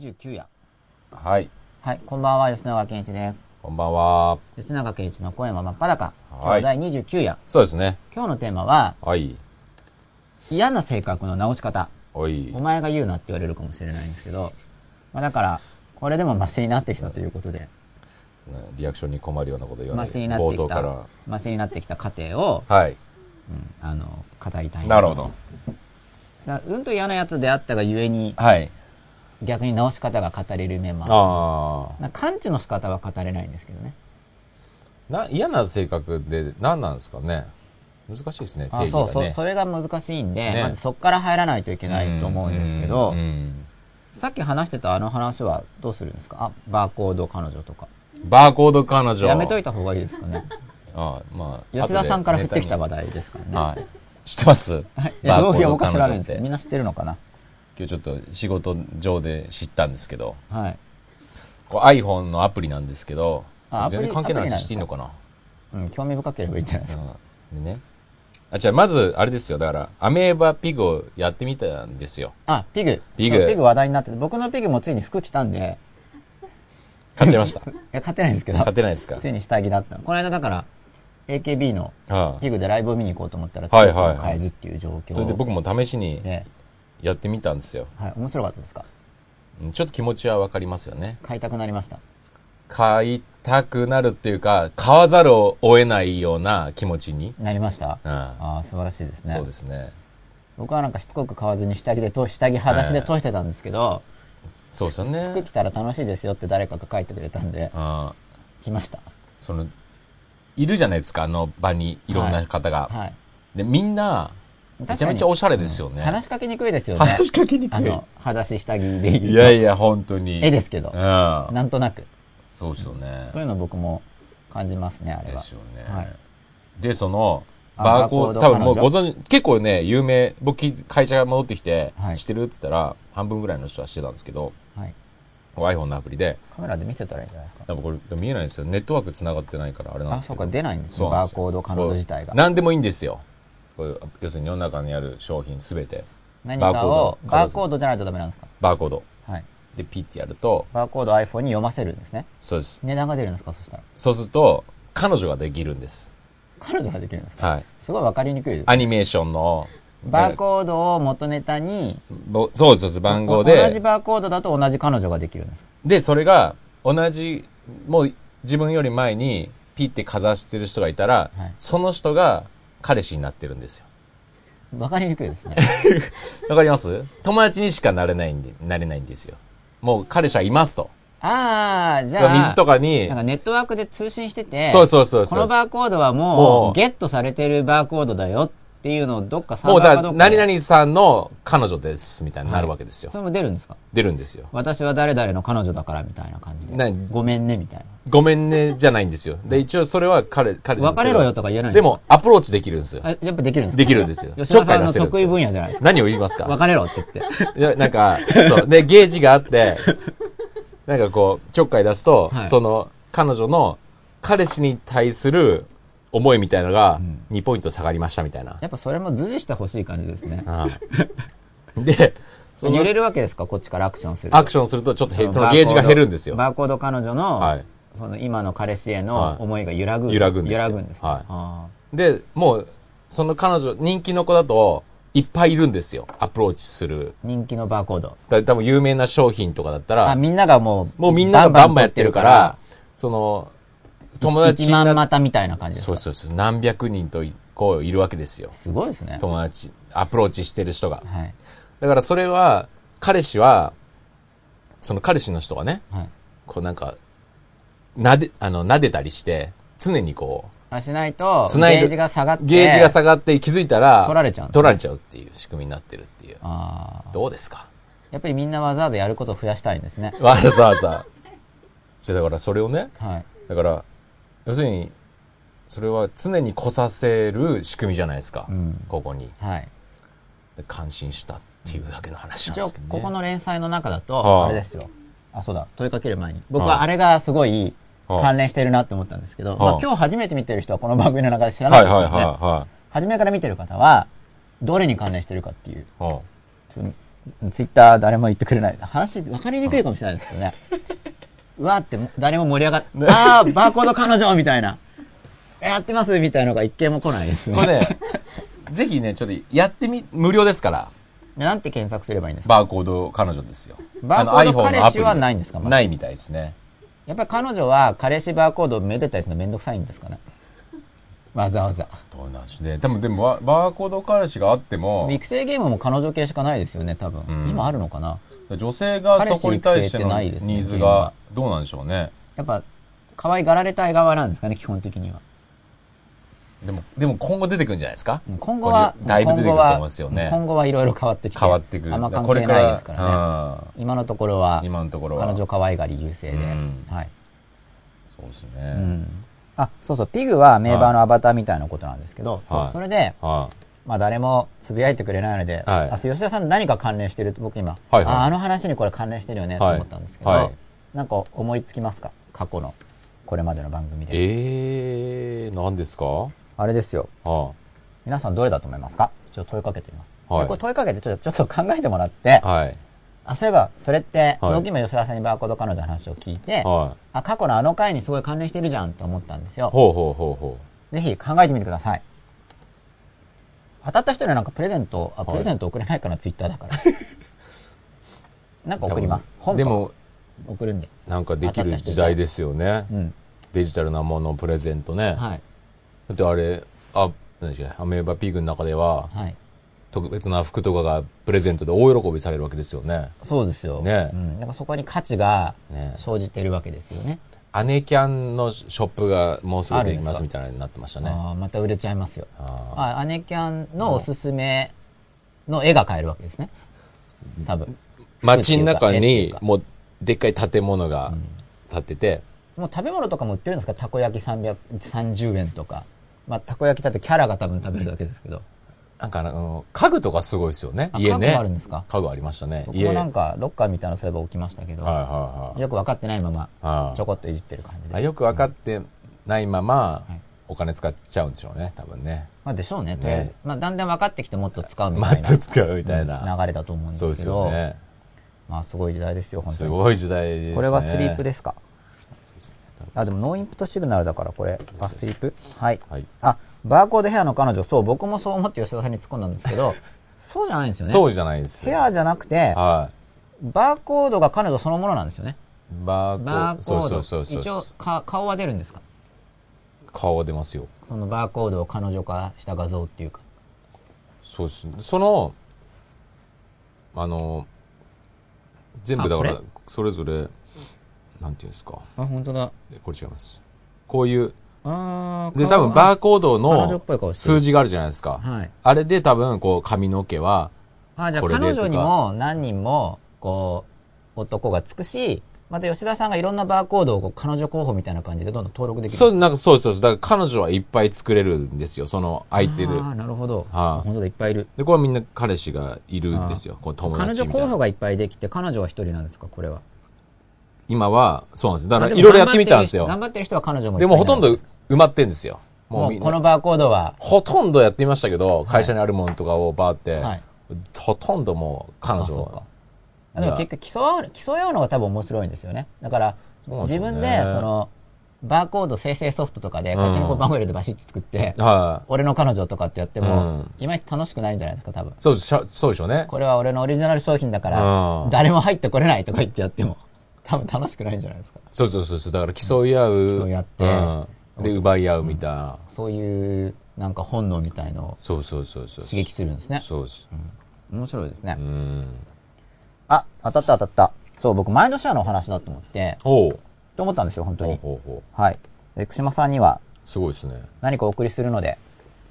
29夜。はい。はい、こんばんは、吉永健一です。こんばんは。吉永健一の声は真っ裸。今日ははい第29夜。そうですね。今日のテーマは、はい。嫌な性格の直し方。おいお。前が言うなって言われるかもしれないんですけど、まあだから、これでもマシになってきたということで、リアクションに困るようなこと言わない。マシになってきたマシになってきた過程を、ら。はい。うんあの、語りたいなるほど。だうんと嫌なやつであったがゆえに、はい。逆に直し方が語れる面もある。あ感知の仕方は語れないんですけどね。あ。な、嫌な性格で何なんですかね。難しいですね、ね。そうそう、それが難しいんで、ねまずそこから入らないといけないと思うんですけど、さっき話してたあの話はどうするんですか？あ、バーコード彼女とか。バーコード彼女。やめといた方がいいですかね。ああまあ。吉田さんから降ってきた話場題ですからね。はい。知ってます？はい。いや、僕バーコード僕は知らないんですみんな知ってるのかな？今日ちょっと仕事上で知ったんですけど、はい。こう iPhone のアプリなんですけど全然関係ない話していいのかな？うん、興味深ければいいんじゃないですか。うんでね。あ、じゃあまず、あれですよ。だから、アメーバピグをやってみたんですよ。あ、ピグ。ピグピグ話題になってて、僕のピグもついに服着たんで、買っちゃいました。いや、買ってないんですけど、買ってないですか？ついに下着だったの。この間だから、AKB のはピグでライブを見に行こうと思ったら、はいはいはい買えずっていう状況い。それで僕も試しにで、やってみたんですよ。はい、面白かったですか？うんちょっと気持ちはわかりますよね。買いたくなりました。買いたくなるっていうか、買わざるを得ないような気持ちに。なりました？うんああ、素晴らしいですね。そうですね。僕はなんかしつこく買わずに下着でと、下着裸足で通してたんですけど、そうですよね服。着たら楽しいですよって誰かが書いてくれたんで、あ来ました。その、いるじゃないですか、あの場にいろんな方が。はい。で、みんな、めちゃめちゃおしゃれですよね。話しかけにくいですよね。話しかけにくいあの、裸足下着でいいといやいや、本当に。絵ですけどう、ん。なんとなく。そうですよね。そういうの僕も感じますね、あれは。ですよね。はいで、その、あバーコード、多分もうご存知、結構ね、有名、僕き会社が戻ってきて、はい知ってるって言ったら、半分ぐらいの人は知ってたんですけど、はい。iPhone のアプリで、カメラで見せたらいいんじゃないですか。多分これ見えないんですよ。ネットワーク繋がってないからあれなんあ、ですけど。そうか、出ないんですね、バーコード彼女自体が。何でもいいんですよ。要するに世の中にある商品すべて、何かを、バーコードバーコードじゃないとダメなんですか？バーコード。はい。で、ピッてやると、バーコードを iPhone に読ませるんですね？そうです。値段が出るんですか、そしたら。そうすると、彼女ができるんです。彼女ができるんですか？はい。すごいわかりにくいです。アニメーションの、バーコードを元ネタに、ぼそうです番号同じで、バーコードだと同じ彼女ができるんですか？で、それが、同じ、もう自分より前に、ピッてかざしてる人がいたら、はいその人が彼氏になってるんですよ。わかりにくいですね。わかります？友達にしかなれないんで、なれないんですよ。もう彼氏はいますと。ああ、じゃあ、水とかになん、かネットワークで通信してて、そうそうそうそうこのバーコードはもう、ゲットされてるバーコードだよっていうのをどっかサから、バーかどっかで何々さんの彼女です、みたいになるわけですよ。それも出るんですか？出るんですよ。私は誰々の彼女だからみたいな感じで。何？ごめんねみたいごめんね、じゃないんですよ。で、一応それは彼、彼別れろよとか言えないんですも、アプローチできるんですよやっぱできるんですか？できるんですよ。吉田さんの得意よ分野じゃないですか？何を言いますか？別れろって言って。いや、なんか、そう。で、ゲージがあって、なんかこう、ちょっかい出すと、はいその、彼女の、彼氏に対する思いみたいなのが、2ポイント下がりましたみたいな。やっぱそれも図示してほしい感じですね。はい で、揺れるわけですか？こっちからアクションすると。アクションすると、ちょっとへそのゲージが減るんですよ。バーコード彼女の、はいその今の彼氏へはいの思いが揺らぐ。揺らぐんですよ揺らぐんですね。はいあで、もう、その彼女、人気の子だと、いっぱいいるんですよ。アプローチする。ー人気のバーコード。だ多分有名な商品とかだったあ、ら、みんながもう、もうみんながバンバンやってるから、その、友達一万股みたいな感じですか？そうそうそう。何百人とこういるわけですよ。すごいですね。友達、アプローチしてる人が。はい。だからそれは、彼氏は、その彼氏の人がね、はい。こうなんか、なで、あの、撫でたりして、常にこあしないと、う、繋いでゲージが下がって、ゲージが下がって気づいたら、取られちゃうね取られちゃうっていう仕組みになってるっていう。あーどうですか？やっぱりみんなわざわざやることを増やしたいんですね。わざわざ。じゃあだからそれをね、はい。だから、要するに、それは常に来させる仕組みじゃないですか。うんここに。はい。で感心したっていうだけの話なんですけど、ね。ここの連載の中だはと、ああれですよ。あ、そうだ。問いかける前に。僕ははあれがすごいはあ関連してるなって思ったんですけど、はあまあ今日初めて見てる人はこの番組の中で知らないはいはいですよね。は初めから見てる方は、どれに関連してるかっていう、ツイッター誰も言ってくれない。話分かりにくいかもしれないですけどね。うわーって誰も盛り上がっ、あー、バーコード彼女みたいな。やってますみたいなのが一件も来ないですね。これね、ぜひね、ちょっとやってみ、無料ですから。なんて検索すればいいんですか？バーコード彼女ですよ。バーコード彼氏はないんですか？ないみたいですね。やっぱり彼女は彼氏バーコードをめでたりするのめんどくさいんですかね？わざわざ。どうなんしね。でも、でも、ババーコード彼氏があっても、育成ゲームも彼女系しかないですよね、多分。うん今あるのかな？女性がそこに対してのないですねニーズがどうなんでしょうね。やっぱ、可愛がられたい側なんですかね、基本的には。でも、でも今後出てくるんじゃないですか？今後はだいぶ出てくると思うんですよね。今後はいろいろ変わってきて。変わってくる。あんま関係ないですからね。ら今のところはうん、今のところは。彼女可愛がり優勢で。うんはい。そうですうね。ん。あ、そうそう、ピグはメーバーのアバターみたいなことなんですけど、それで、はまあ誰もつぶやいてくれないので、はいあ吉田さん何か関連してると僕今、はいはいああの話にこれ関連してるよねと思ったんですけど、はいはいなんか思いつきますか？過去のこれまでの番組い。で。えー、何ですか？はあれですよ。あ皆さんどれだと思いますか？一応問いかけてみます。はいでこれ問いかけてちょっとちょっと考えてもらって、はい。あ、そういえばそれって、はい僕今吉田さんにバーコード彼女の話を聞いて、はい。あ、過去のあの回にすごい関連してるじゃんと思ったんですよ。ほうほうほうほぜひ考えてみてください。当たった人にはなんかプレゼント、あ、はいプレゼント送れないかな、ツイッターだから。なんかう。送ります。本でも、送るんで。なんかできる時代ですよねう。ん。デジタルなものプレゼントね。はい。だってあれ、あ、何でしたっけ？アメーバピグの中では、はい。特別な服とかがプレゼントで大喜びされるわけですよね。そうですよ。ねうん。なんかそこに価値がね生じてるわけですよね。アネキャンのショップがもうすぐできますみたいなのになってましたね。ああ、また売れちゃいますよ。ああ、アネキャンのおすすめの絵が買えるわけですね。多分。ー街の中にもうでっかい建物が建ってて、もう食べ物とかも売ってるんですか？たこ焼き300 30円とか。まあ、たこ焼きだってキャラが多分食べるだけですけど。なんかあの、家具とかすごいですよね。あ家ね。家具あるんですか？家具ありましたね。僕家。もなんか、ロッカーみたいなのそういえば置きましたけど、はいはいはい。よく分かってないまま、あちょこっといじってる感じで。あよく分かってないままはい、お金使っちゃうんでしょうね、多分ね。まあでしょうね、とりあえず。ねまあだんだん分かってきてもっと使うみまたいなた使うみたいな。流れだと思うんでそうですすけど、よね。まあすごい時代ですよ、本当に。すごい時代ですね。これはスリープですか？そうですね。あ、でもノーインプットシグナルだからこれ、バスリープ？はい。はい。あ、バーコードヘアの彼女、そう、僕もそう思って吉田さんに突っ込んだんですけど、そうじゃないんですよね。そうじゃないです。ヘアじゃなくて、はバーコードが彼女そのものなんですよね。い。バーコバーコード。そうそうそう一応そう。か、顔は出るんですか？顔は出ますよ。そのバーコードを彼女化した画像っていうか。そうです。その、あの、全部だからそれぞれ、なんていうんですか。あ、本当だ。えこれ違います。こういう、で、多分バーココードの数字があるじゃないですか。はい。あれで多分、こう、髪の毛は、あ、じゃあ彼女にも何人も、こう、男がつくし、また吉田さんがいろんなバーコードをこう彼女候補みたいな感じでどんどん登録できる。そう、なんかそうそう。だから彼女はいっぱい作れるんですよ。その空いてる。ああ、なるほど。はい本当だ、いっぱいいる。で、これはみんな彼氏がいるんですよ。この友彼女達みたいな。候補がいっぱいできて、彼女は一人なんですか、これは。今は、そうなんです。だからあいろいろやってみたんですよ。頑張ってる人は彼女もでもほとんど埋まってんですよ。ももうこのバーコードは、ほとんどやってみましたけど、会社にあるものとかをバーって、はいほとんどもう彼女あでも結局競う、競い合うのが多分面白いんですよね。だから、自分で、その、バーコード生成ソフトとかで、勝手にこう番号入れてバシッて作って、はい。俺の彼女とかってやっても、うんいまいち楽しくないんじゃないですか、多分。そうそうでしょうね。これは俺のオリジナル商品だからう、ん誰も入ってこれないとか言ってやっても、多分楽しくないんじゃないですか。そうそうそうそう。だから競い合う。競い合ってうんで、奪い合うみたいな。そういう、なんか本能みたいのをそうそうそうそう。刺激するんですね。そうです。面白いですねう。ん。あ、当たった当たった。そう、僕、マインドシェアのお話だと思って、おうと思ったんですよ、本当ほうに。ほうほはい。で、福島さんにはう。すごいですね。何かお送りするので、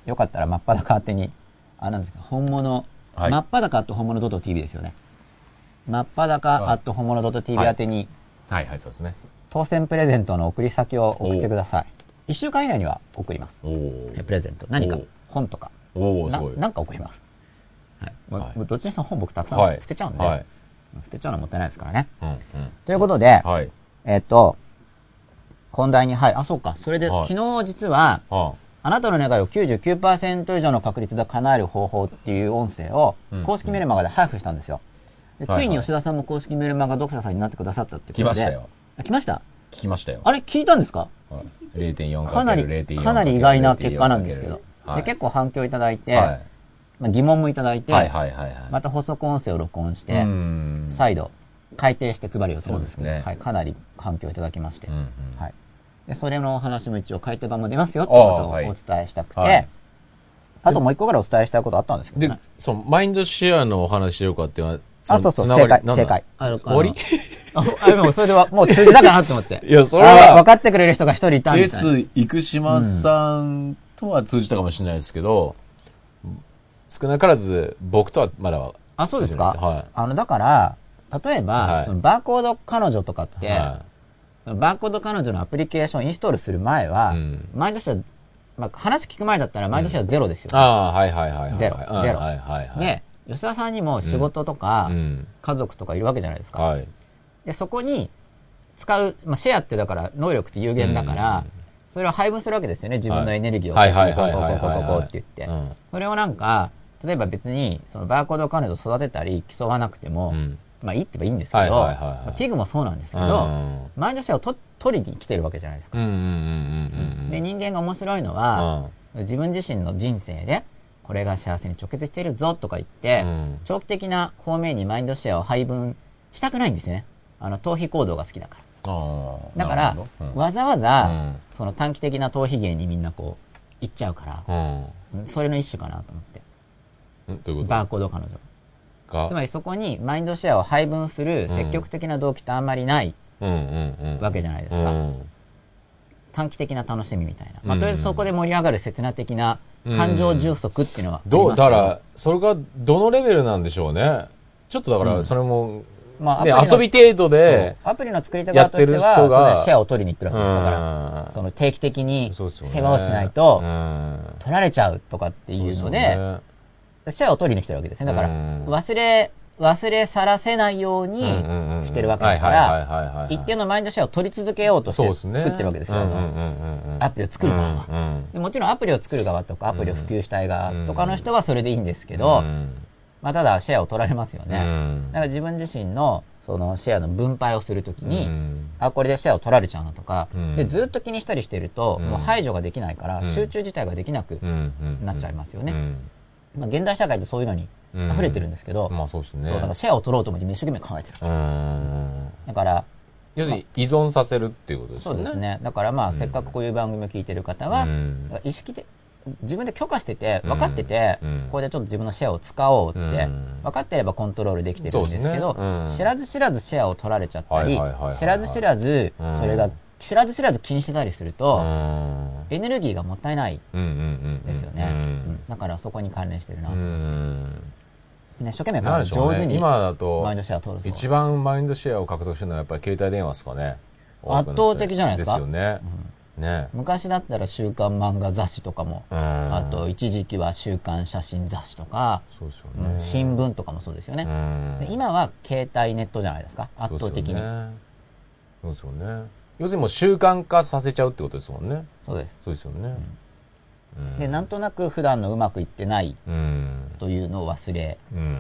よかったら真っ裸宛てに、あ、なんですか、本物、はい真っ裸アット本物 .tv ですよね。真っ裸アット本物 .tv 宛てに、はいはい、そうですね。当選プレゼントの送り先を送ってください。一週間以内には送ります。プレゼント。何か？お、本とか、お。ななんか送ります。はい。まあはいどっちにしても本僕たくさんはい捨てちゃうんで、はい。捨てちゃうのはもったいないですからね。うんうん。ということで、はい。えっと、本題に、はい。あ、そうか。それで、はい昨日実は、ああなたの願いを99%以上の確率で叶える方法っていう音声をうん公式メルマガで配布したんですよ。ついに吉田さんも公式メルマガ読者さんになってくださったってことで。来ましたよ。あ。来ました？聞きましたよ。あれ聞いたんですか？はい0.4かなり、0.4かなり意外な結果なんですけど。はいで、結構反響いただいて、はいまあ、疑問もいただいて、はいはいはいはい。また補足音声を録音しうて、ん。再度改訂して配る予定なんですけど、そうですねはい、かなり反響いただきまして、うんうんはい。で、それのお話も一応改訂版も出ますよってことをお伝えしたくて、はいあともう一個ぐらいお伝えしたいことあったんですけどでね。、その、マインドシェアのお話しようかっていうのは、あ、そうそう、正解、正解。あの終わり？あでもそれではもう通じたかなと思って。いやそれはあ分かってくれる人が一人いたんです S 生島さんとは通じたかもしれないですけど、少なからず僕とはまだはあ、そうですか？はい。あの、だから、例えば、はい。そのバーコード彼女とかって、はそのバーコード彼女のアプリケーションインストールする前は、うん。毎年は、まあ、話聞く前だったら毎年はゼロですよ、ああ、はいはいはいはい。ゼロ。はいゼロ。はいはいはい。で、吉田さんにも仕事とか、うん。家族とかいるわけじゃないですか。はい。で、そこに使う、まあ、シェアってだから能力って有限だから、それを配分するわけですよね。自分のエネルギーを。はいはいこうこうこうこうこうこうって言って。うんそれをなんか、例えば別に、そのバーコード彼女育てたり競わなくても、うんまあいいって言えばいいんですけど、まあピグもそうなんですけうど、んマインドシェアをと取りに来てるわけじゃないですか。うんうんうんうんうん。で、人間が面白いのは、自分自身の人生で、これが幸せに直結してるぞとか言って、うん長期的な方面にマインドシェアを配分したくないんですよね。あの、逃避行動が好きだから。だからうんわざわざ、うんその短期的な逃避芸にみんなこう、行っちゃうから、うん。それの一種かなと思って。うういうこと？バーコード彼女。がつまりそこにマインドシェアを配分する積極的な動機ってあんまりないうんうんうん。わけじゃないですか。うん短期的な楽しみみたいな。まあ、うんとりあえずそこで盛り上がる切な的な感情充足っていうのはどう、だから、それがどのレベルなんでしょうね。ちょっとだから、うん。それも、まあ、遊び程度で、アプリの作り手側としてやってる人がは、シェアを取りに行ってるわけですだから、うん。その定期的に世話をしないとう、ん。取られちゃうとかっていうので、シェアを取りに来てるわけですね。だから、うん。忘れ、忘れ去らせないようにしてるわけだから、一定のマインドシェアを取り続けようとして。作ってるわけですよ。うんうんうんうん。うんアプリを作る側は。うんうんでもちろんアプリを作る側とか、アプリを普及したい側とかの人はそれでいいんですけど、うんまあただシェアを取られますよね。うん。だから自分自身のそのシェアの分配をするときに、うん。あ、これでシェアを取られちゃうのとか、うん。で、ずっと気にしたりしてると、うん。もう排除ができないから、うん。集中自体ができなくなっちゃいますよね。うん。まあ現代社会ってそういうのに溢れてるんですけど、まあそうですね。そう、だからシェアを取ろうと思って一生懸命考えてる。うん。だから、要するに依存させるっていうことですよね。そうですね。だからまあ、せっかくこういう番組を聞いてる方は、意識的、自分で許可してて、分かってて、うんこれでちょっと自分のシェアを使おうって、うん分かってればコントロールできてるんですけど、知らず知らずシェアを取られちゃったり知らず知らず、うんそれが、知らず知らず気にしてたりすると、うんエネルギーがもったいない。ですよね。だからそこに関連してるな。うん。ね、一生懸命考えてなんでしょうね。上手に今だとマインドシェアを取るぞ。一番マインドシェアを獲得してるのはやっぱり携帯電話ですかね。圧倒的じゃないですか？ですよね。ね。昔だったら週刊漫画雑誌とかも、うんあと一時期は週刊写真雑誌とか、そうですようんね。新聞とかもそうですよね。今は携帯ネットじゃないですか？圧倒的にそうですよね。ね。要するにもう習慣化させちゃうってことですもんね。そうですそうですよね。うんでなんとなく普段のうまくいってないうん。というのを忘れうん。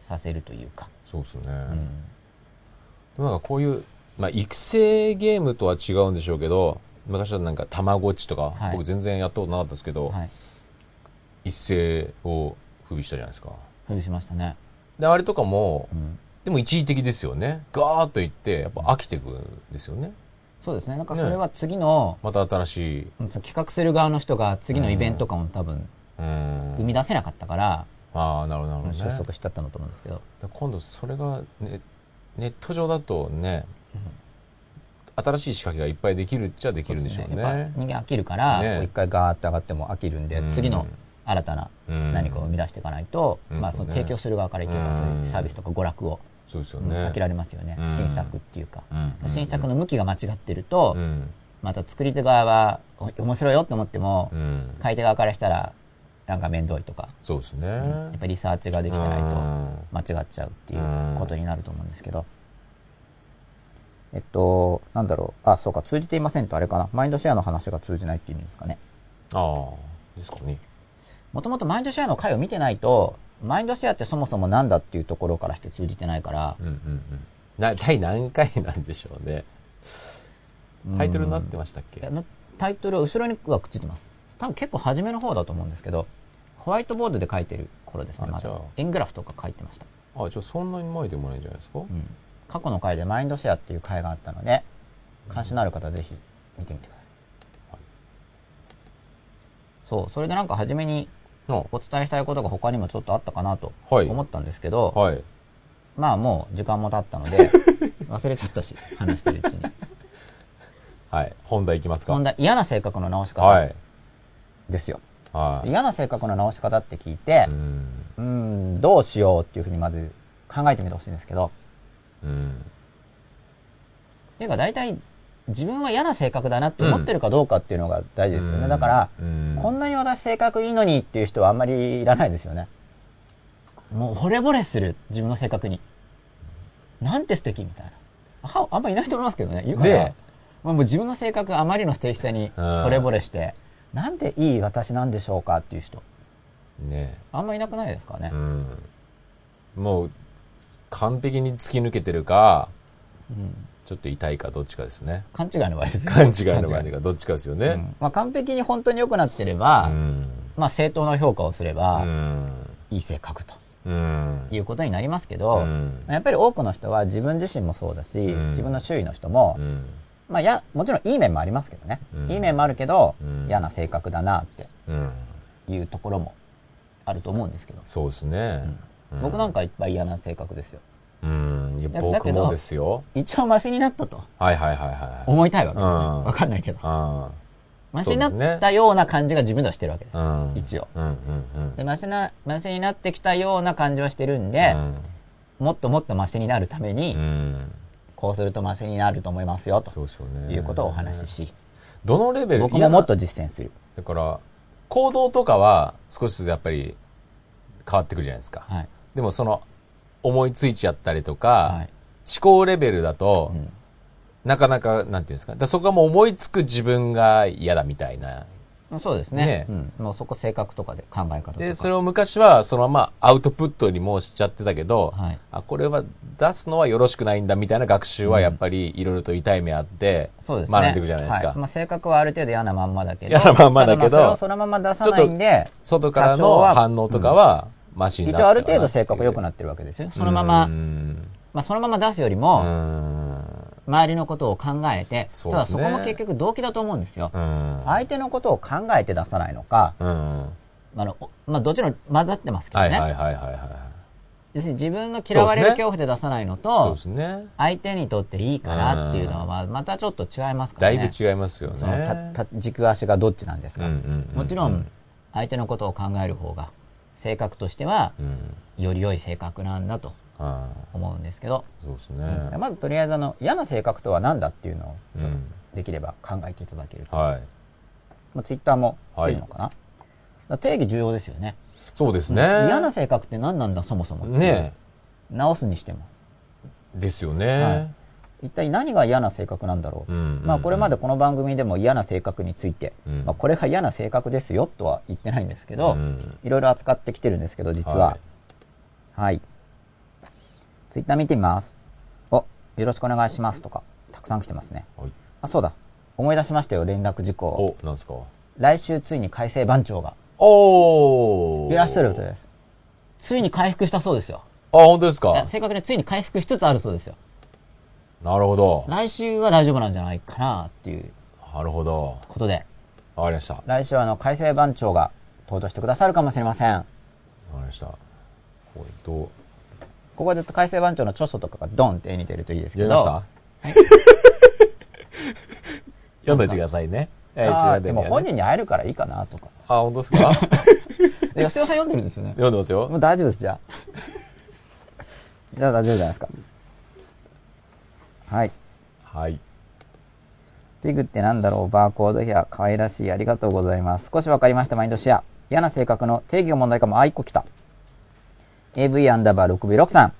させるというか、そうですよね。うんなんかこういう、まあ、育成ゲームとは違うんでしょうけど、昔はなんか、たまごっちとか、はい僕全然やったことなかったですけど、はい一斉を不備したじゃないですか。封じしましたね、で、あれとかもう、ん、でも一時的ですよね。ガーッといって、やっぱ飽きてくんですよね。そうですね。なんかそれは次の、また新しい、うん企画する側の人が次のイベント感を多分うん。生み出せなかったから、ああ、なるほど、なるほど、ね。収束しちゃったんだと思うんですけど、で今度それがネネット上だとね、新しい仕掛けがいっぱいできるっちゃできるんでしょうね。やっぱ人間飽きるから、ね。一回ガーって上がっても飽きるんで、うん。次の新たなうん。何かを生み出していかないと、まあその提供する側からいけばそういうサービスとか娯楽を、そうですようんね。飽きられますよね、うん。新作っていうか、うん新作の向きが間違ってると、うん。また作り手側はお面白いよって思っても、うん。買い手側からしたらなんか面倒いとか、そうですね。やっぱりリサーチができてないとうん。間違っちゃうっていうことになると思うんですけど、えっと、なんだろう、あ、そうか、通じていませんとあれかな、マインドシェアの話が通じないっていう意味ですかね。ああ、ですかね。もともとマインドシェアの回を見てないと、マインドシェアってそもそもなんだっていうところからして通じてないからうんうんうん。な、第何回なんでしょうね。タイトルになってましたっけ？いやなタイトルは後ろにはくっついてます。多分結構初めの方だと思うんですけどホワイトボードで書いてる頃ですねまだ。円グラフとか書いてました、あ、じゃあそんなに前でもないんじゃないですか、うん、過去の回でマインドシェアっていう回があったので関心のある方はぜひ見てみてください、はい。そうそれでなんか初めにのお伝えしたいことが他にもちょっとあったかなとはい思ったんですけど、はい。まあもう時間も経ったので 忘れちゃったし話してるうちに はい。本題いきますか問題嫌な性格の直し方はい。ですよ、はい。嫌な性格の直し方って聞いてう、ん、どうしようっていうふうにまず考えてみてほしいんですけど、うん。っていうか大体自分は嫌な性格だなって思ってるかどうかっていうのが大事ですよね。だから、うん、こんなに私性格いいのにっていう人はあんまりいらないですよね。もう惚れ惚れする、自分の性格に。なんて素敵みたいな。ああんまいないと思いますけどね。言うから、ねまあもう自分の性格あまりの素敵さに惚れ惚れして、なんていい私なんでしょうかっていう人。ねあんまいなくないですかねう。ん。もう、完璧に突き抜けてるか、うんちょっと痛いかどっちかですね。勘違いの場合ですね。勘違いの場合勘違かどっちかですようね。んまあ完璧に本当に良くなってれば、うん。まあ正当な評価をすれば、うん。いい性格とうん。いうことになりますけど、うんやっぱり多くの人は自分自身もそうだし、うん自分の周囲の人も、うん。まあや、もちろんいい面もありますけどね。うんいい面もあるけど、うん嫌な性格だなってうん。いうところもあると思うんですけど、そうですね。うん僕なんかいっぱい嫌な性格ですよ。うん。僕もですよ。一応マシになったとはいはいはいはい。思いたいわけですね。うんわかんないけど。あマシになったような感じが自分ではしてるわけです。あ。うん。一応うんうんうん。でマシな、マシになってきたような感じはしてるんで、もっともっとマシになるために、うん。うん。こうするとマシになると思いますよ、と。いうことをお話しし、どのレベル僕ももっと実践する。だから、行動とかは少しずつやっぱり変わってくるじゃないですか。はい。でもその、思いついちゃったりとか、はい。思考レベルだと、うんなかなか、なんていうんですか。だそこはもう思いつく自分が嫌だみたいな。そうですねねうん。もうそこ性格とかで考え方とか。で、それを昔はそのままアウトプットにもうしちゃってたけど、はい。あ、これは出すのはよろしくないんだみたいな学習はやっぱりいろいろと痛い目あって、そうですね。学んでいくじゃないですか。はいまあ、性格はある程度嫌なまんまだけど。嫌なまんまだけどそれをそのまま出さないんで、外からの反応とかは、マシ一応ある程度性格良くななってるわけですよ。そのまま、まあそのまま出すよりも、周りのことを考えて、ただそこも結局動機だと思うんですよ。うん。相手のことを考えて出さないのか、うん。あの、おまあどっちも混ざってますけどね。はいはいはいはいはい。要するに自分が嫌われる恐怖で出さないのと。相手にとっていいかなっていうのはまたちょっと違いますからね。だいぶ違いますよね。軸足がどっちなんですか、もちろん相手のことを考える方が性格としてはうん。より良い性格なんだと思うんですけど、そうですね。まずとりあえずあの嫌な性格とは何だっていうのをうん。できれば考えていただけると、はい。まあ、ツイッターも出るのかな、だから定義重要ですよねそうですね。嫌な性格って何なんだそもそもね直すにしてもですよはね。一体何が嫌な性格なんだろう、うんまあこれまでこの番組でも嫌な性格について、うん。まあ、これが嫌な性格ですよとは言ってないんですけど、うん。いろいろ扱ってきてるんですけど実は。はい、ツイッター見てみます。およろしくお願いしますとかたくさん来てますね。はい。あそうだ。思い出しましたよ連絡事項。お、なんですか？来週ついに改正番長がおー。いらっしゃるとです。ついに回復したそうですよ。あ、本当ですか？正確についに回復しつつあるそうですよなるほど。来週は大丈夫なんじゃないかなっていうなるほど。ことでわかりました。わか来週はあの改正番長が登場してくださるかもしれませんりました。これと、ここで改正番長の著書とかがドンって絵に出るといいですけど読みました？読んどいてくださいね。来週あでも本人に会えるからいいかなとかあ、本当ですか？で吉田さん読んでるんですよね読んでますよも。う大丈夫です、じゃあ。じゃあ大丈夫じゃないですか。はい。はい。ティグってなんだろう？バーコードヘア。可愛らしい。ありがとうございます。少しわかりました。マインドシェア。嫌な性格の定義が問題かも。あ、1個来た。AV アンダーバー 6V6 さん。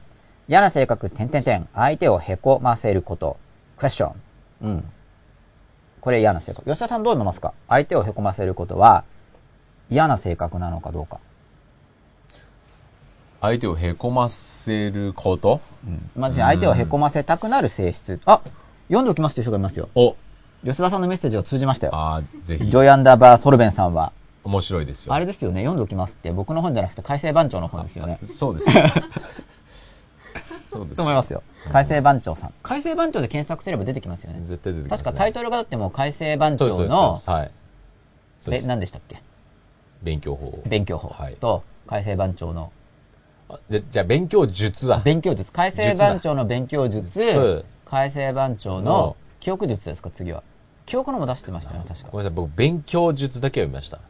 嫌な性格、点点点。相手をへこませること。クエスチョン。うん。これ嫌な性格。吉田さんどう思いますか？相手をへこませることは嫌な性格なのかどうか。相手をへこませること？まあ、相手をへこませたくなる性質。あ読んでおきますという人がいますよ。お吉田さんのメッセージが通じましたよ。ああ、ぜひジ。ョイアンダーバーソルベンさんは、面白いですよ。あれですよね、読んでおきますって、僕の本じゃなくて改正番長の本ですよね。そうですよ。そうですよ。と思いますよ。改正番長さん。改正番長で検索すれば出てきますよね。絶対出てきます、ね。確かタイトルがだってもう改正番そうです、そう長のそうはい。え、す。何でしたっけ？勉強法。勉強法はいと改正番長のあでじゃあ、勉強術だ。勉強術。改正番長の勉強術術、改正番長のの記憶術ですか、次は。記憶のも出してましたよね、確か。ごめんなさい、僕、勉強術だけ読みました。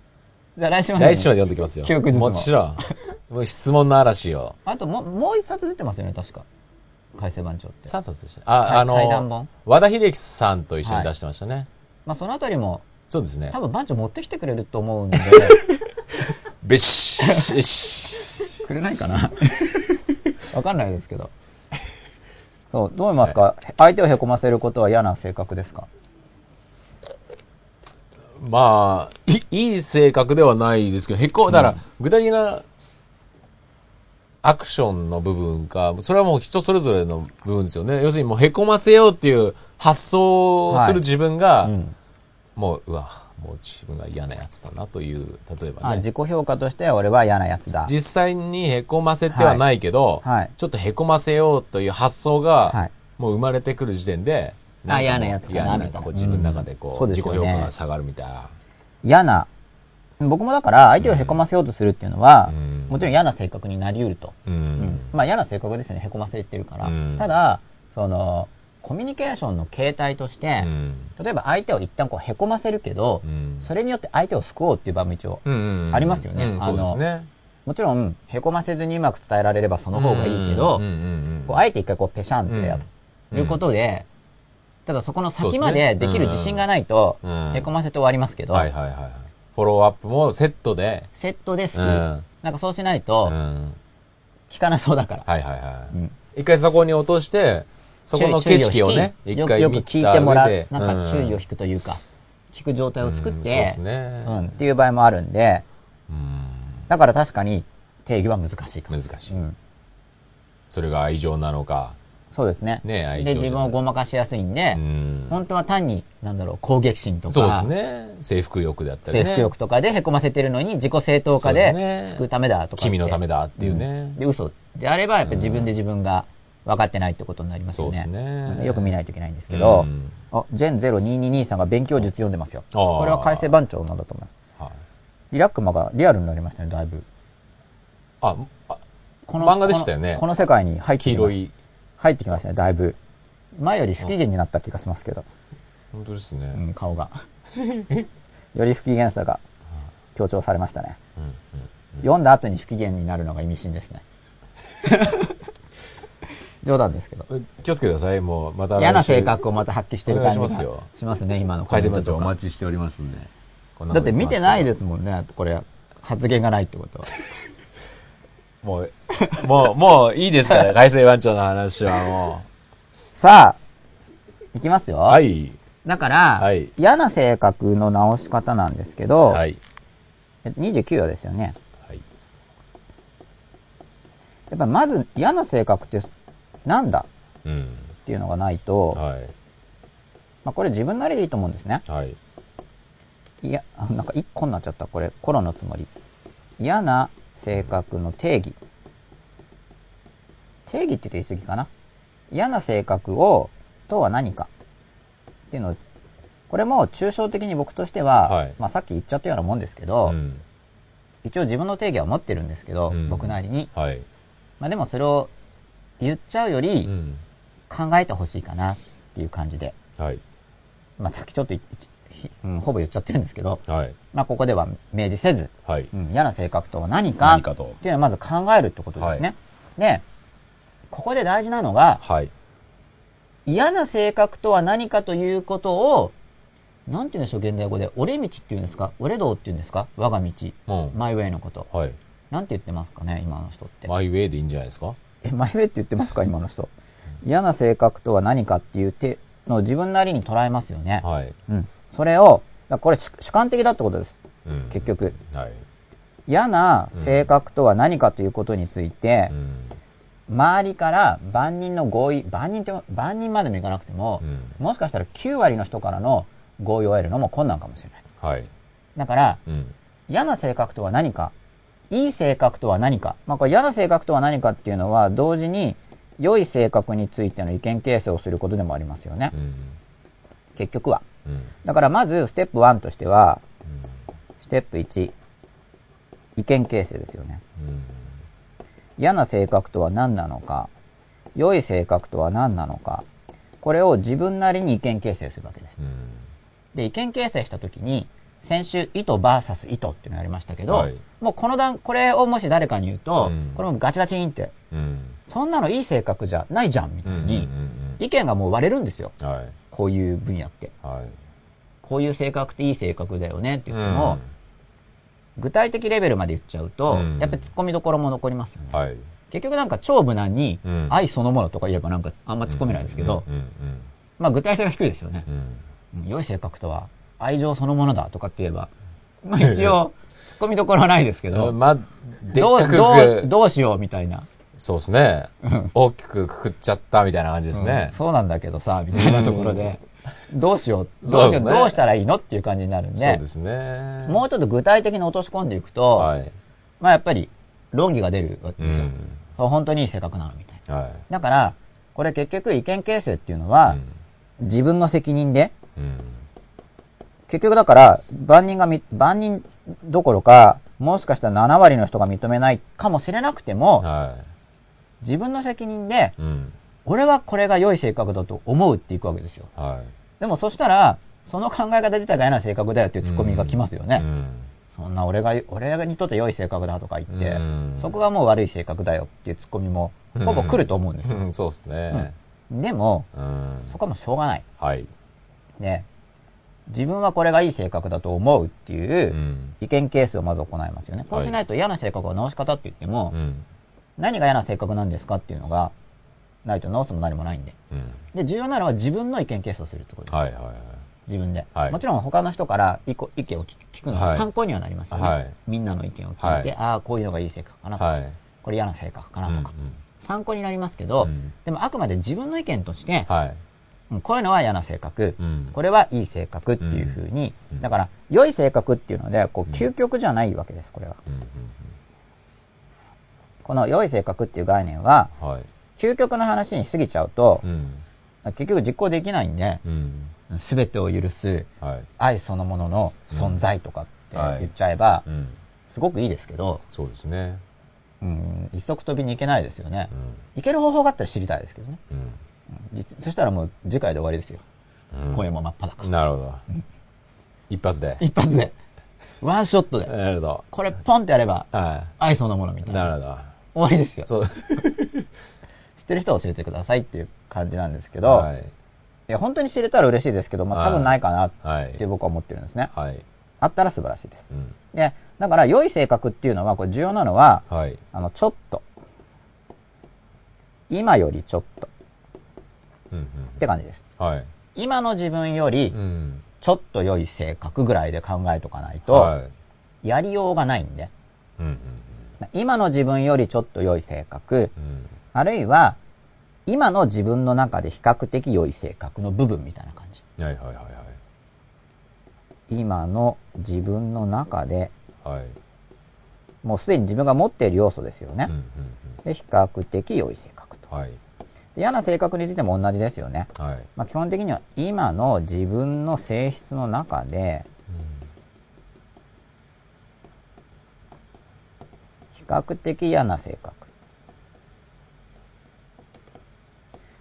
じゃあ来週までに。来週まで読んできますよ。記憶術ももちろん。もう質問の嵐を。あともう、もう一冊出てますよね、確か。改正番長って。3冊でした。あ、あの、和田秀樹さんと一緒に出してましたね。まあそのあたりも、そうですね多。分番長持ってきてくれると思うんで、べっし、よし。くれないかな わかんないですけど。そう、どう思いますか、相手をへこませることは嫌な性格ですか？まあ、いいい性格ではないですけど、へこ、だから、具体的なアクションの部分か、それはもう人それぞれの部分ですよね。要するにもうへこませようっていう発想をする自分が、うん。もう、うわ、もう自分が嫌なやつだなという、例えばあ、ね。自己評価としては俺は嫌なやつだ。実際にへこませてはないけど、はいはいちょっとへこませようという発想が、はいもう生まれてくる時点で、あ嫌なやつかな嫌みたいな自分の中でこう、うん自己評価が下がるみたいな。嫌な。僕もだから相手をへこませようとするっていうのは、うんもちろん嫌な性格になり得ると。うん。うんまあ嫌な性格ですよね、へこませってるから。うんただ、その、コミュニケーションの形態として、うん。例えば相手を一旦こうへこませるけど、うん。それによって相手を救おうっていう場も一応、ありますよね。うんあのね。もちろん、へこませずにうまく伝えられればその方がいいけど、こうあえて一回こうペシャンってやることで、ただそこの先までできる自信がないと、うん。へこませて終わりますけど。フォローアップもセットで、セットで好き、うん。なんかそうしないうん。と、はい効かなそうだから。はいはい。うん。一回そこに落として、そこの景色をね、一回よく聞いてもらうなんか注意をうん引くというか、聞く状態を作って。うん、っていう場合もあるんで、うんだから確かに定義は難しいかも。難しいうん。それが愛情なのか。そうですね。ね愛情で、自分をごまかしやすいんで、うん本当は単に、なんだろう、攻撃心とか、そうですね。征服欲であったりね。征服欲とかで凹ませてるのに自己正当化で救うためだとか。君のためだっていうねんで、嘘であれば、やっぱ自分で自分が分かってないってことになりますよね。そうですねうんよく見ないといけないんですけど、うんあ、ジェン0222さんが勉強術読んでますよ。これは改正番長なんだと思います。はいリラックマがリアルになりましたね、だいぶ。あ、あこ漫画でしたよねこのこの世界に入ってきまし黄色い。入ってきましたね、だいぶ。前より不機嫌になった気がしますけど、本当ですね。うん、顔が。より不機嫌さが強調されましたね。うんうん読んだ後に不機嫌になるのが意味深ですね。冗談ですけど。気をつけてください。もう、また嫌な性格をまた発揮してる感じがしますよしますね、今のコ改メントお待ちしておりますんで。だって見てないですもんね、これ。発言がないってことは。もう、もう、もういいですから、改正番長の話はもさあ、いきますよ。う。はい。だから、はい嫌な性格の直し方なんですけど、はい。え29話ですよね。はい。やっぱまず嫌な性格ってなんだ？うん。っていうのがないと、はい。まあこれ自分なりでいいと思うんですね。はい。いや、あなんか一個になっちゃった。これ、コロのつもり。嫌な性格の定義。定義って言うと言い過ぎかな。嫌な性格を、とは何か。っていうのを、これも抽象的に僕としては、はいまあさっき言っちゃったようなもんですけど、うん。一応自分の定義は持ってるんですけど、うん僕なりに。はい。まあでもそれを言っちゃうようりん。考えてほしいかなっていう感じで。はい。まあさっきちょっとうんほぼ言っちゃってるんですけど、はい。まあここでは明示せず、はい。うん、嫌な性格とは何か何かとっていうのはまず考えるってことですね。で、ここで大事なのが、はい。嫌な性格とは何かということを、なんて言うんでしょう、現代語で。俺道って言うんですか？俺道って言うんですか？我が道。うん。マイウェイのこと。はい。なんて言ってますかね今の人って。マイウェイでいいんじゃないですか？え、マイウェイって言ってますか今の人。嫌な性格とは何かっていう手のを自分なりに捉えますよね。はい。うん。それを、だこれ主主観的だってことです。うん。結局。はい。嫌な性格とは何かということについてう、ん。周りから万人の合意、万人って、万人までもいかなくても、うんもしかしたら9割の人からの合意を得るのも困難かもしれない。はい。だから、うん。嫌な性格とは何か、いい性格とは何か、まあこれ嫌な性格とは何かっていうのは、同時に良い性格についての意見形成をすることでもありますよね。うん。結局は。うん。だからまず、ステップ1としては、ステップ1、意見形成ですよね。うん。嫌な性格とは何なのか、良い性格とは何なのか、これを自分なりに意見形成するわけです。うん。で、意見形成したときに、先週、意図 VS 意図っていうのをやりましたけど、はいもうこの段、これをもし誰かに言うと、うんこれもガチガチンって、うん。そんなのいい性格じゃないじゃん、みたいうん。に、意見がもう割れるんですよ。うん。はい。こういう分野って。はい。こういう性格っていい性格だよねって言っても、具体的レベルまで言っちゃうと、うんやっぱり突っ込みどころも残りますよね。結局なんか超無難にうん愛そのものとか言えばなんかあんま突っ込めないですけど、うん。うん。まあ具体性が低いですよねう。ん。うん良い性格とは愛情そのものだとかって言えば、まあ一応突っ込みどころはないですけうどん。まあ、でっどう、どう、どうしようみたいな。そうですね。大きくくくっちゃったみたいな感じですうんね。そうなんだけどさ、みたいなところで、どうしよう、どそうしよう、どうしたらいいのっていう感じになるんでそうで、すね。もうちょっと具体的に落とし込んでいくと、はい。まあやっぱり論議が出るわけですよ。うん。本当にいい性格なのみたいな。はい。だから、これ結局意見形成っていうのは、自分の責任で、うん。結局だから、万人がみ、万人どころか、もしかしたら7割の人が認めないかもしれなくても、は自分の責任で、い。うん。俺はこれが良い性格だと思うっていくわけですよ。はでもそしたら、その考え方自体が嫌な性格だよっていうツッコミが来ますよい。ね。うん。そんな俺が、俺にとって良い性格だとか言って、うんそこがもう悪い性格だよっていうツッコミも、ほぼ来ると思うんですよ。うん、そうですね。でも、うん。そこはもうしょうがない。はい。で、自分はこれがいい性格だと思うっていううん意見ケースをまず行いますよね。こうしないと嫌な性格は直し方って言っても、うん。何が嫌な性格なんですかっていうのが、ないと直すも何もないんで。うん。で、重要なのは自分の意見ケースをするってことです。はいはいはい。自分で、はいもちろん他の人から意見を聞聞くのははい参考にはなりますよね。はいみんなの意見を聞いて、はいああ、こういうのがいい性格かなとか、はい。これ嫌な性格かなとか、うんうん参考になりますけど、うんでもあくまで自分の意見として、こういうのは嫌な性格、うんこれはいい性格っていうふうに、うんだから、良い性格っていうので、こう、究極じゃないわけです、これは。うんこの良い性格っていう概念は、うんはい。究極の話に過ぎちゃうとう、ん。結局実行できないんで、うん。すべてを許すはい。愛そのものの存在とかってはい言っちゃえば、うん。すごくいいですけど、そうですね。うん、一足飛びに行けないですよねう。ん。行ける方法があったら知りたいですけどね。そしたらもう次回で終わりですよ。うん声も真っ裸。なるほど。一発で。一発で。ワンショットで。なるほど。これポンってやれば、は愛そのものみたい。いな。なるほど。終わりですよ。そう。知ってる人は教えてくださいっていう感じなんですけど、はい。いや、本当に知れたら嬉しいですけど、まあ多分ないかなっはい。て僕は思ってるんですね。はい。あったら素晴らしいですう。ん。で、だから良い性格っていうのは、これ重要なのは、はい。あの、ちょっと。今よりちょっと。うん。って感じです。うん。はい。今の自分よりう、ん。ちょっと良い性格ぐらいで考えとかないと、はい。やりようがないんで。うん。うん。今の自分よりちょっと良い性格、うん。あるいは、今の自分の中で比較的良い性格の部分みたいな感じ。はいはいはいはい。今の自分の中で、はい。もうすでに自分が持っている要素ですよねうん。うんで、比較的良い性格と。うん。はい。で嫌な性格についても同じですよね。はい。まあ、基本的には今の自分の性質の中で、比較的嫌な性格。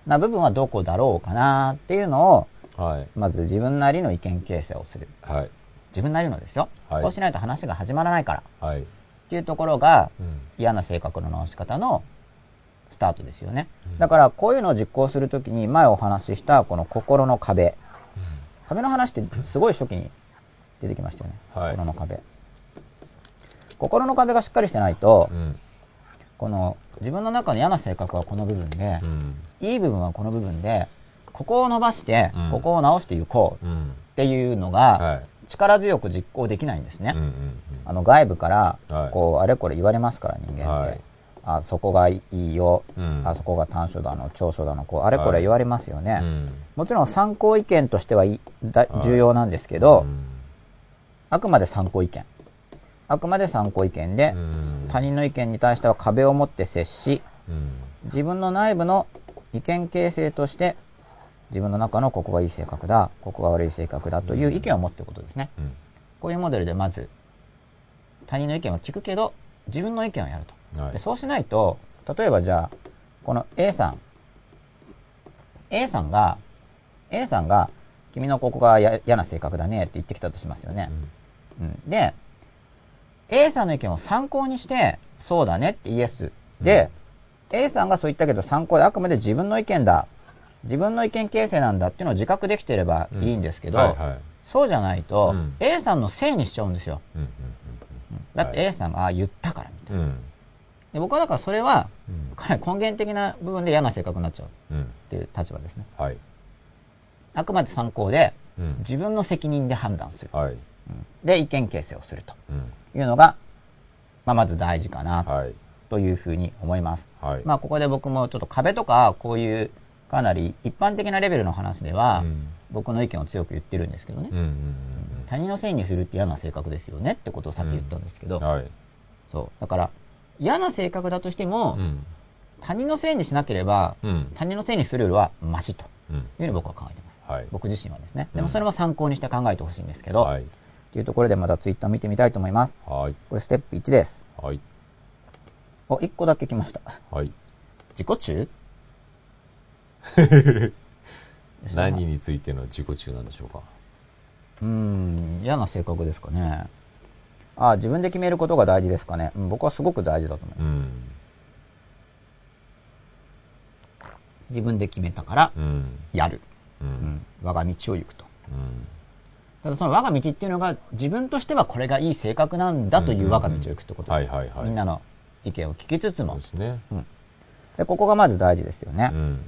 な部分はどこだろうかなっていうのを、はい。まず自分なりの意見形成をする。はい。自分なりのですよ。はいこうしないと話が始まらないから。はい。っていうところがうん。嫌な性格の直し方のスタートですよね。うんだからこういうのを実行するときに前お話ししたこの心の壁。壁の話ってすごい初期に出てきましたよね。はい心の壁。心の壁がしっかりしてないとう、ん。この自分の中の嫌な性格はこの部分でう、ん。いい部分はこの部分で、ここを伸ばしてうん、ここを直していこうっうん。ていうのが、はい。力強く実行できないんですね。あの外部からはいこうあれこれ言われますから人間って、はいあそこがいいよ、うん。あそこが短所だの長所だのこうあれこれ言われますよね、うん。うん。もちろん参考意見としてはいいだはい。重要なんですけど、うん。あくまで参考意見。あくまで参考意見で、うん。他人の意見に対しては壁を持って接しうん。自分の内部の意見形成として自分の中のここがいい性格だここが悪い性格だという意見を持つということですね、うん。こういうモデルでまず他人の意見は聞くけど自分の意見をやるとはい。でそうしないと例えばじゃあこの A さん。A さんが A さんが君のここがや嫌な性格だねって言ってきたとしますよね、うん。で A さんの意見を参考にしてそうだねってイエス。で、A さんがそう言ったけど参考であくまで自分の意見だ。自分の意見形成なんだっていうのを自覚できてればいいんですけど、はいはい。そうじゃないと、うん。A さんのせいにしちゃうんですよ。うんうんだってはい。A さんがああ言ったからみたいな。うんうんで僕はだからそれはうん。かなり根源的な部分で嫌な性格になっちゃううん。っていう立場ですね。はい。あくまで参考でうん。自分の責任で判断する。はい。で意見形成をするとうん。いうのが、まあ、まず大事かなはい。というふうに思います。はい。まあここで僕もちょっと壁とかこういうかなり一般的なレベルの話では、うん。僕の意見を強く言ってるんですけどね、うんうん。他人のせいにするって嫌な性格ですよねってことをさっき言ったんですけど、うん。はい。そう。だから嫌な性格だとしても、うん。他人のせいにしなければ、うん。他人のせいにするよりはマシとうん。いうふうに僕は考えてます。はい。僕自身はですね。うん。でもそれも参考にして考えてほしいんですけど、はい。というところでまたツイッター見てみたいと思います。はい。これステップ1です。はい。お1個だけ来ました。はい。自己中？何についての自己中なんでしょうか？うーん嫌な性格ですかねあ自分で決めることが大事ですかね、うん僕はすごく大事だと思います。うん。自分で決めたからうん。やる、ううん。ん、我が道を行くと。うん。ただその我が道っていうのが自分としてはこれがいい性格なんだという我が道を行くってことです、みんなの意見を聞きつつも。ですね。でここがまず大事ですよね、うん。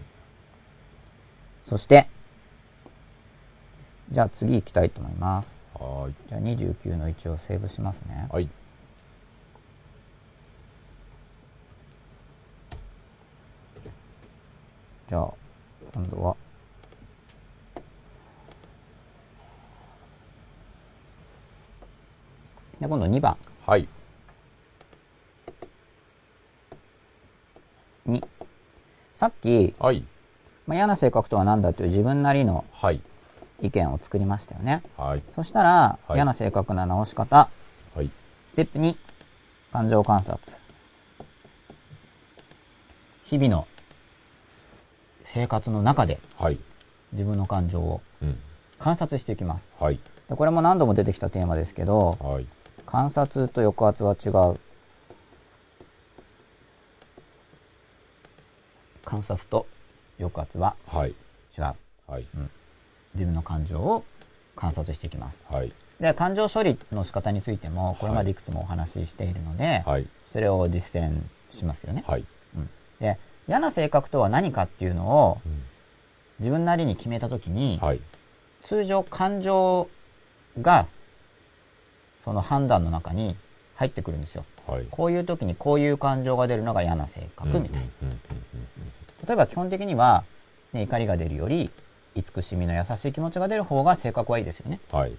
そしてじゃあ次行きたいと思いますはい。じゃあ29の1をセーブしますね。はい。じゃあ今度は。で今度2番。はい。にさっき、はい。まあ、嫌な性格とは何だという自分なりのはい意見を作りましたよね。はい。そしたら、はい。嫌な性格な直し方。はい。ステップ2感情観察。日々の生活の中ではい。自分の感情をうん。観察していきます。はい。でこれも何度も出てきたテーマですけどはい。観察と抑圧は違う。観察と抑圧ははい。違う。はい自分の感情を観察していきます。はい。で感情処理の仕方についてもこれまでいくつもお話ししているので、はい。それを実践しますよね、はい。うん。で嫌な性格とは何かっていうのをうん。自分なりに決めた時に、はい。通常感情がその判断の中に入ってくるんですよ。はい。こういう時にこういう感情が出るのが嫌な性格みたいな、うんうんうん例えば基本的には、ね、怒りが出るより慈しみの優しい気持ちが出る方が性格はいいですよね。うんはい。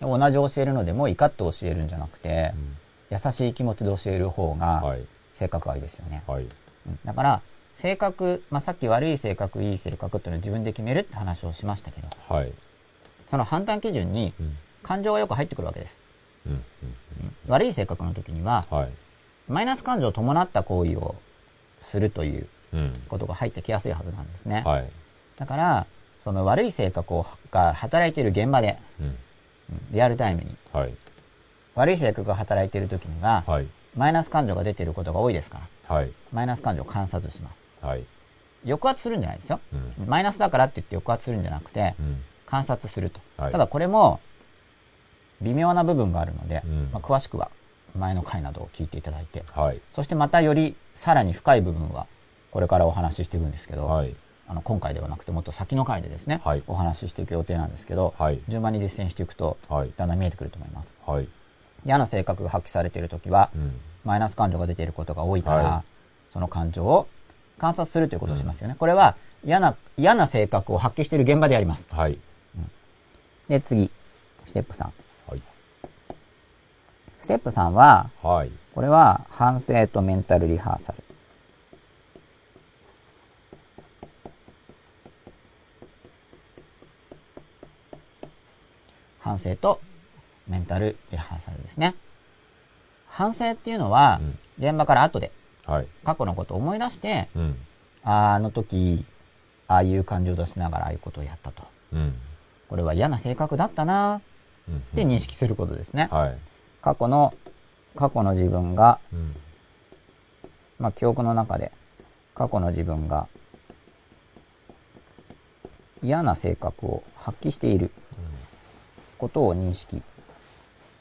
同じ教えるのでも怒って教えるんじゃなくて、優しい気持ちで教える方がはい。性格はいいですよね、はい。うん。だから性格、まあ、さっき悪い性格いい性格っていうのを自分で決めるって話をしましたけどはい。その判断基準にうん。感情がよく入ってくるわけです、うん。うん。悪い性格の時にははい。マイナス感情を伴った行為をするといううん。ことが入ってきやすいはずなんですね、はい。だからその悪い性格をが働いている現場で、うん。うんリアルタイムに。はい。悪い性格が働いている時には、はい。マイナス感情が出ていることが多いですから。はい。マイナス感情を観察します。はい。抑圧するんじゃないですよ。うん。マイナスだからって言って抑圧するんじゃなくてうん。観察すると、はい。ただこれも微妙な部分があるので、うん。まあ、詳しくは前の回などを聞いていただいて。はい。そしてまたよりさらに深い部分はこれからお話ししていくんですけど、はいあの、今回ではなくてもっと先の回でですね、はいお話ししていく予定なんですけど、はい順番に実践していくと、はい。だんだん見えてくると思います。はい。嫌な性格が発揮されているときは、うん。マイナス感情が出ていることが多いから、はその感情を観察するということをしますよね。これは嫌な、嫌な性格を発揮している現場でやります。はい。で、次、ステップ3。はい。ステップ3は、はい。これは反省とメンタルリハーサル。反省とメンタルリハーサルですね。反省っていうのはうん、現場から後ではい。過去のことを思い出して、うん。あの時、ああいう感情を出しながらああいうことをやったと。うん。これは嫌な性格だったなうん。って認識することですね。はい。過去の、過去の自分がうん。まあ、記憶の中で過去の自分が嫌な性格を発揮していることを認識。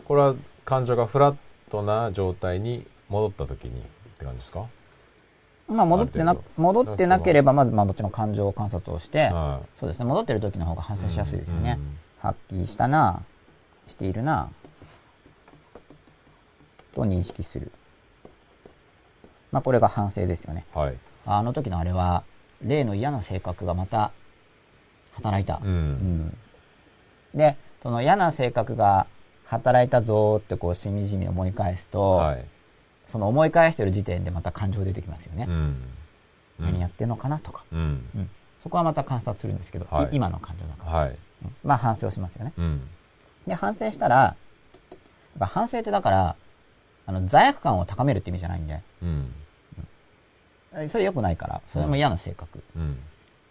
これは感情がフラットな状態に戻った時にって感じですか？まあ、戻ってな戻ってなければ、まず、まあ、もちろん感情観察をして、はそうですね、戻ってる時の方が反省しやすいですよね。うん発揮したな、しているな、と認識する。まあ、これが反省ですよね。はい。あの時のあれは、例の嫌な性格がまた働いた。う。うんんで、その嫌な性格が働いたぞーってこうしみじみ思い返すと、はい。その思い返してる時点でまた感情出てきますよね。うん。何やってんのかなとか、うん。うんそこはまた観察するんですけど、はいい今の感情だから、はい。うんまあ反省をしますよね。うん。で、反省したら、反省ってだから、あの、罪悪感を高めるって意味じゃないんで、それ良くないから、それも嫌な性格うん。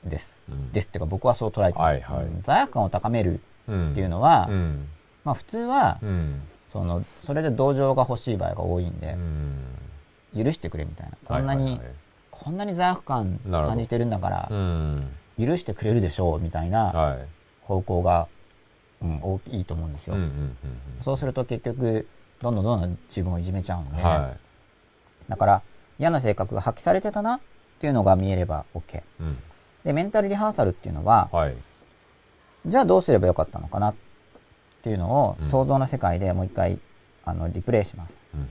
です。うんですっていうか僕はそう捉えてます。はいはいうん罪悪感を高めるうん。っていうのは、うん。まあ普通は、うん。その、それで同情が欲しい場合が多いんうで、ん。許してくれみたいな。こんなに、こんなに罪悪感感じてるんだからう、ん。許してくれるでしょうみたいなはい。方向が、うん、大きいと思うんですよ。そうすると結局、どんどんどんどん自分をいじめちゃうんうん。で、はだから嫌な性格が発揮されてたなっていうのが見えれば OK。い。うん。で、メンタルリハーサルっていうのは、はい。じゃあどうすればよかったのかなっていうのをうん想像の世界でもう一回、あの、リプレイします。うんうん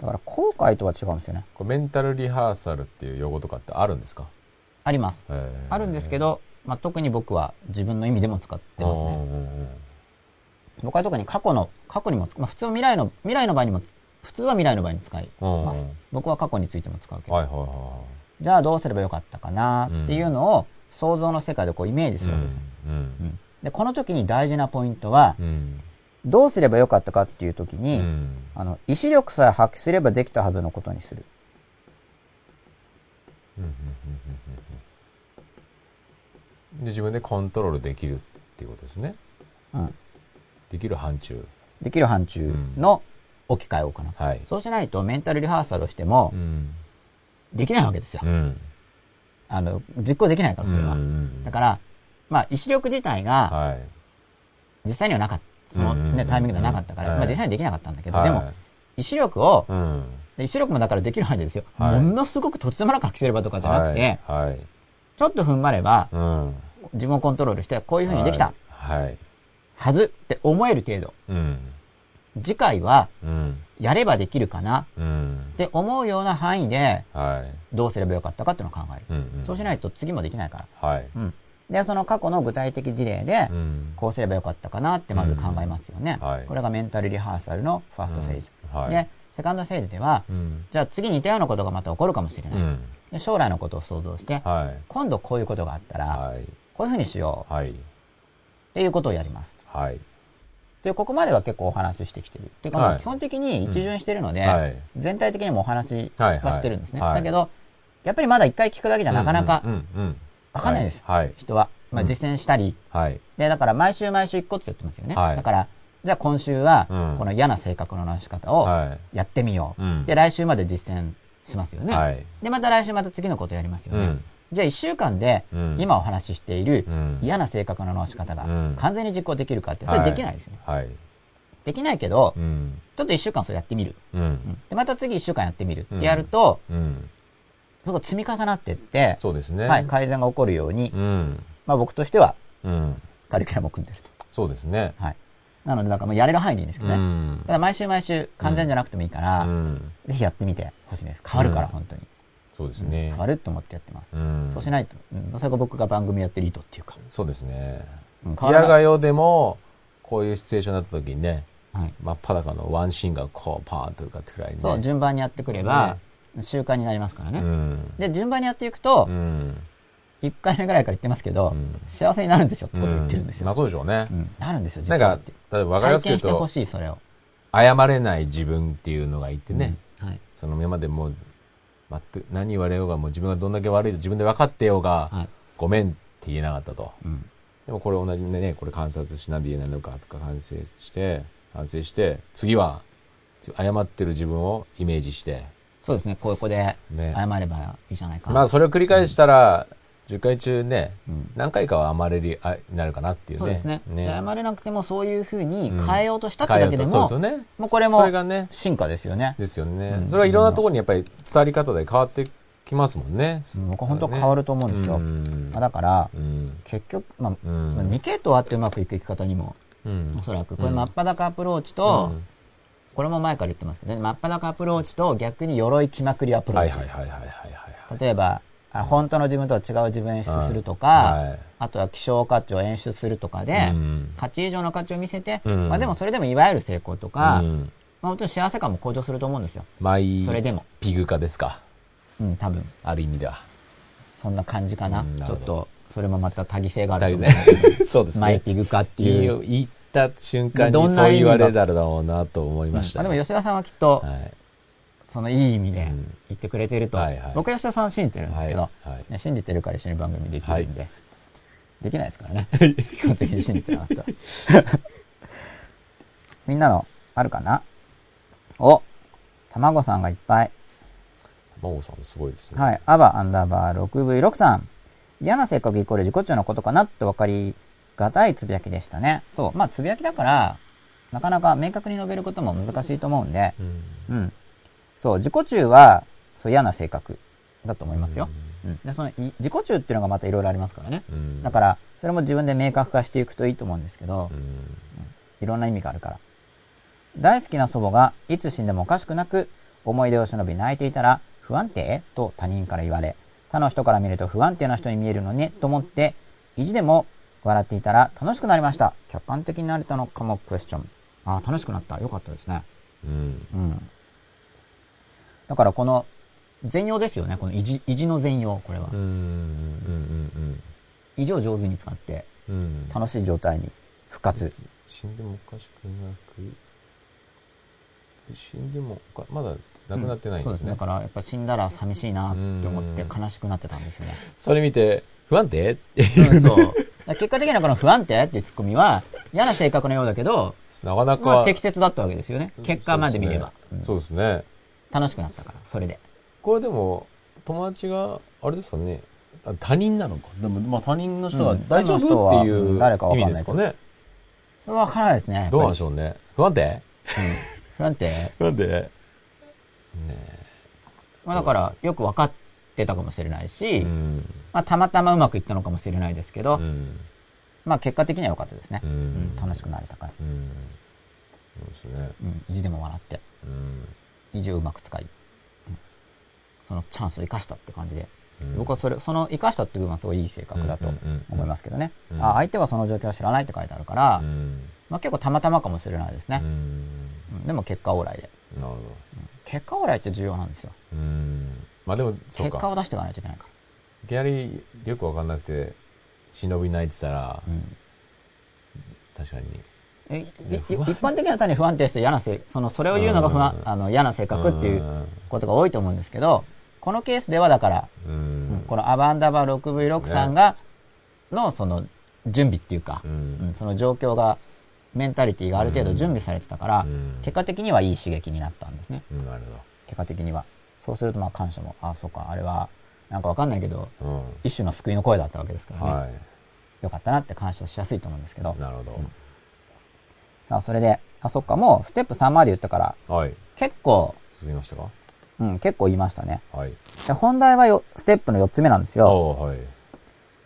だから後悔とは違うんですよね。メンタルリハーサルっていう用語とかってあるんですか？あります。あるんですけど、まあ、特に僕は自分の意味でも使ってますね。僕は特に過去の、過去にもつ、まあ、普通は未来の、未来の場合にも、普通は未来の場合に使いますうん。僕は過去についても使うけど、はいはいはじゃあどうすればよかったかなっていうのを想像の世界でこうイメージ。するわけですよ。うんうんで、この時に大事なポイントは、うん。どうすればよかったかっていう時に、うん。あの、意志力さえ発揮すればできたはずのことにする。で自分でコントロールできるっていうことですね。うん。できる範疇。できる範疇の置き換えを行う。はい。そうしないとメンタルリハーサルをしてもうん。できないわけですよ。うん。あの、実行できないから、それは。うんだから、まあ、意志力自体がはい。実際にはなかった。そのうんうんうんね、タイミングではなかったから、はいまあ実際にできなかったんだけど、はいでも、意志力を、うん。で意志力もだからできる範囲でですよ。はいものすごくとてつもなく発揮すればとかじゃなくて、はい。はい。ちょっと踏ん張れば、うん。自分をコントロールして、こういう風にできたはい。はい。はずって思える程度。うん。次回は、うん。やればできるかなうん。って思うような範囲で、はい。どうすればよかったかっていうのを考える。うん。そうしないと次もできないから。はい。うん。で、その過去の具体的事例でう、ん。こうすればよかったかなってまず考えますよね。うんはいこれがメンタルリハーサルのファーストフェーズ。うんはいで、セカンドフェーズでは、うん。じゃあ次似たようなことがまた起こるかもしれない。うん。で将来のことを想像して、はい。今度こういうことがあったら、はい。こういうふうにしようはい。っていうことをやります。はい。で、ここまでは結構お話ししてきてる。っていうか、まはいあ基本的に一巡してるので、はい全体的にもお話はいはしてるんですね。はいだけど、やっぱりまだ一回聞くだけじゃなかなかうんうんうん。わかんないです。はい。人は。まあうん実践したり、はい。で、だから毎週毎週一個って言ってますよね。はいだから、じゃあ今週はうん、この嫌な性格の直し方をはい。やってみよう。うんで、来週まで実践しますよね。はい。で、また来週また次のことやりますよね。うんじゃあ一週間でうん、今お話ししているうん嫌な性格の直し方がうん完全に実行できるかって、それできないですね。はい。できないけどう、ん。ちょっと一週間それやってみる。うん。うんで、また次一週間やってみるってやると、うん。そこ積み重なってって、そうですね。はい、改善が起こるように、うん。まあ僕としてはうん。カリキュラムを組んでると。そうですね。はい。なので、なんかもうやれる範囲でいいんですけどうね。んた。だ毎週毎週完全じゃなくてもいいから、うん。ぜひやってみてほしいです。変わるから、うん本当に。そうですね変。わると思ってやってます。うん。そうしないと、うん、それが僕が番組やってる意図っていうか。そうですね。うん嫌がよでも、こういうシチュエーションになった時にね、はい。真っ裸のワンシーンがこうパーンと浮かってくらいにね。そう、順番にやってくれば、習慣になりますからね。うん。で、順番にやっていくとう、ん。1回目ぐらいから言ってますけど、うん幸せになるんですよってことを言ってるんですよ。まあそうでしょうねう。んなるんですよ、実なんか例えば分かりや体すく言うと、験してほしい、それを。謝れない自分っていうのがいてね、うん。はい。その今までもう、全く何言われようが、もう自分がどんだけ悪いと自分で分かってようが、はい。ごめんって言えなかったと。うん。でもこれ同じでね、これ観察しなんで言えないのかとか反省して、反省して、次は、謝ってる自分をイメージして、そうですね、ここでね。謝ればいいじゃないかな。まあそれを繰り返したら、10回中ね、うん何回かは謝れる、あなるかなっていうね。そうですねで謝れなくてもそういうふうにうん変えようとしたってだけでも、うとそうですよね。もうこれも進化ですよね。ですよね。うんそれはいろんなところにやっぱり伝わり方で変わってきますもんね。うん僕は本当変わると思うんですよ。うんまあだから、うん。結局、まあ、うんまあ2系統あってうまくいく生き方にも、うんおそらく、これ真っ裸アプローチと、うんこれも前から言ってますけど、ね、真っ裸アプローチと逆に鎧着まくりアプローチ。はいはいはいはいはいはい。例えば、あ本当の自分とは違う自分を演出するとか、はいあとは希少価値を演出するとかで、うん価値以上の価値を見せて、うんまあでもそれでもいわゆる成功とか、うんまあもちろん幸せ感も向上すると思うんですよ。マイそれでも。ピグ化ですか？うん、多分。ある意味では。そんな感じかな。うんなちょっと、それもまた多義性があると思大う事 そうですね。マイピグ化っていう。よ言った瞬間にそう言われたらだろうなと思いましたでも吉田さんはきっと、はい。そのいい意味でうん言ってくれてると、はいはい僕は吉田さんを信じてるんですけど、はいはいね、信じてるから一緒に番組できるんで、できないですからね。基本的に信じてなかったら。みんなの、あるかな？お、卵さんがいっぱい。真さんすごいですね。はい。アバアンダーバー 6V6 さん。嫌な性格イコール自己中のことかなって分かりがたいつぶやきでしたね。そう。まあ、つぶやきだから、なかなか明確に述べることも難しいと思うんで、うん。うん。そう、自己中は、そう嫌な性格だと思いますよ。うん。で、その、い自己中っていうのがまたいろいろありますからね。うん。だから、それも自分で明確化していくといいと思うんですけどう、ん。いろんな意味があるから。大好きな祖母がいつ死んでもおかしくなく思い出を忍び泣いていたら不安定？と他人から言われ、他の人から見ると不安定な人に見えるのねと思って意地でも笑っていたら楽しくなりました。客観的になれたのかも？クエスチョン。ああ、楽しくなった。よかったですね。うん。うん。だからこの全容ですよね。この意地意地の全容、これはうん。う。ん。うん。意地を上手に使ってうん。楽しい状態に復活。死んでもおかしくなく、死んでもまだ亡くなってないんそうですね。だからやっぱ死んだら寂しいなって思ってうん悲しくなってたんですよね。それ見て、不安定？って、うん、そう。結果的にはこの不安定っていうツッコミは嫌な性格のようだけど、なかなか、まあ適切だったわけですよね。結果まで見れば。そうですね。そうですね。うん楽しくなったから、それで。これでも、友達が、あれですかね、あ他人なのか。でも、まあ他人の人はうん大丈夫っていうは誰かわ意かんないけど味ですかね。それはわからないですね。どうなんでししょうね。不安定？うん。不安定？不安定？ねまあだから、よく分かってたかもしれないし、え。うん。まあたまたまうまくいったのかもしれないですけど、うん。まあ結果的には良かったですね。ううんん。楽しくなれたから。うん。そうですね。うん。意地でも笑って、うん。意地をうまく使い、うんそのチャンスを生かしたって感じで、うん僕はそれ、その生かしたっていう部分はすごいいい性格だとうんうんうん思いますけどね。うんあ、相手はその状況を知らないって書いてあるから、うん。まあ結構たまたまかもしれないですね。うん。うんでも結果オーライで。なるほど。結果オーライって重要なんですよ。うん。まあでも。結果を出していかないといけないかいきなりよくわかんなくて、忍び泣いてたらら。、うん確かに。一般的には単に不安定して嫌な性、その、それを言うのが不安、うんあの、嫌な性格っていうことが多いと思うんですけど、このケースではだから、ううんん。このアバンダバー 6V6 さんが、の、その、準備っていうか、ううんん。その状況が、メンタリティがある程度準備されてたから、うん結果的にはいい刺激になったんですね。うんなる結果的には。そうすると、まあ感謝も、あ、そうか、あれは、なんかわかんないけど、ほど。一種の救いの声だったわけですからうん。ね。はい。よかったなって感謝しやすいと思うんですけど。なるほど。さあ、それで、あ、そっか、もうステップ3まで言ったから、はい。結構、進みましたか？うん、結構言いましたね。はい。で本題はよステップの4つ目なんですよ。はい。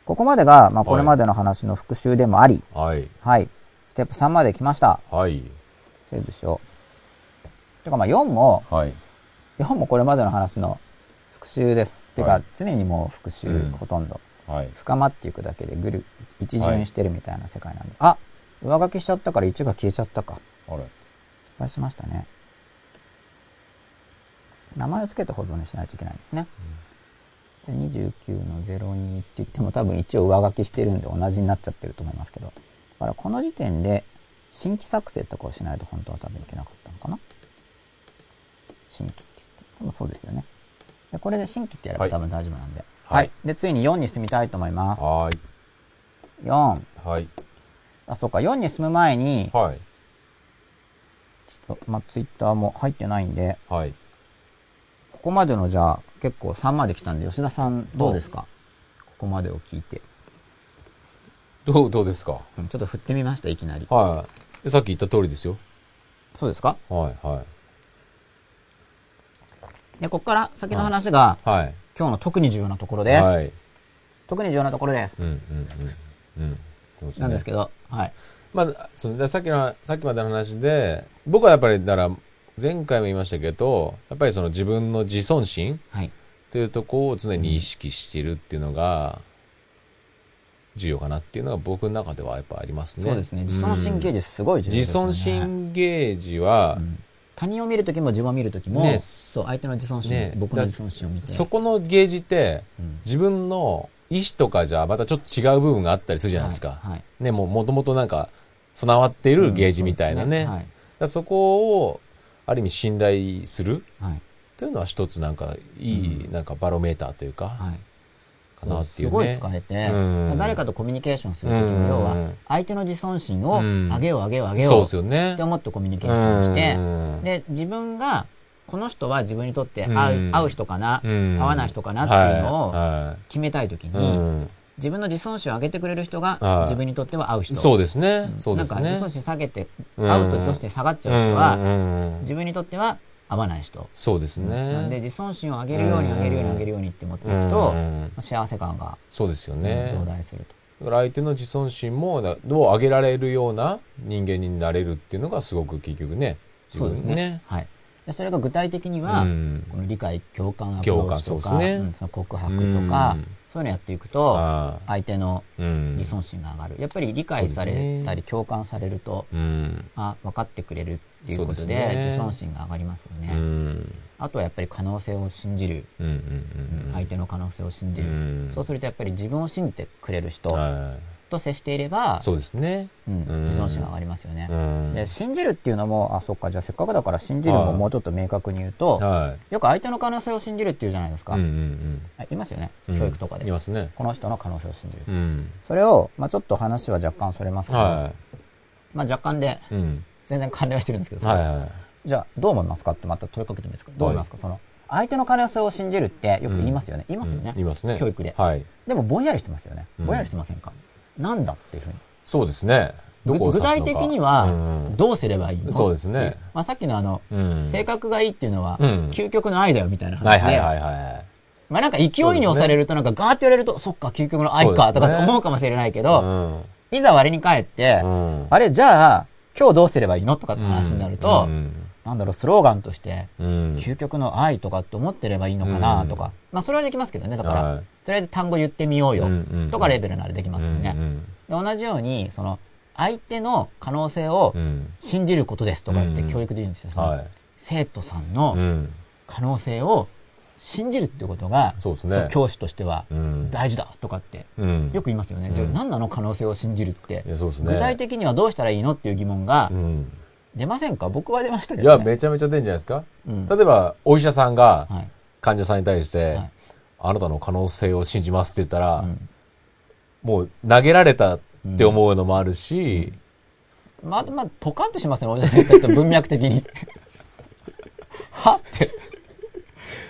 ここまでが、まあ、いこれまでの話の復習でもあり、はい。はい。ステップ3まで来ました。はい。セーブしよう。てか、まあ、4も、はい。4もこれまでの話の復習です。てかはい、常にもう復習、うんほとんど。はい。深まっていくだけでぐる、一巡してるみたいな世界なんで。あ上書きしちゃったから1が消えちゃったか。あれ失敗しましたね。名前を付けて保存にしないといけないんですね。じゃあ29の02って言っても多分一応上書きしてるんで同じになっちゃってると思いますけど。だからこの時点で新規作成とかをしないと本当は多分いけなかったのかな。新規って言って。多分そうですよね。で、これで新規ってやればはい多分大丈夫なんで。はいで、ついに4に進みたいと思います。はーい。4。はい。あ、そうか、4に進む前に、はい。ちょっと、まあ、ツイッターも入ってないんで、はい。ここまでのじゃあ、結構3まで来たんで、吉田さんどうですか？ここまでを聞いて。どう、どうですか？うんちょっと振ってみました、いきなり。はい。さっき言った通りですよ。そうですか？はい、はい。で、ここから先の話が、はい。今日の特に重要なところです。はい。特に重要なところです。うん、うん、うん。うん。なんですけど、はい。まあ、そのださっきの、さっきまでの話で、僕はやっぱり、だから、前回も言いましたけど、やっぱりその自分の自尊心はい。っていうところを常に意識しているっていうのが、重要かなっていうのが僕の中ではやっぱありますね。そうですね。自尊心ゲージ。ジすごい重要ですよね。自尊心ゲージは、他人を見るときも自分を見るときも、ねそう、相手の自尊心、ね僕の自尊心を見て。そこのゲージって、うん自分の意思とかじゃまたちょっと違う部分があったりするじゃないですか。はい。はいね、もうもともとなんか備わっているゲージみたいなね。うんそこを、ある意味信頼するはい。はい。というのは一つなんかいい、なんかバロメーターというか、はい。かなっていうね。すごい使えて、うん誰かとコミュニケーションするときうんに、要は、相手の自尊心をうん上げよう上げよう上げよそううですよねって。思ってコミュニケーションしてうん、で、自分が、この人は自分にとって合う,、うん合う人かな、うん合わない人かなっていうのをは決めたいときいはいに、うん自分の自尊心を上げてくれる人がはい自分にとっては合う人。そうですね。そうですねなんか自尊。心下げて、うん合うと自尊心下がっちゃう人は、うんうん自分にとっては合わない人。そうですね。なんで自尊心を上げるように上げるように上げるようにって持っていくとうん、幸せ感がそうですようんね。増大すると。だから相手の自尊心もだどう上げられるような人間になれるっていうのがすごく結局ね、そうですね。はい。でそれが具体的には、うんこの理解、共感、アプローチとか、ねうんその告白とか、うんそういうのやっていくと、相手のうん自尊心が上がる。やっぱり理解されたり、共感されると、うん。あ、分かってくれるっていうことで、自尊心が上がりますよね。うん。あとはやっぱり可能性を信じる。相手の可能性を信じる。うんそうするとやっぱり自分を信じてくれる人はと接していればい。、そうですね。うんうん自尊心が上がりますよね。うん。で信じるっていうのも、あ、そっか、じゃあせっかくだから信じるももうちょっと明確に言うと、はよく相手の可能性を信じるっていうじゃないですい。か。うんうんはいいますよね、うん。教育とかでい。ますね。この人の可能性を信じる。うん。それを、まあちょっと話は若干それますけど、はまあ若干でい。うん。全然関連はしてるんですけど、はいはい。じゃあどう思いますかってまた問いかけてみますか？どう思いますか、その、相手の可能性を信じるってよく言いますよね。言いますよね。いますね。教育で。はい。でもぼんやりしてますよね。うんぼんやりしてませんか、なんだっていうふうに。そうですね。具体的にはうんどうすればいいの、そうですね。まあ、さっきのあの、うん。性格がいいっていうのは、うん究極の愛だよみたいな話で、はいはいはいはい。まあなんか勢いに押されるとなんかガーって言われると、そっか、究極の愛かとか思うかもしれないけど、うん。いざ我に返って、うんあれ、じゃあ、今日どうすればいいの？とかって話になると、うんなんだろう、スローガンとして、うん。究極の愛とかって思ってればいいのかなとか、まあそれはできますけどね。だから、はいとりあえず単語言ってみようよとかレベルならできますよね。うんで同じように、その、相手の可能性をうん信じることですとかってうん教育で言うんですよ。生徒さんうのん。可能性を信じるっていうことが、そうですね。教師としてはうん。大事だとかってうん。よく言いますよね。うんじゃあ何なの可能性を信じるってい。や、そうですね。具体的にはどうしたらいいのっていう疑問がうん。出ませんか？僕は出ましたけいや、どね。めちゃめちゃ出るんじゃないですか？うん例えば、お医者さんがはい。患者さんに対してはい、あなたの可能性を信じますって言ったらう、んもう投げられたって思うのもあるし、まあ、まあ、ポカンとしますね、おじさんって文脈的に。はって。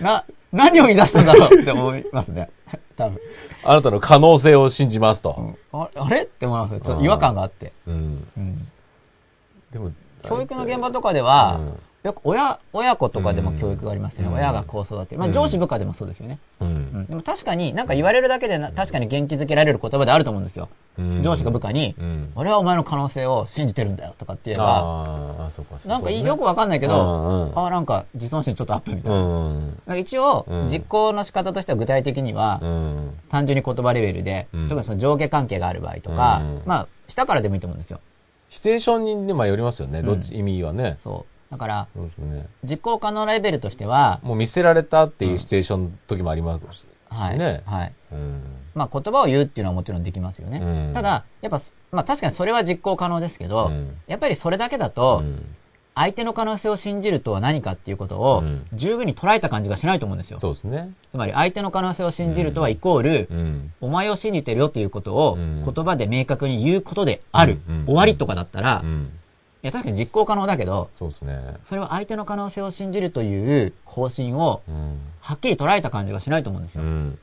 な、何を言い出したんだろうって思いますね。多分。あなたの可能性を信じますと。うんああれ？って思いますね。ちょっと違和感があって。うん。うん。でも、教育の現場とかでは、うんよく親、親子とかでも教育がありますよね。うん親がこう育てる。まあ上司部下でもそうですよね。う。うんん。でも確かになんか言われるだけでな、確かに元気づけられる言葉であると思うんですよ。うん上司が部下に、うん。俺はお前の可能性を信じてるんだよとかって言えば、ああ、そうか。なんかよくわかんないけど、うんうんあなんか自尊心ちょっとアップみたいな。一応、うん実行の仕方としては具体的には、うん。単純に言葉レベルで、うん特にその上下関係がある場合とか、うんまあ、下からでもいいと思うんですよ。シチュエーションにでもよりますよね。どっち、意味はね。そう。だから。実行可能レベルとしては、もう見せられたっていうシチュエーションの時もありますしはい。ね。はい。うん。まあ、言葉を言うっていうのはもちろんできますよね。うんただ、やっぱ、まあ確かにそれは実行可能ですけど、うんやっぱりそれだけだと、うん相手の可能性を信じるとは何かっていうことをうん十分に捉えた感じがしないと思うんですよ。そうですね。つまり相手の可能性を信じるとはイコール、うん。お前を信じてるよっていうことをうん言葉で明確に言うことである、終わりとかだったら、いうん。や確かに実行可能だけど、そうですね。それは相手の可能性を信じるという方針をうん。はっきり捉えた感じがしないと思うんですよ。うん。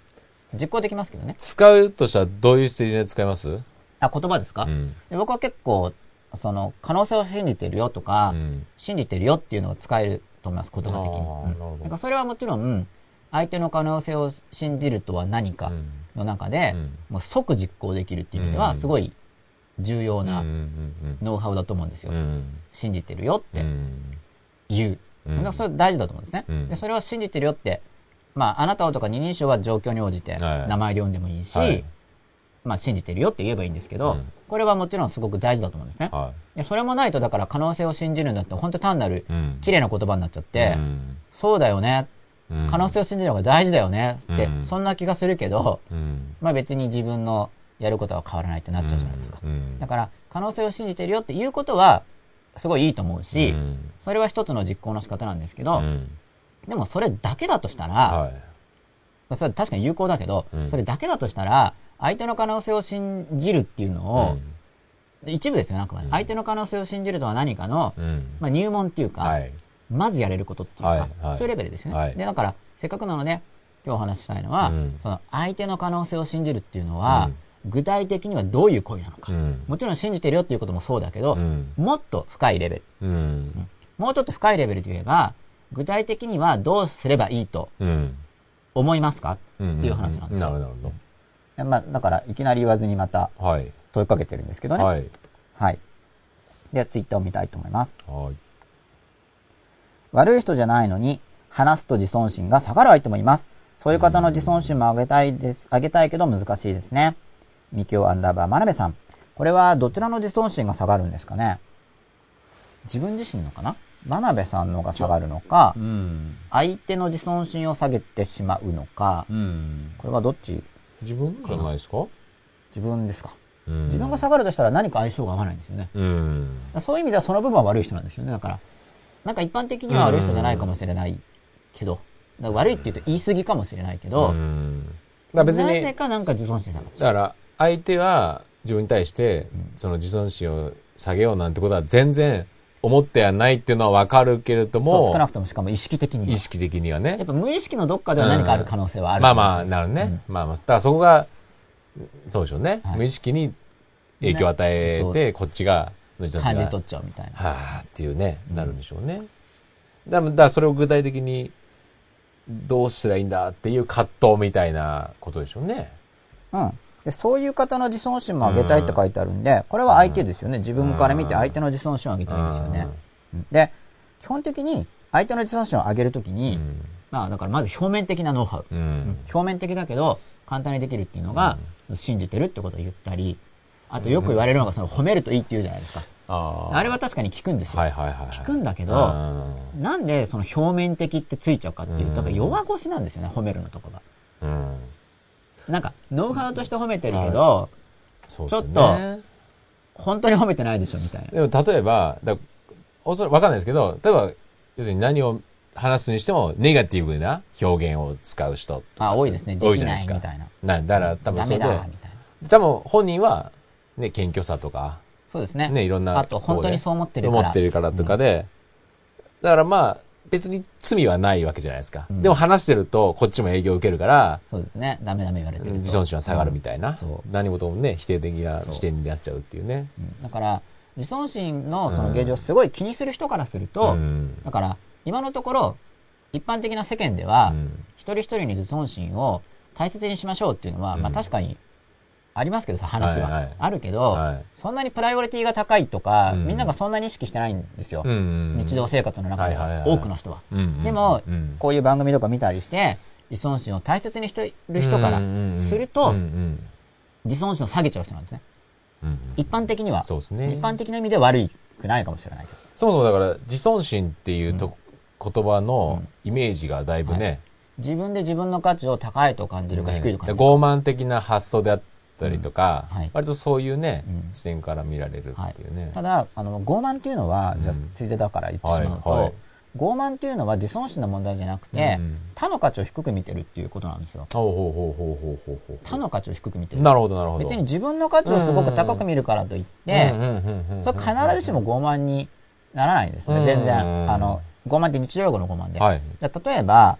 実行できますけどね。使うとしたらどういうステージで使います？あ、言葉ですか、僕は結構、その、可能性を信じてるよとか、うん信じてるよっていうのを使えると思います、言葉的に。うんなんかそれはもちろん、相手の可能性を信じるとは何かうんの中で、うんもう即実行できるっていう意味では、うんすごい重要。なんノウハウだと思うんですよ。うん。信じてるよってうん。言う。うんだからそれ大事だと思うんですね、うんで。それを信じてるよって、まあ、あなたをとか二人称は状況に応じてはい名前で呼んでもいいし、はいまあ、信じてるよって言えばいいんですけど、うんこれはもちろんすごく大事だと思うんですね。はでそれもないと、だから可能性を信じるんだって、本当単なる。綺麗な言葉になっちゃって、うんそうだよね、うん可能性を信じるのが大事だよねって、うんそんな気がするけど、うん。まあ別に自分のやることは変わらないってなっちゃうじゃないですか。うん。だから、可能性を信じてるよっていうことは、すごいいいと思うし、うんそれは一つの実行の仕方なんですけど、うんでもそれだけだとしたら、はい。まあそれは確かに有効だけど、うんそれだけだとしたら、相手の可能性を信じるっていうのを、一部ですよ、なんか、うん相手の可能性を信じるとは何かの、うん。うんまあ、入門っていうか、はい。まずやれることっていうか、はいはいそういうレベルですね。はいで、だから、せっかくなので、今日お話ししたいのは、うんその相手の可能性を信じるっていうのは、具体的にはどういう行為なのか、うん。もちろん信じてるよっていうこともそうだけど、うん。もっと深いレベル。うん。もうちょっと深いレベルで言えば、具体的にはどうすればいいとうん。思いますか？うん。っていう話なんですよなるほど、まあ、だから、いきなり言わずにまた。はい。問いかけてるんですけどね。はい。はい。では、ツイッターを見たいと思います。はい。悪い人じゃないのに、話すと自尊心が下がる相手もいます。そういう方の自尊心も上げたいです。上げたいけど難しいですね。みきおアンダーバー真鍋さん。これはどちらの自尊心が下がるんですかね自分自身のかな？真鍋さんのが下がるのかう、ん。相手の自尊心を下げてしまうのか、うん。これはどっち自分じゃないですか？自分ですか？うん自分が下がるとしたら何か相性が合わないんですよね。うん。そういう意味ではその部分は悪い人なんですよね。だから、なんか一般的には悪い人じゃないかもしれないけど、悪いって言うと言い過ぎかもしれないけど、うん。だ別に、なぜかなんか自尊心下がっちゃう。だから、相手は自分に対して、その自尊心を下げようなんてことは全然思ってはないっていうのはわかるけれども少、なくともしかも意識的には。意識的にはね。やっぱ無意識のどっかでは何かある可能性はあるまあまあ、と思うんですよなるね。まあまあ、だからそこが、そうでしょうね。はい無意識に影響を与えねて、こっちが、感じ取っちゃうみたいな。はあっていうね、なるんでしょうね。だだからそれを具体的にどうしたらいいんだっていう葛藤みたいなことでしょうね。うん。でそういう方の自尊心も上げたいって書いてあるんで、これは相手ですよね。自分から見て相手の自尊心を上げたいんですよね。うんで、基本的に相手の自尊心を上げるときに、まあだからまず表面的なノウハウ。表面的だけど簡単にできるっていうのが、信じてるってことを言ったり、あとよく言われるのがその褒めるといいって言うじゃないですか。ああれは確かに聞くんですよ。はいはいはい。聞くんだけうど、んなんでその表面的ってついちゃうかっていうと、うんだから弱腰なんですよね、褒めるのとこが。うん。なんか、ノウハウとして褒めてるけど、そうですよね。ちょっ本当に褒めてないでしょ、みたいな。でも例えば、だおそらわかんないですけど、例えば、要するに何を話すにしても、ネガティブな表現を使う人あ、多いですね。できない多いじゃないですか。みたいな。なだから多分それで。多分本人は、ね、謙虚さとか、そうですね。ね、いろんなあと、本当にそう思ってるから。思ってるからとかで、だからまあ、別に罪はないわけじゃないですか。うんでも話してると、こっちも営業を受けるから、そうですね。ダメダメ言われてると。自尊心は下がるみたいな。そう何事もね、否定的な視点になっちゃうっていうね。うんだから、自尊心のその現状をすごい気にする人からすると、うんだから今のところ一般的な世間では、うん一人一人に自尊心を大切にしましょうっていうのは、まあうん確かにありますけどさ、話は。はいはい。あるけど、はい。そんなにプライオリティが高いとか、うん。みんながそんなに意識してないんですよ。うんうん日常生活の中では、はいはいはい。多くの人は。でも、うん。こういう番組とか見たりして、自尊心を大切にしている人からすると、自尊心を下げちゃう人なんですね。一般的には。そうですね。一般的な意味で悪くないかもしれないけど。そもそもだから自尊心っていうと、言葉のイメージがだいぶね、自分で自分の価値を高いと感じるか低いと感じるか。傲慢的な発想であったりとか、うん。はい。割とそういうね、うん。視点から見られるっていうね。ただ、あの、傲慢っていうのは、じゃあうん、ついでだから言ってしまうと、はいはい。傲慢っていうのは自尊心の問題じゃなくて、うん。他の価値を低く見てるっていうことなんですよ。他の価値を低く見てる。なるほどなるほど。別に自分の価値をすごく高く見るからといって、それ必ずしも傲慢にならないんですね、うん。全然。あの、傲慢って日常用語の傲慢で。はい。じゃあ例えば、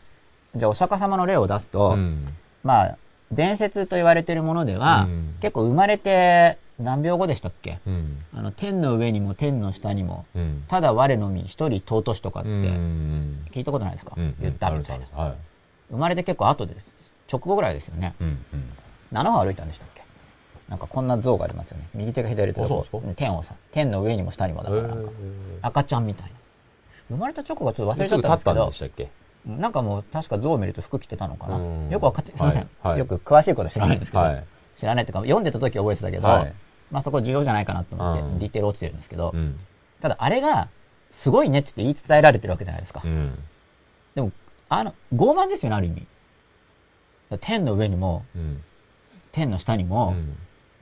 じゃあお釈迦様の例を出すと、うん。まあ、伝説と言われているものでは、うん。結構生まれて何秒後でしたっけ？うん。あの、天の上にも天の下にも、うん。ただ我のみ一人尊しとかってうん聞いたことないですか、うん言ったみたいな。はい。生まれて結構後です。直後ぐらいですよね。うんうん。7歩歩いたんでしたっけ？なんかこんな像がありますよね。右手が左手が天をさ、天の上にも下にもだからなんか赤ちゃんみたいな。生まれた直後がちょっと忘れちすぐゃったんですけどなんかもう確か像を見ると服着てたのかな。うん。よくわかって、すいません。はい。はいよく詳しいことは知らないんですけど、はい。知らないっていうか、読んでた時は覚えてたけど、はい。まあそこ重要じゃないかなと思って、うん。ディテール落ちてるんですけど、うん。ただあれが、すごいねって言って言い伝えられてるわけじゃないですか。うん。でも、あの、傲慢ですよね、ある意味。天の上にも、うん。天の下にうも、ん。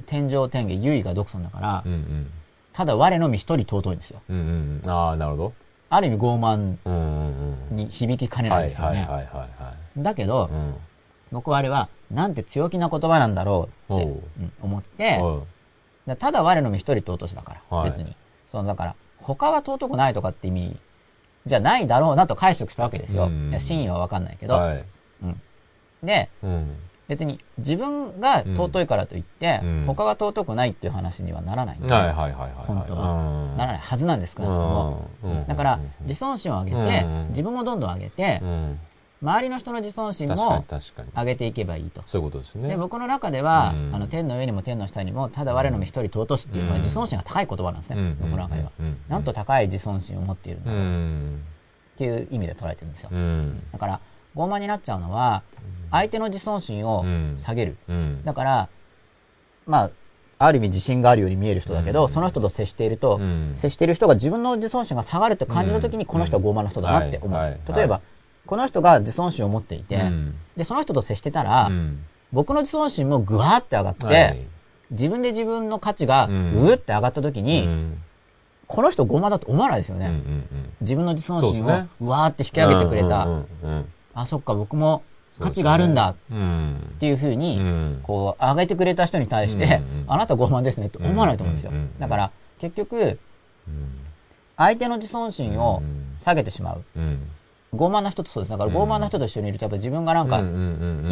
天上天下、優位が独尊だから、うんうん。ただ我のみ一人尊いんですよ。うんうんああなるほどある意味傲慢に響きかねなはいいですよね。だけど、うん。僕はあれは、なんて強気な言葉なんだろうって、思って、ただ我のみ一人尊しだから、はい。別に。そのだから、他は尊くないとかって意味じゃないだろうなと解釈したわけですよ。真意はわかんないけど。はい。で、うん別に自分が尊いからといって、うん。他が尊くないっていう話にはならないんで、はいはいはいはい本当は。うん。ならないはずなんです、少なくとも。うん。だからうん、自尊心を上げて、うん。自分もどんどん上げて、うん。周りの人の自尊心も上げていけばいいと。そういうことですね。で、僕の中では、うん。あの、天の上にも天の下にも、ただ我の身一人尊しっていう、うん。まあ自尊心が高い言葉なんですね、うん。僕の中では。うん。なんと高い自尊心を持っているんだうろうっん。ていう意味で捉えてるんですよ。うん。だから、傲慢になっちゃうのは、相手の自尊心を下げる。うん。だから、まあ、ある意味自信があるように見える人だけど、うん。その人と接していると、うん。接している人が自分の自尊心が下がるって感じた時に、この人は傲慢な人だなって思うんです。例えば、この人が自尊心を持っていて、うん。で、その人と接してたら、うん。僕の自尊心もぐわーって上がって、はい。自分で自分の価値がうーって上がった時に、うん。この人傲慢だと思わないですよね。自分の自尊心をそうわーって引き上げてくれた、あ、そっか、僕も価値があるんだ。っうん。ていうふうに、うん。こう、上げてくれた人に対して、あなた傲慢ですねって思わないと思うんですよ。だから、結局、うん。相手の自尊心をうん下げてしまう。うん傲慢な人とそうです。だから傲慢な人と一緒にいると、やっぱ自分がなんか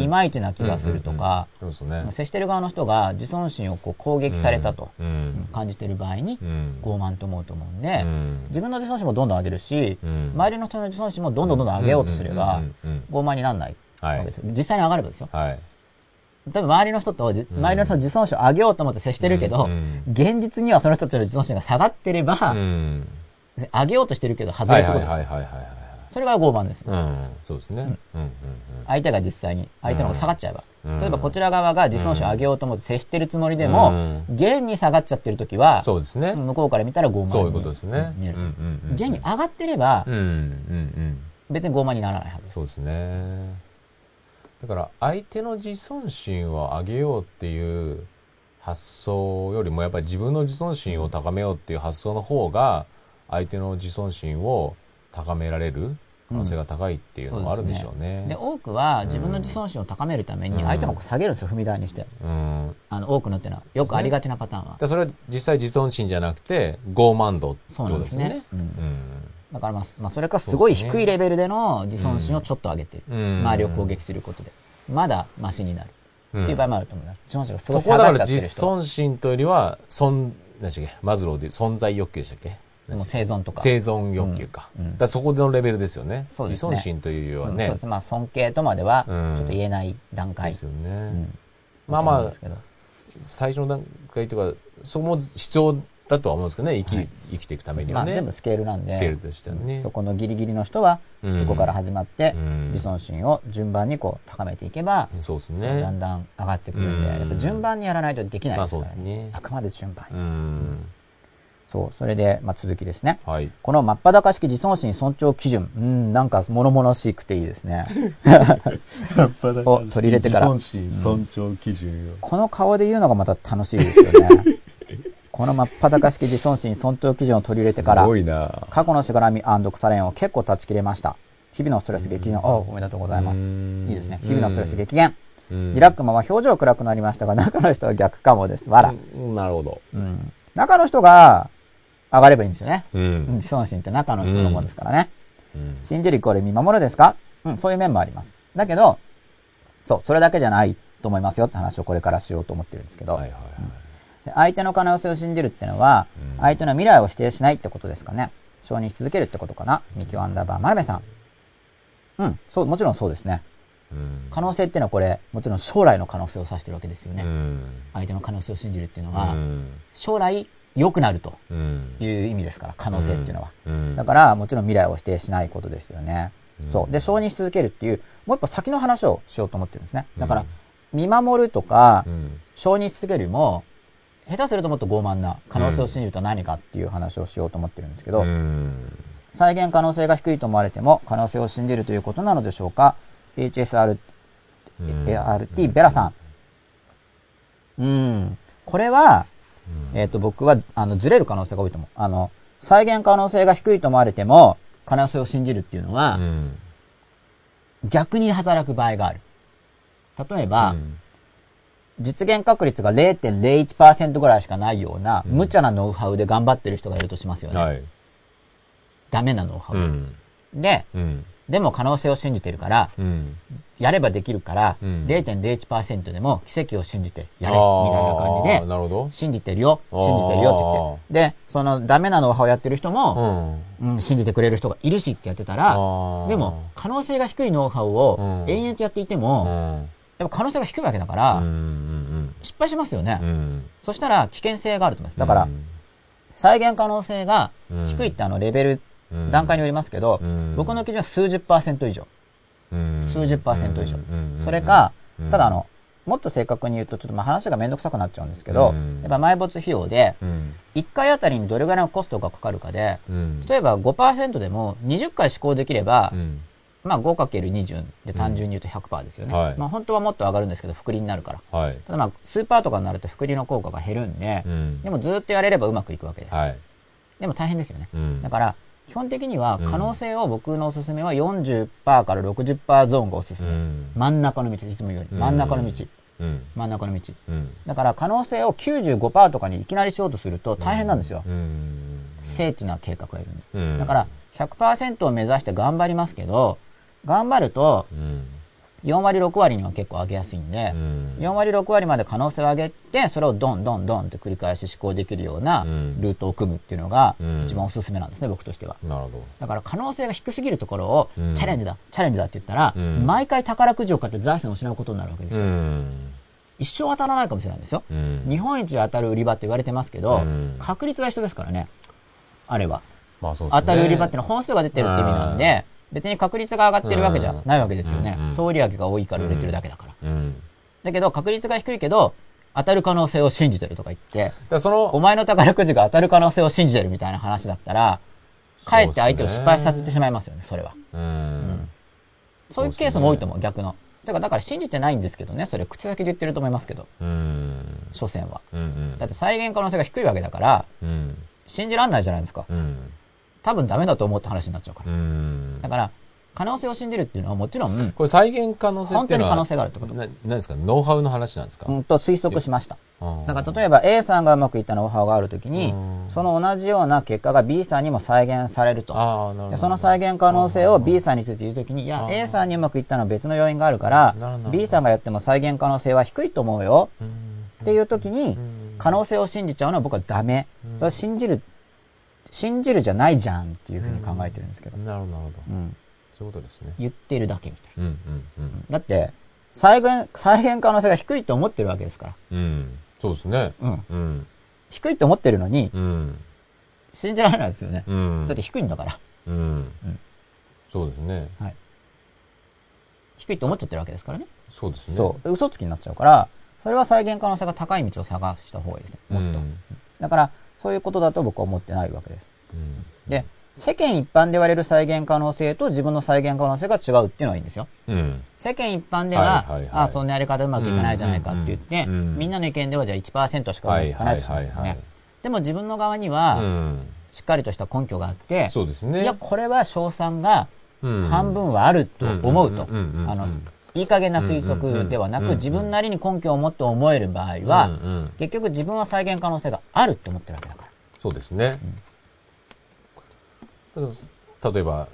いまいちな気がするとか、そうですね。接してる側の人が自尊心をこう攻撃されたとうん。感じてる場合にう、ん。傲慢と思うと思うんで、うん。自分の自尊心もどんどん上げるし、うん。周りの人の自尊心もどんどんどんどん上げようとすれば傲慢にならないわけですよ。実際に上がればですよ。はい。例えば周りの人とじ、周りの人の自尊心を上げようと思って接してるけど、うん現実にはその人たちの自尊心が下がってれば、うん。上げようとしてるけど外はいれってことです。それが傲慢ですね。うんそうですね。うん。うん相手が実際に、相手の方が下がっちゃえば。うん。例えばこちら側が自尊心を上げようと思って接してるつもりでも、うん。現に下がっちゃってる時は、そうですね。向こうから見たら傲慢にそういうことですね。見える。現に上がってればうん、うんうん別に傲慢にならないはずです。そうですね。だから相手の自尊心を上げようっていう発想よりもやっぱり自分の自尊心を高めようっていう発想の方が相手の自尊心を高められる可能性が高いっていうのもあるんでしょうね。で、多くは自分の自尊心を高めるために相手の方を下げるんですよ、踏み台にして。うん、あの、多くのっていうのは、よくありがちなパターンは。でそれは実際自尊心じゃなくて傲慢度ってそうなんでことですすねね。。うんうんだからまあ、まあ、それかすごい低いレベルでの自尊心をちょっと上げてる。うん周りを攻撃することで。まだマシになる。うんっていう場合もあると思います。自尊心がすごい下がっちゃってる人。自尊心というよりは尊何でしたっけ？マズローで存在欲求でしたっけ？もう生存とか。生存欲求か。うんうんだそこでのレベルですよね。そうですね自尊心というよりはね。うんそうです。まあ、尊敬とまでは、ちうんょっと言えない段階。ですよね。うんまあまあ最初の段階というか、そこも必要だとは思うんですけどね、生き、はい生きていくためにまあ、はね。全部スケールなんで、スケールとしてはね。そこのギリギリの人は、うんそこから始まって、うん自尊心を順番にこう高めていけば、そうですそうだんね。だん上がってくるんで、うんやっぱ順番にやらないとできないですから、まあそうですねあくまで順番に。うん。そう、それで、まあ、続きですね。はい。この真っ裸式自尊心尊重基準。うん、なんか物々しくていいですね。を取り入れてから自尊心尊重基準を。この顔で言うのがまた楽しいですよね。この真っ裸式自尊心尊重基準を取り入れてからす、ごいな過去のしがらみ腐れ縁を結構断ち切れました。日々のストレス激減。おおめでとうございます。いいですね。日々のストレス激減。リラックマは表情暗くなりましたが、中の人は逆かもです。わら。うんなるほど。うん。中の人が上がればいいんですよね。ううんん。自尊心って中の人のものですからね。うん信じるイコール見守るですか？うん、そういう面もあります。だけど、そう、それだけじゃないと思いますよって話をこれからしようと思ってるんですけど、はいはいはい。で相手の可能性を信じるってのは、うん相手の未来を否定しないってことですかね。承認し続けるってことかな。ミキオアンダーバー、マルメさん。うん、そう、もちろんそうですね。うん可能性っていうのはこれ、もちろん将来の可能性を指してるわけですよね。うん相手の可能性を信じるっていうのうは、ん将来良くなるとうんいう意味ですから、可能性っていうのは。うんだから、もちろん未来を否定しないことですよね。うんそう。で、承認し続けるっていう、もう一歩先の話をしようと思ってるんですね。だからうん、見守るとかう、ん承認し続けるよりも、下手するともっと傲慢な可能性を信じると何かっていう話をしようと思ってるんですけど、うん再現可能性が低いと思われても、可能性を信じるということなのでしょうか ?HSR、うん ART、ベラさん。うん。これは、えっ、と、僕は、あの、ずれる可能性が多いと思う。あの、再現可能性が低いと思われても、可能性を信じるっていうのは、うん逆に働く場合がある。例えば、うん実現確率が0.01%ぐらいしかないような、うん無茶なノウハウで頑張ってる人がいるとしますよね。はい。ダメなノウハウ、うんで、うんでも可能性を信じてるから、うんやればできるから、うん0.01%でも奇跡を信じてやれ、みたいな感じで、なるほど。信じてるよ、信じてるよって言って。で、そのダメなノウハウをやってる人うも、ん。うん、信じてくれる人がいるしってやってたら、でも、可能性が低いノウハウをうん延々とやっていてうも、ん。やっぱ可能性が低いわけだから、失敗しますよね。そしたら危険性があると思います。だから、再現可能性が低いってあのレベル、うん段階によりますけど、うん僕の基準は数十パーセント以上。うん数十パーセント以上うん。それかうん、ただあの、もっと正確に言うと、ちょっとまあ話がめんどくさくなっちゃうんですけどうん、やっぱ埋没費用で、うん1回あたりにどれぐらいのコストがかかるかで、うん例えば5%でも20回試行できればう、んまあ 5×20 で単純に言うと100%ですよね。はいまあ本当はもっと上がるんですけど、複利になるから。はい。ただまあ、スーパーとかになると複利の効果が減るんでう、んでもずっとやれればうまくいくわけです。はい。でも大変ですよね。うんだから、基本的にはうん可能性を僕のおすすめは40%から60%ゾーンがおすすめ。うん真ん中の道、いつも言うように。うん真ん中の道。うん真ん中の道。うんだから可能性を95%とかにいきなりしようとすると大変なんですよ。うん精緻な計画がいるんで。うんだから100%を目指して頑張りますけど、頑張るとうん4割6割には結構上げやすいんでう、ん4割6割まで可能性を上げて、それをドンドンドンって繰り返し試行できるようなうんルートを組むっていうのがうん一番おすすめなんですね、僕としては。なるほど。だから可能性が低すぎるところをうんチャレンジだ、チャレンジだって言ったら、うん毎回宝くじを買って財産を失うことになるわけですうよ。ん一生当たらないかもしれないんですよ。うん日本一当たる売り場って言われてますけど、うん確率は一緒ですからね。あれは。まあね当たる売り場っていうのは本数が出てるって意味なんで、別に確率が上がってるわけじゃないわけですよねうん。総売上が多いから売れてるだけだから。うん。だけど確率が低いけど、当たる可能性を信じてるとか言って、だそおの、前の宝くじが当たる可能性を信じてるみたいな話だったら、かえって相手を失敗させてしまいますよね、それは。うん。そういうケースも多いと思う、逆の。だから、だから信じてないんですけどね、それ口先で言ってると思いますけど、うん。所詮は。うんだって再現可能性が低いわけだから、うん。信じらんないじゃないですか。うん。多分ダメだと思った話になっちゃうかうら。ん。だ。から、可能性を信じるっていうのはもちろん、これ再現可能性っていうのは、本当に可能性があるってこと。な、なんですか？ノウハウの話なんですか？うんと推測しました。うんだから例えば A さんがうまくいったノウハウがあるときにうん、その同じような結果が B さんにも再現されると。ああ、なるほど。でその再現可能性を B さんについて言うときに、いや、A さんにうまくいったのは別の要因があるから B さんがやっても再現可能性は低いと思うよ。うん。っていうときにう、ん。可能性を信じちゃうのは僕はダメ。それは信じる、信じるじゃないじゃんっていうふうに考えてるんですけど。なるほど、なるほど。うん。そういうことですね。言ってるだけみたいうん、うん、うん。な。だって、再現、再現可能性が低いと思ってるわけですから。うん。そうですね。うん。うん。低いと思ってるのに、うん。信じられないですよね。うん。だって低いんだから。うん。うんそうですね。はい。低いと思っちゃってるわけですからね。そうですね。そう。で嘘つきになっちゃうから、それは再現可能性が高い道を探した方がいいですね。もっと。うんだから、そういうことだと僕は思ってないわけです。うん。で、世間一般で言われる再現可能性と自分の再現可能性が違うっていうのはいいんですよ。うん。世間一般では、はいはいはいあそんなやり方うまくいかないじゃないかって言って、うんうんうんみんなの意見ではじゃあ1%しかうまくいかないとしますよね。はいはいはいはいでも自分の側には、うん。しっかりとした根拠があって、そうですね。いや、これは賞賛がうん半分はあると思うと。あの、いい加減な推測ではなく、うんうんうん自分なりに根拠を持って思える場合は、うんうん。結局自分は再現可能性があるって思ってるわけだから。そうですね。だから例えば、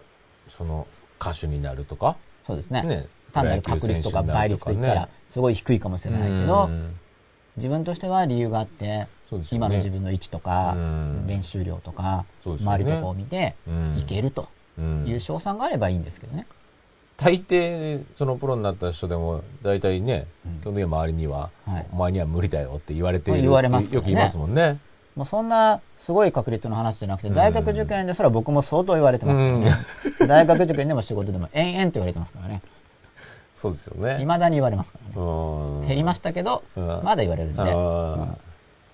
その、歌手になるとか、そうですね。ね。単なる確率とか倍率といったら、すごい低いかもしれないけど、自分としては理由があって、ね。今の自分の位置とか、うん。練習量とか、周りとかを見て、うん。いけるとうん。いう賞賛があればいいんですけどね。大抵、そのプロになった人でも、大体ね、基本的には周りには、はいお前には無理だよって言われている言われますねよく言いますもんね。もうそんなすごい確率の話じゃなくて、大学受験ですら僕も相当言われてますからね。大学受験でも仕事でも延々と言われてますからね。そうですよね。未だに言われますからね。うん減りましたけど、うんまだ言われるんで。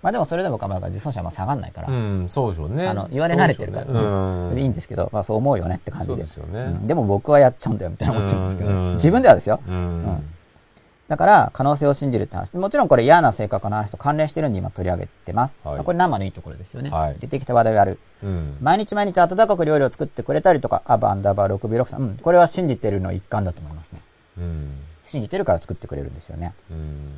まあでもそれでもまあ自尊心はまあ下がんないから、ーうん、そうでしょうね。あの言われ慣れてるから、ねうんいいんですけど、まあそう思うよねって感じで。そうですよねんでも僕はやっちゃうんだよみたいな思ってるんですけど、うん自分ではですよ。うんうんだから、可能性を信じるって話。もちろんこれ嫌な性格の話と関連してるんで今取り上げてます。はいまあこれ生のいいところですよね。はい出てきた話題をやる。うん毎日毎日温かく料理を作ってくれたりとか、アバンダーバー 6B6 さん。うん、これは信じてるの一環だと思いますね。うん信じてるから作ってくれるんですよね。うん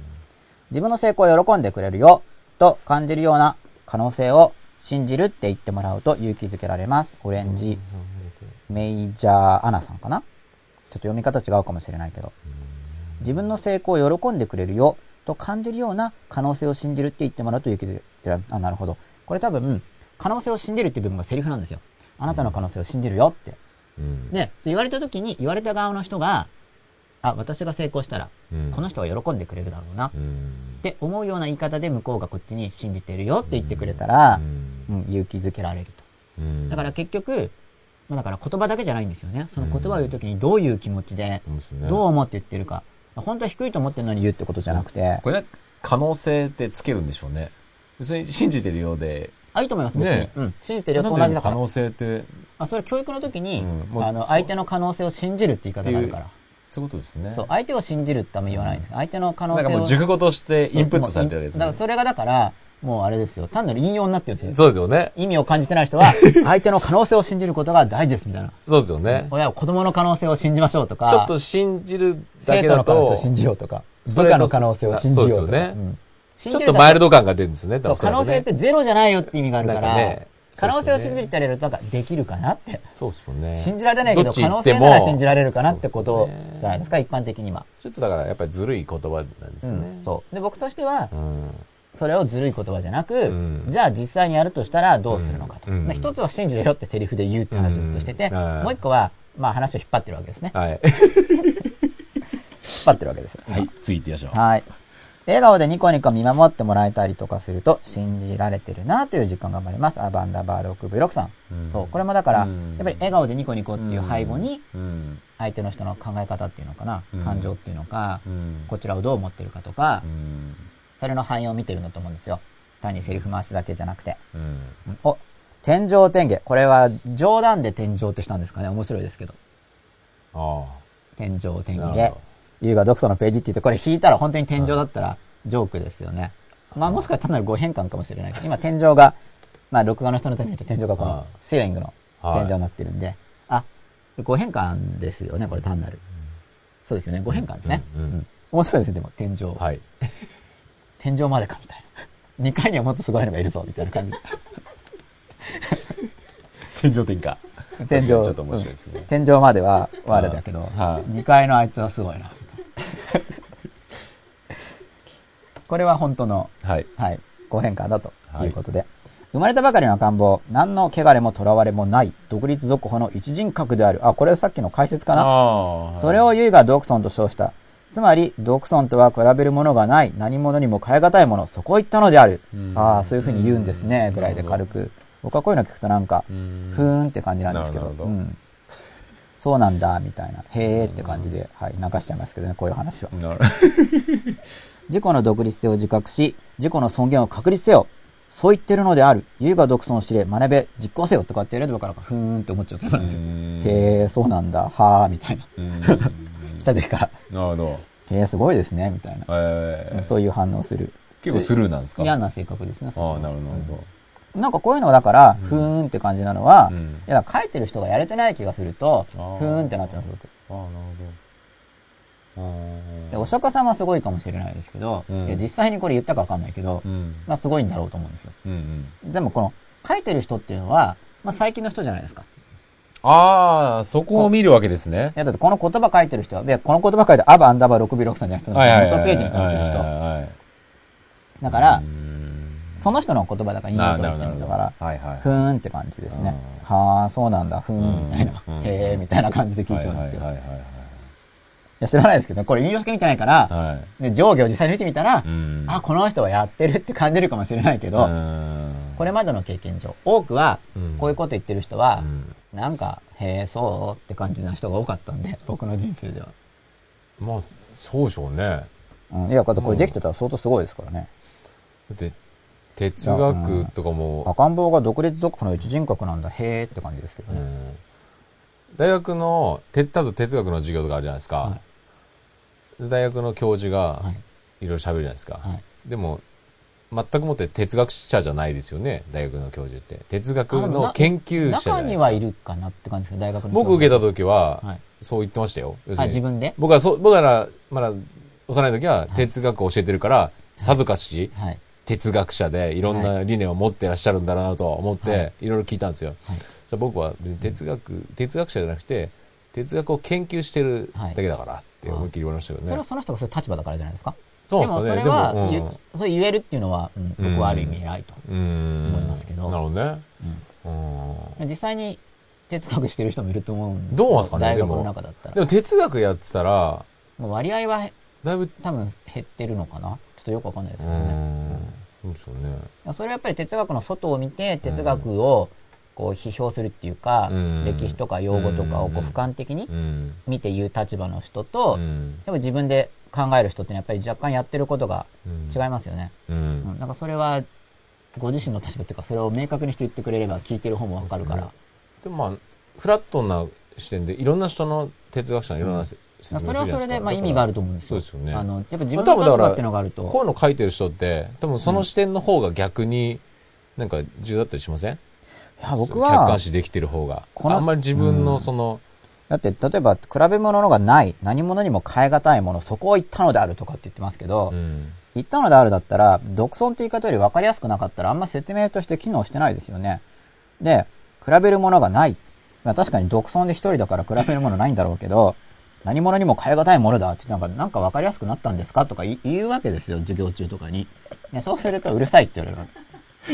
自分の成功を喜んでくれるよ、と感じるような可能性を信じるって言ってもらうと勇気づけられます。オレンジ、メイジャーアナさんかな？ちょっと読み方違うかもしれないけど。自分の成功を喜んでくれるよ、と感じるような可能性を信じるって言ってもらうと勇気づけられる。あ、なるほど。これ多分、可能性を信じるっていう部分がセリフなんですよ。あなたの可能性を信じるよって。うんで、そう言われた時に言われた側の人が、あ、私が成功したら、うんこの人は喜んでくれるだろうな、っうんて思うような言い方で向こうがこっちに信じてるよって言ってくれたら、うんうん勇気づけられると。うんだから結局、まあ、だから言葉だけじゃないんですよね。その言葉を言う時にどういう気持ちで、どう思って言ってるか。本当は低いと思ってるのに言うってことじゃなくて、これね、可能性ってつけるんでしょうね。別に信じてるようで、あ、いいと思います、別に。ねうん。信じてるよと同じだから。で可能性って、あ、それは教育の時に、うんあの、相手の可能性を信じるって言い方があるから。そういうことですね。そう、相手を信じるってあんま言わないんです。相手の可能性を。なんかもう熟語としてインプットされてるわけですねだから。それがだから、もうあれですよ。単なる引用になってるんですよ。そうですよね。意味を感じてない人は、相手の可能性を信じることが大事ですみたいな。そうですよね。親は子供の可能性を信じましょうとか、ちょっと信じるだけだ生徒の可能性とを、信じようとか、部下の可能性を信じようとか。そうですよねうんちょっとマイルド感が出るんですね。そう、可能性ってゼロじゃないよって意味があるから、なんかね可能性を信じるって言われると、なんかできるかなって。そうですもんね。信じられないけど、可能性なら信じられるかなってことじゃないですか、一般的には。ちょっとだからやっぱりずるい言葉なんですね。うん、そう。で、僕としてはう、ん。それをずるい言葉じゃなく、んじゃあ実際にやるとしたらどうするのかと。うんで一つは信じてろってセリフで言うって話をずっとしてて、うんもう一個は、まあ話を引っ張ってるわけですね。はい。引っ張ってるわけですよ。はい、次行ってみましょう。はい。笑顔でニコニコ見守ってもらえたりとかすると信じられてるなという実感が生まれます。アバンダーバー 6V6 さん。うんそう。これもだから、うんやっぱり笑顔でニコニコっていう背後に、うん。相手の人の考え方っていうのかな、うん感情っていうのか、うん。こちらをどう思ってるかとか、うん。それの反映を見てるんだと思うんですよ。単にセリフ回しだけじゃなくて。お、天井天下。これは冗談で天井ってしたんですかね面白いですけど。あ天井天下。優雅読書のページって言って、これ引いたら本当に天井だったらジョークですよね。まあもしかしたら単なる誤変換かもしれないけど、今天井が、まあ録画の人のために言うと天井がこのはいセーリングのはい天井になってるんで、あ、誤変換ですよね、これ単なる。そうですよね、誤変換ですね。うん面白いですね、でも天井。あ。はい。天井までかみたいな。2階にはもっとすごいのがいるぞ、みたいな感じ。天井天下。天井。ちょっと面白いですねうん天井までは我だけど、はい2階のあいつはすごいな。これは本当の、はい。はい。ご変化だということで。生まれたばかりの赤ん坊、何の汚れも囚われもない、独立属保の一人格である。あ、これさっきの解説かなああ。それをユイがドクソンと称した。つまり、ドクソンとは比べるものがない、何者にも変え難いもの、そこを言ったのである。うんああ、そういうふうに言うんですね、うんぐらいで軽く。僕はこういうの聞くとなんか、うんふーんって感じなんですけど、どうん。そうなんだ、みたいな。へーって感じで、はい、流しちゃいますけどね、こういう話は。なる 自己の独立性を自覚し、自己の尊厳を確立せよ。そう言ってるのである。ユイが独尊を知れ、学べ、実行せよとかってやればからか、ふーんって思っちゃうタイプなんですよ。うんへー、そうなんだ、はー、みたいな。うん 来た時から、なるほど。へー、すごいですね、みたいな。えーそういう反応する。結構スルーなんですか？嫌な性格ですね、ああ、なるほどなるほなんかこういうのだから、ふーんって感じなのは、うんいや、書いてる人がやれてない気がすると、ふあーーんってなっちゃうんですよ、ど。ああ、なるほど。僕。でお釈迦さんはすごいかもしれないですけど、うんいや実際にこれ言ったかわかんないけど、うん。まあすごいんだろうと思うんですよ。うんうん。でもこの、書いてる人っていうのは、まあ最近の人じゃないですか。ああ、そこを見るわけですねい。や、だってこの言葉書いてる人は、で、この言葉書いてアバアンダーバー6 b 6さんじゃなくて。元ページに書いてるはい人。だからう、んその人の言葉だからいいなと言ってるんだから、はいはい。ふーんって感じですね。うはあ、そうなんだ、ふーん、みたいなう。んへー、みたいな感じで聞いはいちゃうんですよ。いはいはいはいや、知らないですけど、これ引用式見てないから、はい。上下を実際に見てみたら、うんあ、この人はやってるって感じるかもしれないけど、うんこれまでの経験上、多くはうん、こういうこと言ってる人はう、んなんか、へえ、そうって感じな人が多かったんで、僕の人生では。まあ、そうでしょうね。だうん、いや、だってこれできてたら相当すごいですからね。って、哲学とかも、赤ん坊が独立独歩の一人格なんだ、へえって感じですけどね。うん大学の、て多分哲学の授業とかあるじゃないですか。は大学の教授がはいいろいろ喋るじゃないですか。はいでも、全くもって哲学者じゃないですよね、大学の教授って。哲学の研究者じゃないですか。中にはいるかなって感じです大学の。僕受けた時は、はい。そう言ってましたよ。要すあ、るに自分で？僕はそう、僕ら、まだ幼い時は哲学を教えてるから、さぞかしはい。哲学者でいろんな理念を持ってらっしゃるんだなと思って、はいいろいろ聞いたんですよ。はい僕は哲学、哲学者じゃなくて、哲学を研究してるだけだからって思いっきり言われましたけどね。それはその人がそういう立場だからじゃないですか？そうですかね。でもそれは、うそう言えるっていうのは、うん僕はある意味偉いと。思いますけどなるほどね。うん実際に哲学してる人もいると思うんでどうなんですかね大学のでも中だったら。でも哲学やってたら、割合はだいぶ、多分減ってるのかな？とよくわかんないですうけどね。ん、そうですよね。それはやっぱり哲学の外を見て、哲学をこう批評するっていうか、うん歴史とか用語とかをこううん俯瞰的にうん。見て言う立場の人と、うんやっぱ自分で考える人ってやっぱり若干やってることがうん違いますよね。う。うんん、なんかそれは、ご自身の立場っていうか、それを明確にして言ってくれれば聞いてる方もわかるから。でもまあ、フラットな視点で、いろんな人の哲学者のいろんなそれはそれで、まあ意味があると思うんですよ。そうですよねあの、やっぱ自分の立場っていうのがあると。こういうの書いてる人って、多分その視点の方が逆に、なんか重要だったりしません？いや、僕客は観、視できてる方が。あんまり自分のその、だって、例えば、比べ物がない、何者にも変え難いもの、そこを言ったのであるとかって言ってますけど、うん。言ったのであるだったら、独尊って言い方より分かりやすくなかったら、あんま説明として機能してないですよね。で、比べるものがない。まあ確かに独尊で一人だから比べるものないんだろうけど、何者にも変え難いものだって、なんか、なんか分かりやすくなったんですかとか言言うわけですよ、授業中とかに。ね、そうすると、うるさいって言われ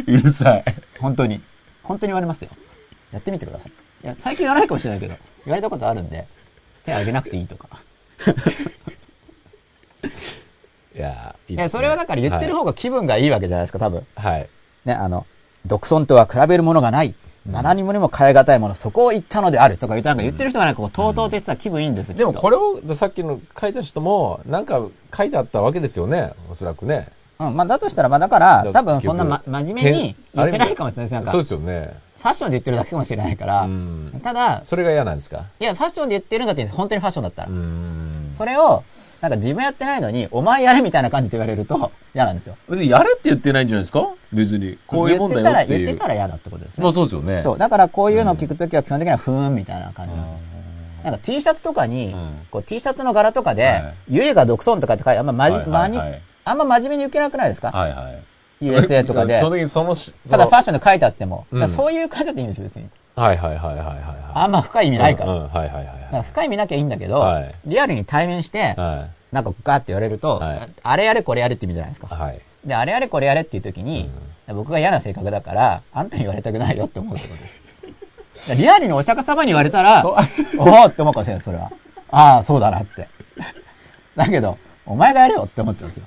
る。うるさい。本当に。本当に言われますよ。やってみてください。いや、最近言わないかもしれないけど、言われたことあるんで、手挙げなくていいとか。いや、いいねそれはだから言ってる方が気分がいいわけじゃないですか、多分。はい。はい。ね、あの、独尊とは比べるものがない。何にもにも変え難いもの、そこを言ったのであるとか言って、なんか言ってる人がなんかこう、とうとうと言ってたら気分いいんですよ。でもきっとこれを、さっきの書いた人も、なんか書いてあったわけですよね。おそらくね。うん、まあだとしたら、まあだから、だ多分そんな、ま、真面目に言ってないかもしれないです。なんか、そうフですよね。ァッションで言ってるだけかもしれないから、うんただ、それが嫌なんですか？いや、ファッションで言ってるんだって言うんです本当にファッションだったら。うん。それを、なんか自分やってないのに、お前やれみたいな感じで言われると嫌なんですよ。別にやれって言ってないんじゃないですか？別に。こういうもんだよって言って。たら嫌だってことですね。まあそうですよね。そう。だからこういうのを聞くときは基本的にはふーんみたいな感じなんですよ。なんか T シャツとかに、うんこう T シャツの柄とかで、はいゆえが独尊とかって書いて、あんままじ、はいはいはいあんま真面目に受けなくないですか、はいはい。?USA とかで基。本的にそのし、ただファッショョンで書いてあっても、うんそういう感じだっていいんですよ、別に。はいはいはいはいはいはい。あんま深い意味ないから。うんうんはいはいはい深い意味なきゃいいんだけど、はいリアルに対面して、はなんかガーって言われると、はいあれやれこれやれって意味じゃないですか。い。はい。で、あれやれこれやれっていう時に、僕が嫌な性格だから、あんたに言われたくないよって思うってことです。リアルにお釈迦様に言われたら、そう おおって思うかもしれない、それは。ああ、そうだなって。だけど、お前がやれよって思っちゃうんですよ。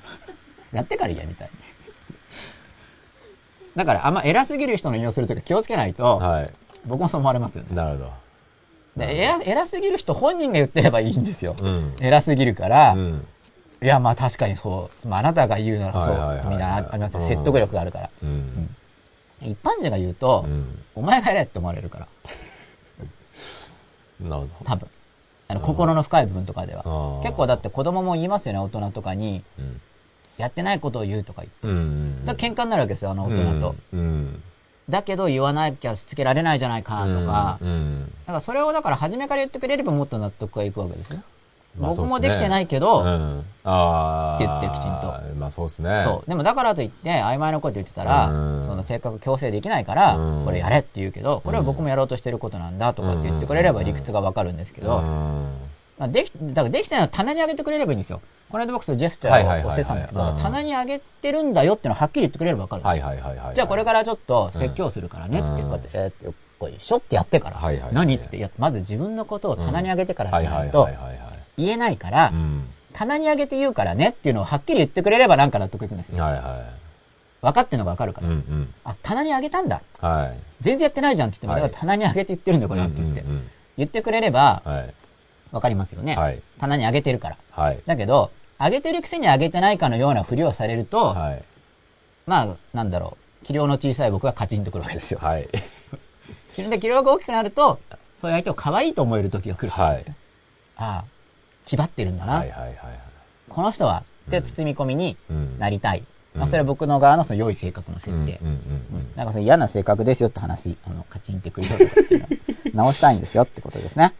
やってから言え、みたいに。だから、あんま偉すぎる人の引用するとき気をつけないと、はい。僕もそう思われますよね。なるほど。で偉偉すぎる人本人が言ってればいいんですよ。うん。偉すぎるから、うん。いや、まあ確かにそう。まああなたが言うならそう。はいはいみんなありますようん説得力があるから。うん。一般人が言うと、うん。お前がやれって思われるから。なるほ多分。あの、心の深い部分とかでは。ど。結構だって子供も言いますよね、大人とかに。うん。やってないことを言うとか言って。うん。だ喧嘩になるわけですよ、あの大人と。うん。だけど言わなきゃしつけられないじゃないかとか。うん。だからそれをだから初めから言ってくれればもっと納得がいくわけですよ。まあ僕もできてないけど、そうん。ああ。って言ってきちんと。まあそうですね。そう。でもだからといって、曖昧なこと言ってたら、うんその性格強制できないから、うんこれやれって言うけど、これは僕もやろうとしてることなんだとかって言ってくれれば理屈がわかるんですけど、うん。まあ、でき、だからできてないのは棚に上げてくれればいいんですよ。この間僕そのジェスチャはいはいはいはいーをしてたんだけど、うん棚に上げてるんだよっていうのをはっきり言ってくれればわかるんですよ。はいはいはいはい。じゃあこれからちょっと説教するからね、つってこうやって、えーこう、しょってやってから、はいはいはい何って言って、いや、まず自分のことを棚に上げてからはいはいはいしないとはいはい。言えないからう、ん。棚に上げて言うからねっていうのをはっきり言ってくれればなんか納得いくんですよ。はいは分かってるのが分かるかい。うら。んうん。あ、棚に上げたんだ。はい。全然やってないじゃんって言っても、はいだから棚に上げて言ってるんだよ、これはって言ってうん。うん言ってくれればうんはい。分かりますよね。はい。棚に上げてるから。はい。だけど、上げてるくせに上げてないかのようなふりをされると、はい。まあ、なんだろう。器量の小さい僕がカチンとくるわけですよ。はい。で、器量が大きくなると、そういう相手を可愛いと思える時が来るわけですよ。ああ、気張ってるんだな。はいはいはいはい。この人は、で、包み込みにうん。なりたい。まあ、うんそれは僕の側のその良い性格の設定。なんかその嫌な性格ですよって話、あの、カチンってくるよとかっていうのを直したいんですよってことですね。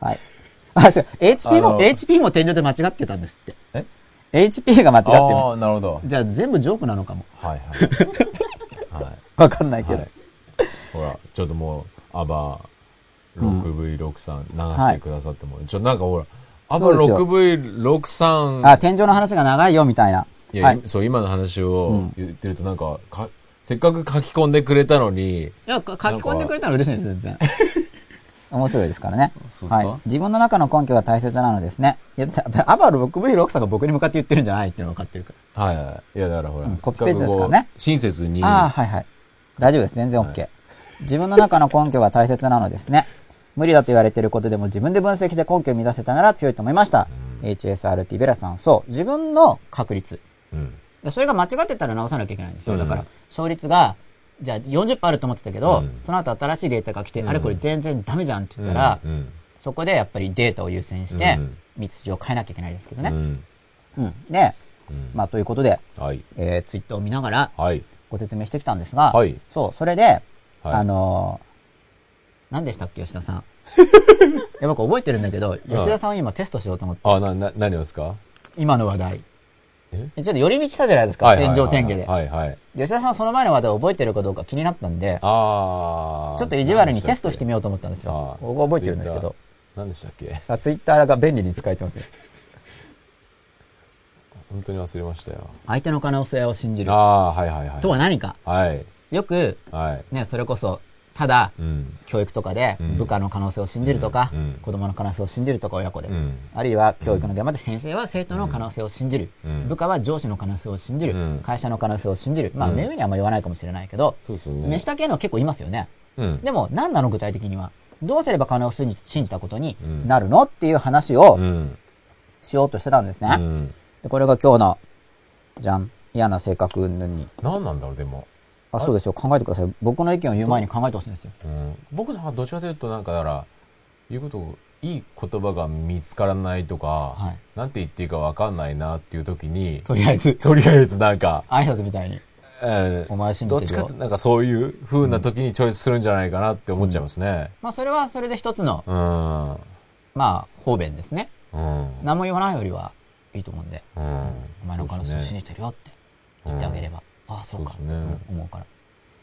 はい。あ、そう、HP も、HP も天井で間違ってたんですって。え？HP が間違ってあまあ、なるほど。じゃあ全部ジョークなのかも。はいはい。はい。わかんないけど。はい。ほら、ちょっともう、アバ 6V63 流してくださっても、ちょ、なんかほら、アバそうですよ 6V63、あ、天井の話が長いよみたいな。いや、はい。いそう、今の話うをん言ってるとなんか、か、せっかく書き込んでくれたのに、や、か書き込んでくれたの嬉しいです、全然。面白いですからね。そうですか？はい。自分の中の根拠が大切なのですね。いや、アバロ 6V6 さんが僕に向かって言ってるんじゃないっていうのが分かってるかはいはい。いや、だからほら、うんコピペースですからね親切に、ら。ああ、はいはい。大丈夫です。全然 OK。自分の中の根拠が大切なのですね。無理だと言われていることでも自分で分析して根拠を満たせたなら強いと思いました。HSRT ベラさん、そう。自分の確率。うん。でそれが間違ってたら直さなきゃいけないんですよ。うんだから、勝率が、じゃあ40%あると思ってたけど、うんその後新しいデータが来て、うんあれこれ全然ダメじゃんって言ったら、うん。そこでやっぱりデータを優先してうん、道筋を変えなきゃいけないですけどね。うん。うん。で、うんまあということで、はい。えー、ツイッターを見ながらはい。ご説明してきたんですが、はいそう、それで、はいあのー何でしたっけ、吉田さん？いや、僕覚えてるんだけど、吉田さんを今テストしようと思って、あ、な、な、何をですか？今の話題。え？ちょっと寄り道したじゃないですか、はいはいはい天井天下で。はいはい。吉田さんはその前の話題を覚えてるかどうか気になったんで。ちょっと意地悪にテストしてみよようと思ったんですあよ。ー僕覚えてるんですけど。。何でしたっけ？あツイッターが便利に使えてますね。本当に忘れましたよ。相手の可能性を信じるあ。あ、はいはいはい。とは何か。はい。よく、はい。ね、それこそ、ただ、うん。教育とかでうん部下の可能性を信じるとか、うんうん子供の可能性を信じるとか親子で、うんあるいは教育の現場で先生は生徒の可能性を信じる、うん部下は上司の可能性を信じる、うん会社の可能性を信じる、まあうん目上にはあんま言わないかもしれないけど、そうですよね。目下系の結構いますよね。うん。でも何なの具体的には？どうすれば可能性を信じたことにうんなるのっていう話をうん。しようとしてたんですね。うん。でこれが今日の、じゃん、嫌な性格に。何なんだろう、でも。あ、そうですよ。考えてください。僕の意見を言う前に考えてほしいんですよ。うん。僕はどちらかというと、なんかだから、言うこと、いい言葉が見つからないとか、はいなんて言っていいかわかんないなっていう時に、とりあえず、とりあえずなんか、挨拶みたいに。えーお前信どじるよってちかってなんかそういう風な時にチョイスするんじゃないかなって思っちゃいますね。まあそれはそれで一つの、うん。まあ方便ですね。うん。何も言わないよりはいいと思うんで、うん。お前の可能性を信じてるよって言ってあげれば、ああ、そうか、そうですね思うから。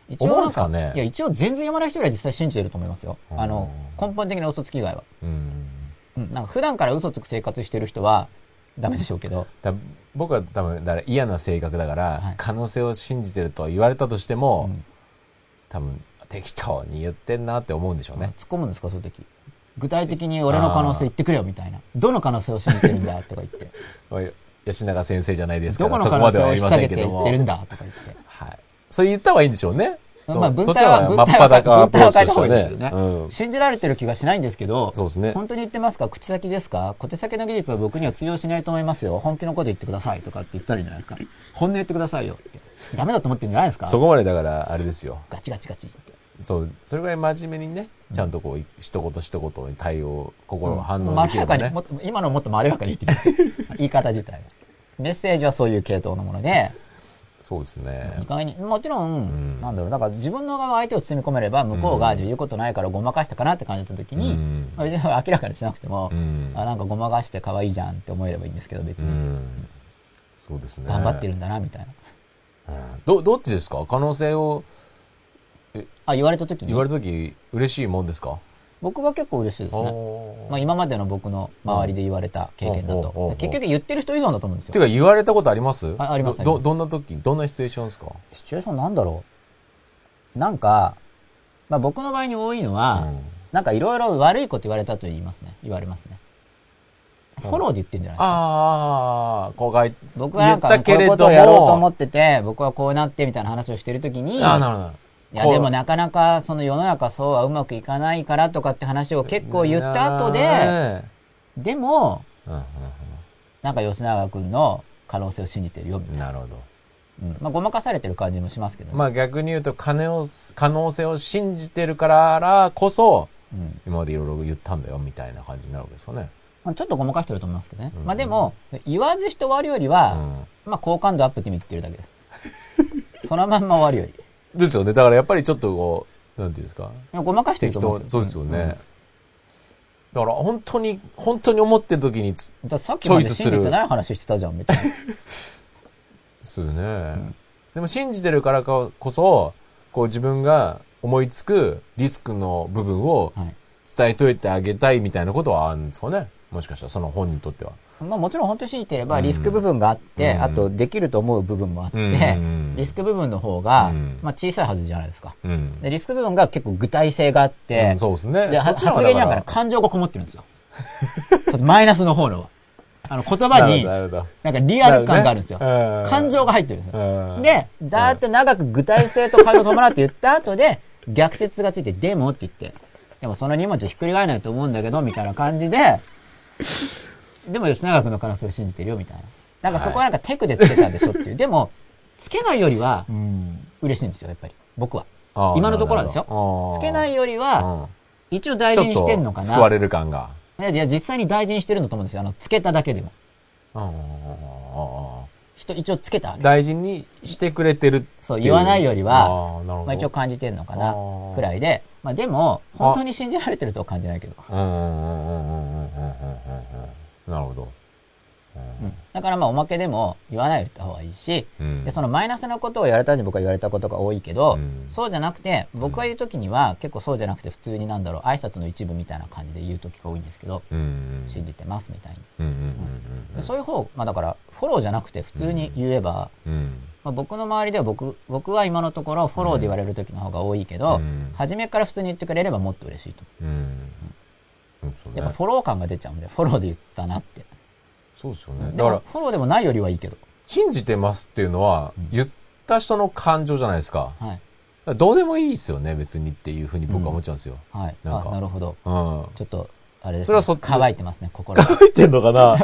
一思うんすかねいや、一応全然読まない人よりは実際信じてると思いますよ。うんあの、根本的な嘘つき以外は。ですねうん。なんか普段から嘘つく生活してる人は、ダメでしょうけど。だ僕は多分だから嫌な性格だから、はい可能性を信じてると言われたとしても、うん多分適当に言ってんなって思うんでしょうね。突っ込むんですか、そういう時。具体的に俺の可能性言ってくれよ、みたいな。どの可能性を信じてるんだ、とか言って。おい吉永先生じゃないですから、そこまでは言い引っ提げてませんけども。言ってるんだ、とか言って。はい。それ言った方がいいんでしょうね。まあ、そ文体は、文体は、真っ裸ア文体は変えた方がいいですよね。うん。信じられてる気がしないんですけど、そうですね本当に言ってますか？口先ですか？小手先の技術は僕には通用しないと思いますよ。本気のこと言ってくださいとかって言ったらいいんじゃないですか。本音言ってくださいよって。ダメだと思ってるんじゃないですか？そこまでだから、あれですよ。ガチガチガチ。そう、それぐらい真面目にね、ちゃんとこう、一言一言に対応、心が反応まろやかに、も。っと、今のもっとまろやかに言ってみて。言い方自体は。メッセージはそういう系統のもので、そうですね意。外に、もちろん、んなんだろう、だから自分の側が相手を包み込めれば、向こうが、言うことないからごまかしたかなって感じた時に、うんまあ別に明らかにしなくても、うんあ、なんかごまかして可愛いじゃんって思えればいいんですけど、別うに。ん。そうですね。頑張ってるんだな、みたいな。ど、どっちですか？可能性をあ、言われた時に？言われた時嬉しいもんですか？僕は結構嬉しいですね。まあ今までの僕の周りで言われた経験だ。と結局言ってる人依存だと思うんですよ。ていうか言われたことあります？あありますど、どんな時、どんなシチュエーションですか？シチュエーションなんだろう。なんか、まあ僕の場合に多いのは、うんなんかいろいろ悪いこと言われたと言いますね。言われますね。フォローで言ってんじゃないですか？ああ、こうがい、僕はなんかこういうことをやろうと思ってて、僕はこうなってみたいな話をしてるときに、ああ、なるほど。いやでもなかなかその世の中そうはうまくいかないからとかって話を結構言った後で、ねでも、なんか吉永君の可能性を信じてるよみたいな。うんなるほど。うんまあごまかされてる感じもしますけどね。まあ逆に言うと、金を、可能性を信じてるからこそ、うん今までいろいろ言ったんだよ、みたいな感じになるわけですかね。まあちょっとごまかしてると思いますけどね。うんまあでも、言わずして終わるよりは、うまあ好感度アップって意味って言ってるだけです。そのまんま終わるより。ん。ですよね。だからやっぱりちょっとこう、なんていうんですか。ごまかしてる適と思うん当、そうですよね。だから本当に、本当に思ってる時につ、だからさっきまでチョイスする信じてない話してたじゃん、みたいな。ですよね。でも信じてるからこそ、こう自分が思いつくリスクの部分をはい。伝えといてあげたいみたいなことはあるんですかね。もしかしたらその本人にとっては。まあもちろん本当に信じてればリスク部分があって、うんあとできると思う部分もあって、うんリスク部分の方が、うんまあ小さいはずじゃないですか。うん。でリスク部分が結構具体性があって、うんそうですね。では発言になんから感情がこもってるんですよ。マイナスの方の。あの言葉に、なんかリアル感があるんですよ。ね感情が入ってるんですよ。うんで、だーって長く具体性と感情を伴って言った後で、逆説がついて、でもって言って、でもその荷物ひっくり返らないと思うんだけど、みたいな感じで、でも吉永君の可能性を信じてるよみたいな。なんかそこはなんかテクでつけたんでしょっていう。はい、でも、つけないよりは、嬉しいんですよ、やっぱり。僕は。今のところはですよ。つけないよりは、一応大事にしてんのかな。救われる感が。いや、実際に大事にしてるんだと思うんですよ。あの、つけただけでも。人一応つけたわけ。大事にしてくれてるそう、言わないよりは、あまあ一応感じてんのかな、くらいで。まあでも、本当に信じられてるとは感じないけど。うんうんうんうんうんうんうん。なるほど。うん。だからまあおまけでも言わない方がいいし、うん。で、そのマイナスなことを言われたに僕は言われたことが多いけど、うん。そうじゃなくて、僕が言うときには結構そうじゃなくて普通になんだろう、挨拶の一部みたいな感じで言うときが多いんですけど、うん信じてますみたいに。そういう方、まあだから、フォローじゃなくて普通に言えば、まあ、僕の周りでは僕、僕は今のところフォローで言われるときの方が多いけど、うん。初めから普通に言ってくれればもっと嬉しいと。やっぱフォロー感が出ちゃうんで、フォローで言ったなって。そうですよね。だから、フォローでもないよりはいいけど。信じてますっていうのは、言った人の感情じゃないですか。はい。どうでもいいですよね、別にっていうふうに僕は思っちゃうんですよ。はい。なんかなるほど。うん。ちょっと、あれです、ね。それはそ乾いてますね、心が。書いてんのかな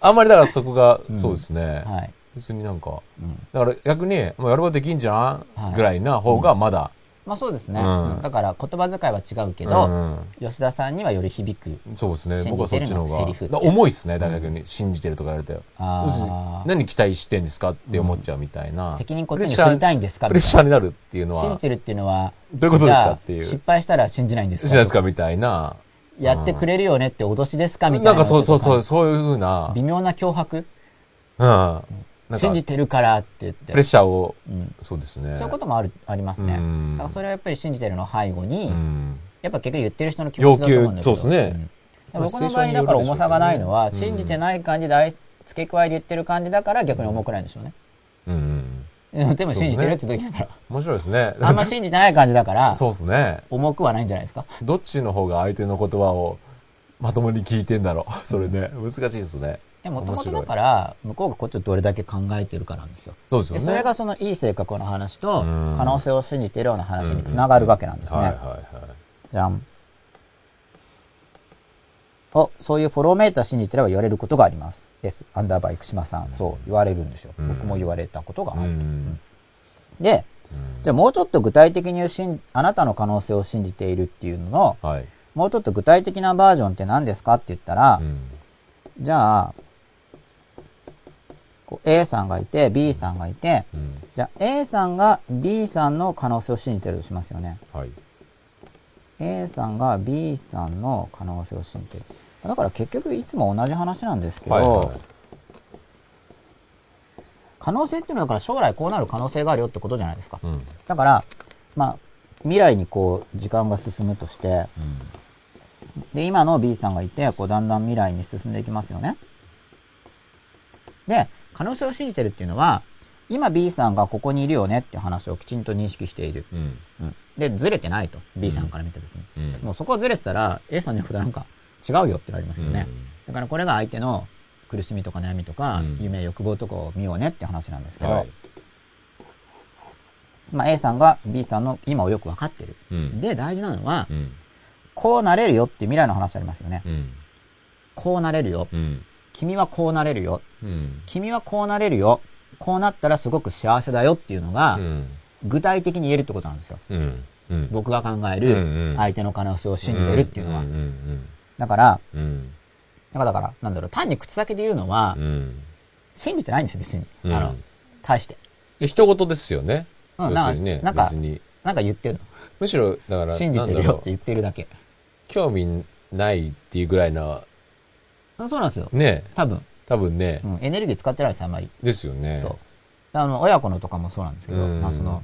あんまりだからそこが、そうですね。はい。別になんか、うん。だから逆に、もうやればできんじゃん、はいぐらいな方がまだ、まあそうですね。うんだから言葉遣いは違うけうど、ん吉田さんにはより響く。そうですね。僕はそっちの方が。のセリフだ重いですね、大学に信じてるとか言われて。あ要するにあ。何期待してんですかって思っちゃうみたいな。責任こっちに振りたいんですか？プレッシャーになるっていうのは、信じてるっていうのは、どういうことですかっていう失敗したら信じないんですか？しないですかみたいな。やってくれるよねって脅しですか？みたいな。なんかそうそうそう、そういうふうなと、微妙な脅迫？うん。信じてるからって言って。プレッシャーを、うんそうですね。そういうこともある、ありますね。うんだからそれはやっぱり信じてるの背後に、うん。やっぱ結局言ってる人の気持ちだと思うんだけど。要求そうですねん僕の場合にだから重さがないのは、うん信じてない感じで付け加えで言ってる感じだから逆に重くないんでしょうね。うんうん。でもでも信じてるって時だから。面白いですね。あんま信じてない感じだから、そうですね。重くはないんじゃないですか？どっちの方が相手の言葉をまともに聞いてんだろう。それね、難しいですね。もともとだから、向こうがこっちをどれだけ考えてるかなんですよ。そうですよね。でそれがそのいい性格の話と、うん可能性を信じてるような話につながるわけなんですね。はいはいはい。じゃん。お、そういうフォローメーター信じてれば言われることがあります。です。アンダーバー生島さん、そう言われるんですよ。うん僕も言われたことがある。うん。で、うんじゃあもうちょっと具体的にしんあなたの可能性を信じているっていうのの、はい。もうちょっと具体的なバージョンって何ですかって言ったら、うん。じゃあ、こう A さんがいて、B さんがいて、うん。じゃあ A さんが B さんの可能性を信じてるとしますよね。はい。A さんが B さんの可能性を信じてる。だから結局いつも同じ話なんですけど、はいはい。可能性っていうのはだから将来こうなる可能性があるよってことじゃないですか。うん。だから、まあ、未来にこう時間が進むとして、うん。で、今の B さんがいて、こうだんだん未来に進んでいきますよね。で、可能性を信じてるっていうのは、今 B さんがここにいるよねっていう話をきちんと認識している。うん。うん、で、ずれてないと。B さんから見たときに。うん。もうそこはずれてたら、A さんのことなんか違うよってなりますよね。だからこれが相手の苦しみとか悩みとか、うん夢、欲望とかを見ようねって話なんですけど、はい。まあ A さんが B さんの今をよくわかってる。うん。で、大事なのは、うん。こうなれるよって未来の話ありますよね。うん。こうなれるよ。うん。君はこうなれるよ。うん。君はこうなれるよ。こうなったらすごく幸せだよっていうのが、うん。具体的に言えるってことなんですよ。うん。うん。僕が考える相手の可能性を信じてるっていうのは。だから。だから、だからなんだろう、単に口先で言うのはう、ん。信じてないんですよ、別に。うんあの、対して。で一言ですよね。うん要するにね、なんか。なんか言ってるむしろ、だから、の。信じてるよって言ってるだけ。興味ないっていうぐらいな、そうなんですよ。ね、多分。多分ねう、ん、エネルギー使ってないです、あんまり。ですよね。そう。あの、親子のとかもそうなんですけど、うんまあその、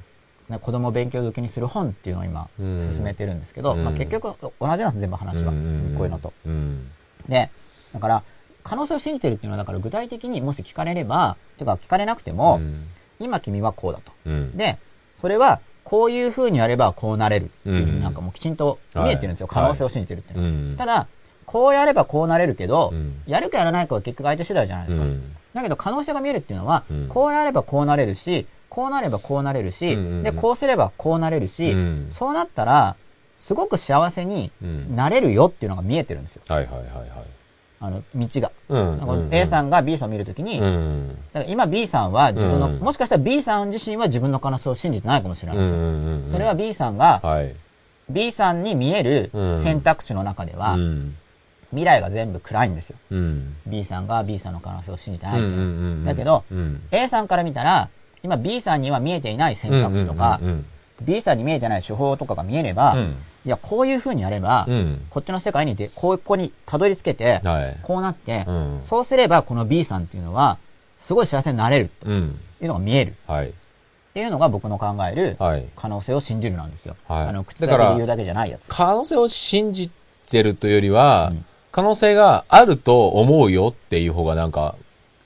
ね、子供を勉強好きにする本っていうのを今、うん進めてるんですけど、うんまあ結局、同じなんです、全部話は。んこういうのと。。うん。で、だから、可能性を信じてるっていうのは、だから具体的にもし聞かれれば、てか聞かれなくても、うん今君はこうだと。うん。で、それは、こういう風にやればこうなれるっていうふううんになんかもうきちんと見えてるんですよ。はい可能性を信じてるっていうのは。うん。ただ、こうやればこうなれるけど、うんやるかやらないかは結局相手次第じゃないですか。うんだけど可能性が見えるっていうのは、うんこうやればこうなれるし、こうなればこうなれるし、うんうんうんで、こうすればこうなれるし、うんそうなったら、すごく幸せにうんなれるよっていうのが見えてるんですよ。はいはいはいはい。あの、道が。うんなんかうん A さんが B さんを見るときに、うん。だから今 B さんは自分の、うんもしかしたら B さん自身は自分の可能性を信じてないかもしれないですよ。うんうんうん。それは B さんが、はい。B さんに見えるうん選択肢の中では、うん。未来が全部暗いんですよ。うん。B さんが B さんの可能性を信じてないだけど、うん A さんから見たら、今 B さんには見えていない選択肢とか B さんに見えてない手法とかが見えれば、うんいや、こういう風にやれば、うんこっちの世界にいて、こうここにたどり着けて、はいこうなって、うんそうすればこの B さんっていうのは、すごい幸せになれるとうん。いうのが見えるはい。っていうのが僕の考えるはい。可能性を信じるなんですよ。はいあの、口だから先で言うだけじゃないやつ。可能性を信じてるというよりは、うん可能性があると思うよっていう方がなんか、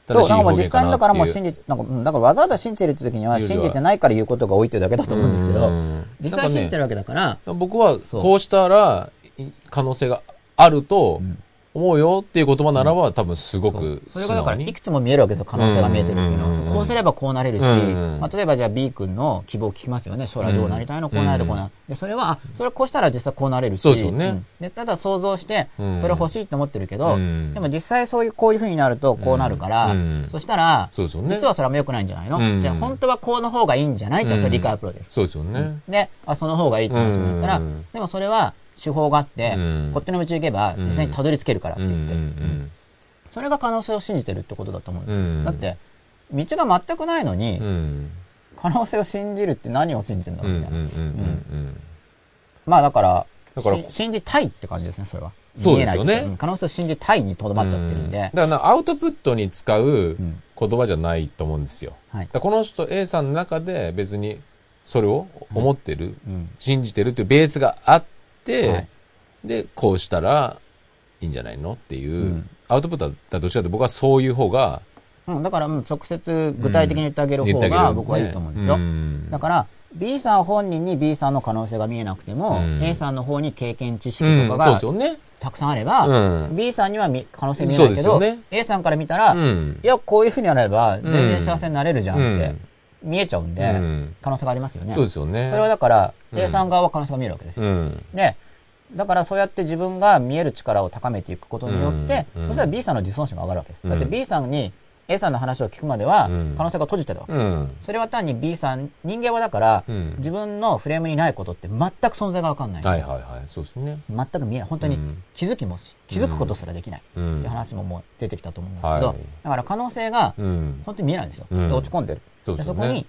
そう、正しいなんかもう実表現かなっていう。だからもう信じ、なんか、うんだからわざわざ信じてるって時には信じてないから言うことが多いってだけだと思うんですけどうん、実際信じてるわけだから、僕はそう。こうしたらい可能性があるとん思うよっていう言葉ならば、多分すごくそれがだからいくつも見えるわけですよ、可能性が見えてるっていうのは。こうすればこうなれるし、うん。まあ、例えばじゃあ B 君の希望を聞きますよね。将来どうなりたいのこうなるとこうなる。で、それは、あ、それこうしたら実際こうなれるし。そうですよね。んで、ただ想像して、うん。それ欲しいと思ってるけど、うん。でも実際そういう、こういう風になるとこうなるから、うんそしたら、実はそれはも良くないんじゃないの、うん。で、本当はこうの方がいいんじゃない？って、それ理解アプローチです。そうですよね。で、あ、その方がいいって話になったら、うん。でもそれは手法があって、うん。こっちの道行けば実際にたどり着けるからってうんう言って、ん。それが可能性を信じてるってことだと思うんですよ。うん。だって、道が全くないのに、うん。うん可能性を信じるって何を信じてんだうんうんうんろうみたいな。うん。まあだから、だからし信じたいって感じですね、それは。そうですよね。可能性を信じたいにとどまっちゃってるんで。だからなアウトプットに使うん。言葉じゃないと思うんですよ。はい。だからこの人 A さんの中で別にそれを思ってる、うん。信じてるっていうベースがあって、はい。で、こうしたらいいんじゃないのっていう、うん。アウトプットだったらどっちかと僕はそういう方が、うん、だからもう直接具体的に言ってあげる方が僕はいいと思うんですよ。うん。だから、B さん本人に B さんの可能性が見えなくても、うん。A さんの方に経験知識うんとかが。たくさんあれば、うん。B さんにはみ可能性見えないけど、ね。A さんから見たら、うん。いや、こういうふうにやれば全然幸せになれるじゃんって。うん見えちゃうんで、うん可能性がありますよね。そうですよね。それはだから、うん A さん側は可能性が見えるわけですよ。うん。で、だからそうやって自分が見える力を高めていくことによって、うんそしたら B さんの自尊心が上がるわけです。うんだって B さんに A さんの話を聞くまではうん可能性が閉じてるわけ。うん。それは単に B さん、人間はだから、うん自分のフレームにないことって全く存在がわかんない。はいはいはい。そうですね。全く見えない。本当にうん気づきもし、気づくことすらできない。うっていうん話ももう出てきたと思うんですけど、はいだから可能性がうん。本当に見えないんですよ。うんで落ち込んでる。そうでそこに、い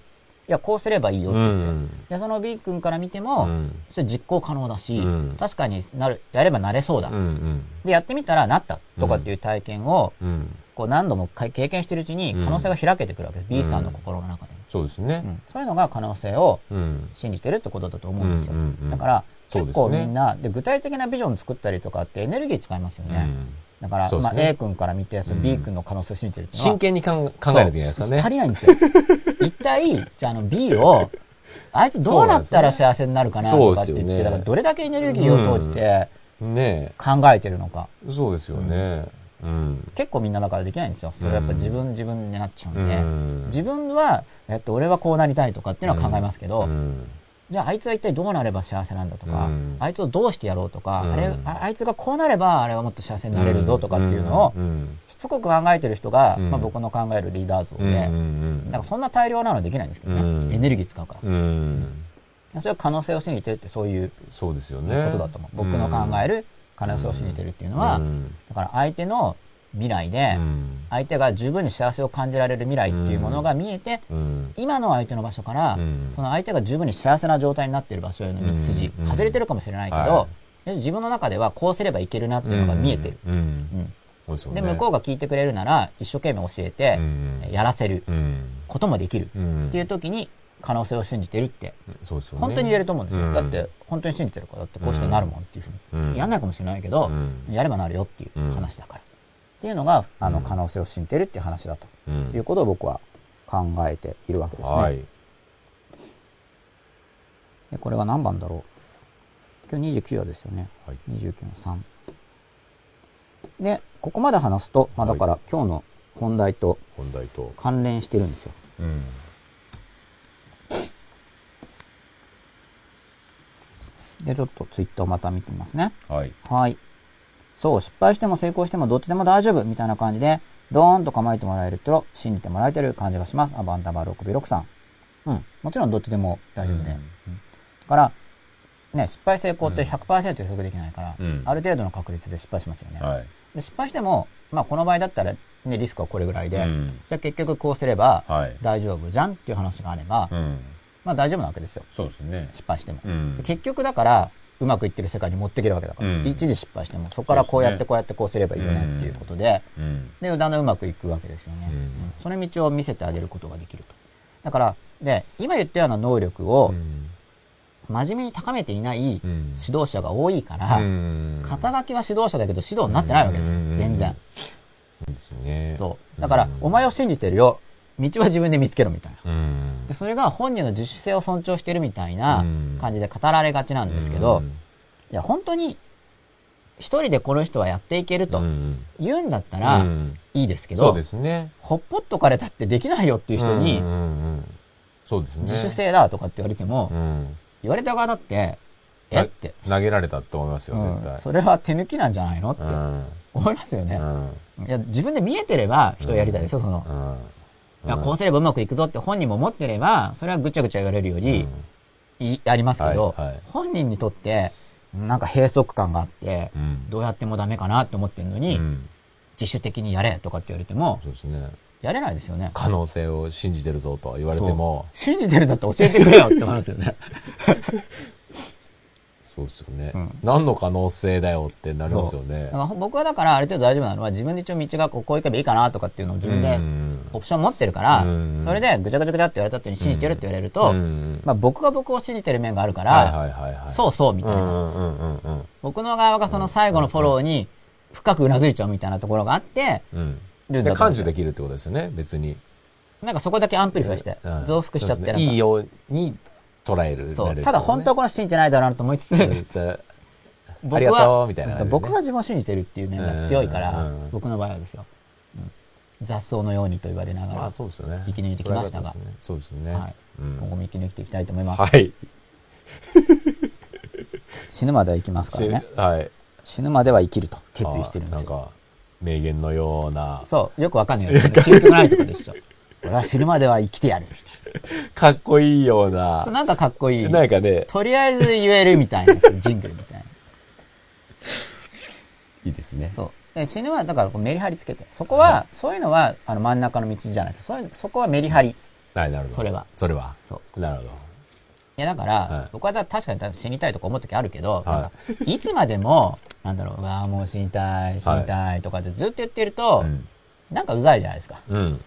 や、こうすればいいよっうて言って。ん。で、その B 君から見ても、うんそれ実行可能だし、うん確かになる、やればなれそうだ。うんうん。で、やってみたらなったとかっていう体験を、うん。こう何度もか経験してるうちにうん可能性が開けてくるわけです。B さんの心の中でも。そうですねう。んそういうのが可能性をうん。信じてるってことだと思うんですよ。うんうんうんだから、結構みんな、で、具体的なビジョン作ったりとかってエネルギー使いますよね。うんだから、まあ、A 君から見て、そのうん B 君の可能性を信じてるっていうのは、真剣に考えないといけないですかそう足ね。りないんですよ。一体、じゃああの B を、あいつどうなったら幸せになるかなとかって言って、ねだからどれだけエネルギーを投じてね考えてるのか。え。そうですよね。うん。結構みんなだからできないんですよ。それはやっぱ自分自分になっちゃうんで。うん自分は、えっと、俺はこうなりたいとかっていうのは考えますけど、うんじゃああいつは一体どうなれば幸せなんだとか、うんあいつをどうしてやろうとか、うんあれああいつがこうなればあれはもっと幸せになれるぞとかっていうのを、うんしつこく考えてる人が、うんまあ、僕の考えるリーダー像で、なんかそんな大量なのはできないんですけどね、うんエネルギー使うから。うん。それは可能性を信じてるってそういうそうですよこね。とだと思う。僕の考える可能性を信じてるっていうのは、うん。だから相手の未来で、うん。相手が十分に幸せを感じられる未来っていうものが見えて、うん。今の相手の場所から、うん。その相手が十分に幸せな状態になっている場所への道筋、うん。外れてるかもしれないけど、は自分の中ではこうすればいけるなっていうのが見えてる。で向こうが聞いてくれるなら、一生懸命教えて、うん。やらせるうん。こともできるうんっていう時に可能性を信じてるって、そうですよね。本当に言えると思うんですよ。うんだって、本当に信じてるから、だってこうしてなるもんっていうふうに。うんやんないかもしれないけど、うんやればなるよっていう話だから。っていうのが、あの、うん可能性を信じてるっていう話だとうんいうことを僕は考えているわけですね。はい。でこれが何番だろう今日29話ですよね。はい29の3。で、ここまで話すと、まあだから今日の本題と本題と。関連してるんですよ。うん。で、ちょっとツイッターをまた見てみますね。はい。はい。そう、失敗しても成功してもどっちでも大丈夫みたいな感じで、ドーンと構えてもらえると信じてもらえてる感じがします。アバンダバー6 6さん。うん。もちろんどっちでも大丈夫で。うんうんだから、ね、失敗成功って100%予測できないから、うんある程度の確率で失敗しますよね。はい。で失敗しても、まあこの場合だったら、ね、リスクはこれぐらいで、うんじゃあ結局こうすればはい。大丈夫じゃんっていう話があれば、うん。まあ大丈夫なわけですよ。そうですね。失敗しても。うんで結局だから、うまくいってる世界に持っていけるわけだから、うん一時失敗しても、そこからこうやってこうやってこうすればいいよねっていうことで、うん。で、だんだんうまくいくわけですよね。うんうんその道を見せてあげることができると。だから、で、今言ったような能力をうん真面目に高めていないうん指導者が多いから、うん肩書きは指導者だけど指導になってないわけですよう。ん全然。そうですね。そう。だから、お前を信じてるよ。道は自分で見つけろみたいな。うん。でそれが本人の自主性を尊重してるみたいなうん感じで語られがちなんですけど、うんいや、本当に、一人でこの人はやっていけるとうん言うんだったらうんいいですけどそうで、すね。ほっぽっとかれたってできないよっていう人にうん、うんうんそうですね。自主性だとかって言われてもう、ん。言われた側だって、え？なって、投げられたと思いますよ、うん絶対。それは手抜きなんじゃないの？ってうん。思いますよねう。ん。いや、自分で見えてれば人をやりたいですよ、その。うん。いや、こうすればうまくいくぞって本人も思ってれば、それはぐちゃぐちゃ言われるより、いやりますけど、はいはい本人にとって、なんか閉塞感があって、うん。どうやってもダメかなって思ってるのに、うん。自主的にやれとかって言われても、そうですね。やれないですよね。可能性を信じてるぞと言われても、信じてるんだったら教えてくれよって思いますよね。そうですよね。うん。何の可能性だよってなりますよね。僕はだからある程度大丈夫なのは自分で一応道がこう行けばいいかなとかっていうのを自分でうん。オプション持ってるからうん、それでぐちゃぐちゃぐちゃって言われたって信じてるって言われると、うん。まあ僕が僕を信じてる面があるから、いはいはい。そうそうみたいな。僕の側がその最後のフォローに、深くうなずいちゃうみたいなところがあって、うん。るんだと思うんで、感受できるってことですよね、別に。なんかそこだけ amplify してうん、増幅しちゃってね。いいように捉える。そう。ただ本当はこの信じてないだろうなと思いつつ、僕ありがとはうみたいな感じでね僕が自分を信じてるっていう面が強いから僕の場合はですよ。うん雑草のようにと言われながまあら、そうですよね。生き抜いてきましたがそうですよね。はいうん今後も生き抜いていきたいと思います。はい。死ぬまでは生きますからね。はい。死ぬまでは生きると決意してるんですよ。あなんか、名言のような、そう。よくわかんないよね。究極ないとこでしょ。俺は死ぬまでは生きてやるみたいかっこいいようなな。そう、なんかかっこいい。なんかね、とりあえず言えるみたいな、ジングルみたいな。いいですね。そう。で死ぬは、だからこうメリハリつけて。そこは、そういうのは、あの、真ん中の道じゃないですか。そういう、そこはメリハリ。はい、なるほど。それは。それは。そう。なるほど。いや、だから、はい僕はだ確かに死にたいとか思う時あるけど、はいいつまでも、なんだろう、うわあもう死にたい、死にたいとかってずっと言ってると、うん。なんかうざいじゃないですか。うん。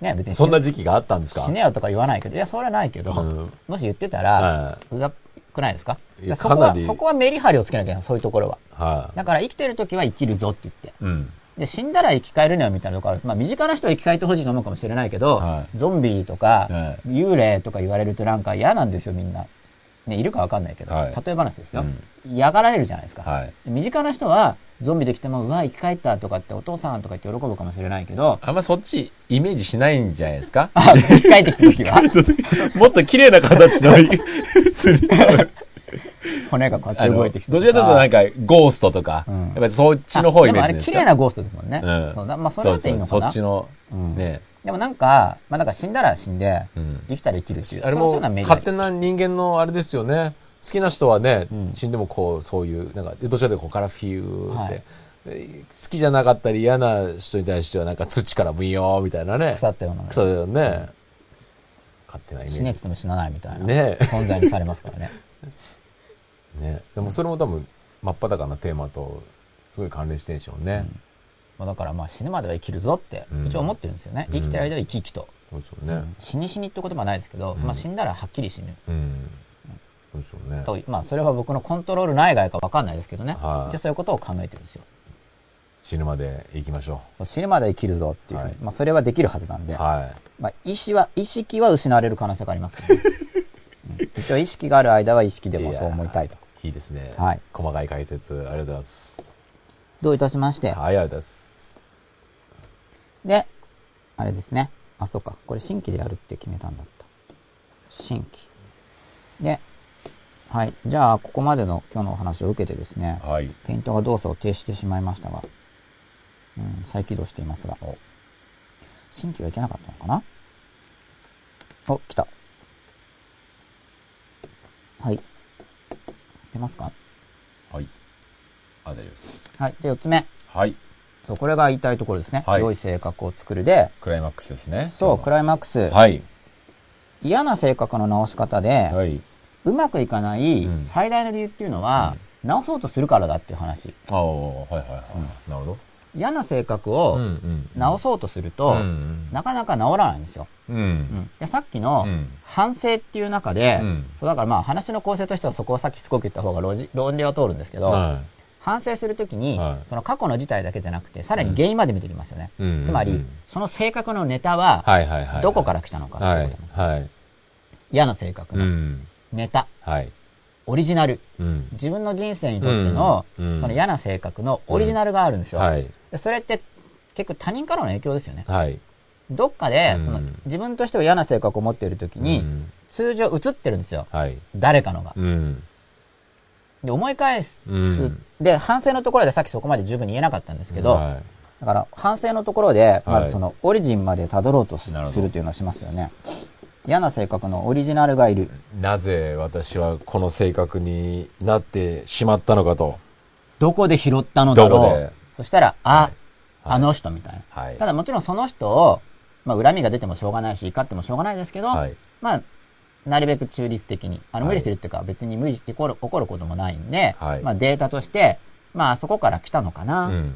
ね、別に死そんな時期があったんですか？死ねよとか言わないけど、いや、それはないけど、うんもし言ってたら、はうざくないですか？そこは、そこはメリハリをつけなきゃいけない、そういうところは。はだから生きてる時は生きるぞって言って。い。うん。で、死んだら生き返るのよみたいなところ。まあ、身近な人は生き返ってほしいと思うかもしれないけど、はゾンビとか、は幽霊とか言われるとなんか嫌なんですよ、みんな。ね、いるかわかんないけど、はい。例え話ですよ、うん。嫌がられるじゃないですか。はい。身近な人は、ゾンビできても、うわ、生き返ったとかってお父さんとか言って喜ぶかもしれないけど、あんまそっちイメージしないんじゃないですか？あ、生き返ってきた時は、もっと綺麗な形の釣り骨がこうやって動いてきたちらかというとなんか、ゴーストとか、うん。やっぱりそっちの方イメージあでもあれですか綺麗なゴーストですもんね。うん。そうだまあ、それだっていいのかな。そっちの、うん。ね。でもなんか、まあなんか死んだら死んで、うん生きたら生きるっていう。あれも勝手な人間のあれですよね。好きな人はね、うん死んでもこう、そういう、なんか、どちらかというとここからフィューって、はいえ好きじゃなかったり嫌な人に対してはなんか土からブイヨーみたいなね。腐ったような。草だよね。勝手なイメージ。死ねって言っても死なないみたいなね存在にされますからね。ね。でもそれも多分、真っ裸なテーマと、すごい関連してるんでしょうね。まあだからまあ死ぬまでは生きるぞってうん一応思ってるんですよね。うん生きてる間は生き生きと。そうですよね。死に死にって言葉はないですけど、うんまあ死んだらはっきり死ぬ。うん。そうですよね。とまあそれは僕のコントロール内外かわかんないですけどね。はい一応そういうことを考えてるんですよ。死ぬまで行きましょそう死ぬまでは生きるぞっていうふうに。はいまあそれはできるはずなんで。う。はまあ意識は、意識は失われる可能性がありますけどね。うん一応意識がある間は意識でもそう思いたいと。い。いいですね。はい細かい解説、ありがとうございます。どういたしまして。はい、ありがとうございます。で、あれですね。あ、そうか。これ新規でやるって決めたんだった。新規。で、はい。じゃあ、ここまでの今日のお話を受けてですね、はい。ペイントが動作を停止してしまいましたが、うん、再起動していますが、新規がいけなかったのかな？お、来た。はい。出ますか？はい。あ、大丈夫です。はい。で、4つ目。はい。そう、これが言いたいところですね。はい良い性格を作るで、クライマックスですね。そう、クライマックス。はい。嫌な性格の直し方で、はい。うまくいかないうん最大の理由っていうのは、直そうとするからだっていう話。ああ、はいはいはい。なるほど。嫌な性格うんをうん。直そうとすると、うんなかなか直らないんですよ。うん。う。うんんでさっきのうん反省っていう中で、うんそうだからまあ話の構成としてはそこをさっきしつこく言った方が論理は通るんですけど、は反省するときに、はいその過去の事態だけじゃなくて、さらに原因まで見てきますよね。うんつまり、うんその性格のネタは、いはいはいはい。どこから来たのかことなんです。はい。嫌な性格うのん。ネタ、はい。オリジナル。うん。自分の人生にとっての、うんうんその嫌な性格のオリジナルがあるんですよ。それって結構他人からの影響ですよね。はい。どっかで、うんその自分としては嫌な性格を持っているときに、うん通常映ってるんですよ。はい。誰かのが。うん。で、思い返す。うんで、反省のところでさっきそこまで十分に言えなかったんですけど、はいだから反省のところで、まはいずそのオリジンまで辿ろうとすなるというのをしますよね。嫌な性格のオリジナルがいる。なぜ私はこの性格になってしまったのかと。どこで拾ったのだろう。そしたら、あ、はいあの人みたいな。はい。ただもちろんその人を、まあ恨みが出てもしょうがないし、怒ってもしょうがないですけど、はい。まあ、なるべく中立的に、あの、はい無理するっていうか、別に無理、起こる、起こることもないんで、はいまあデータとして、まあそこから来たのかな、っうん。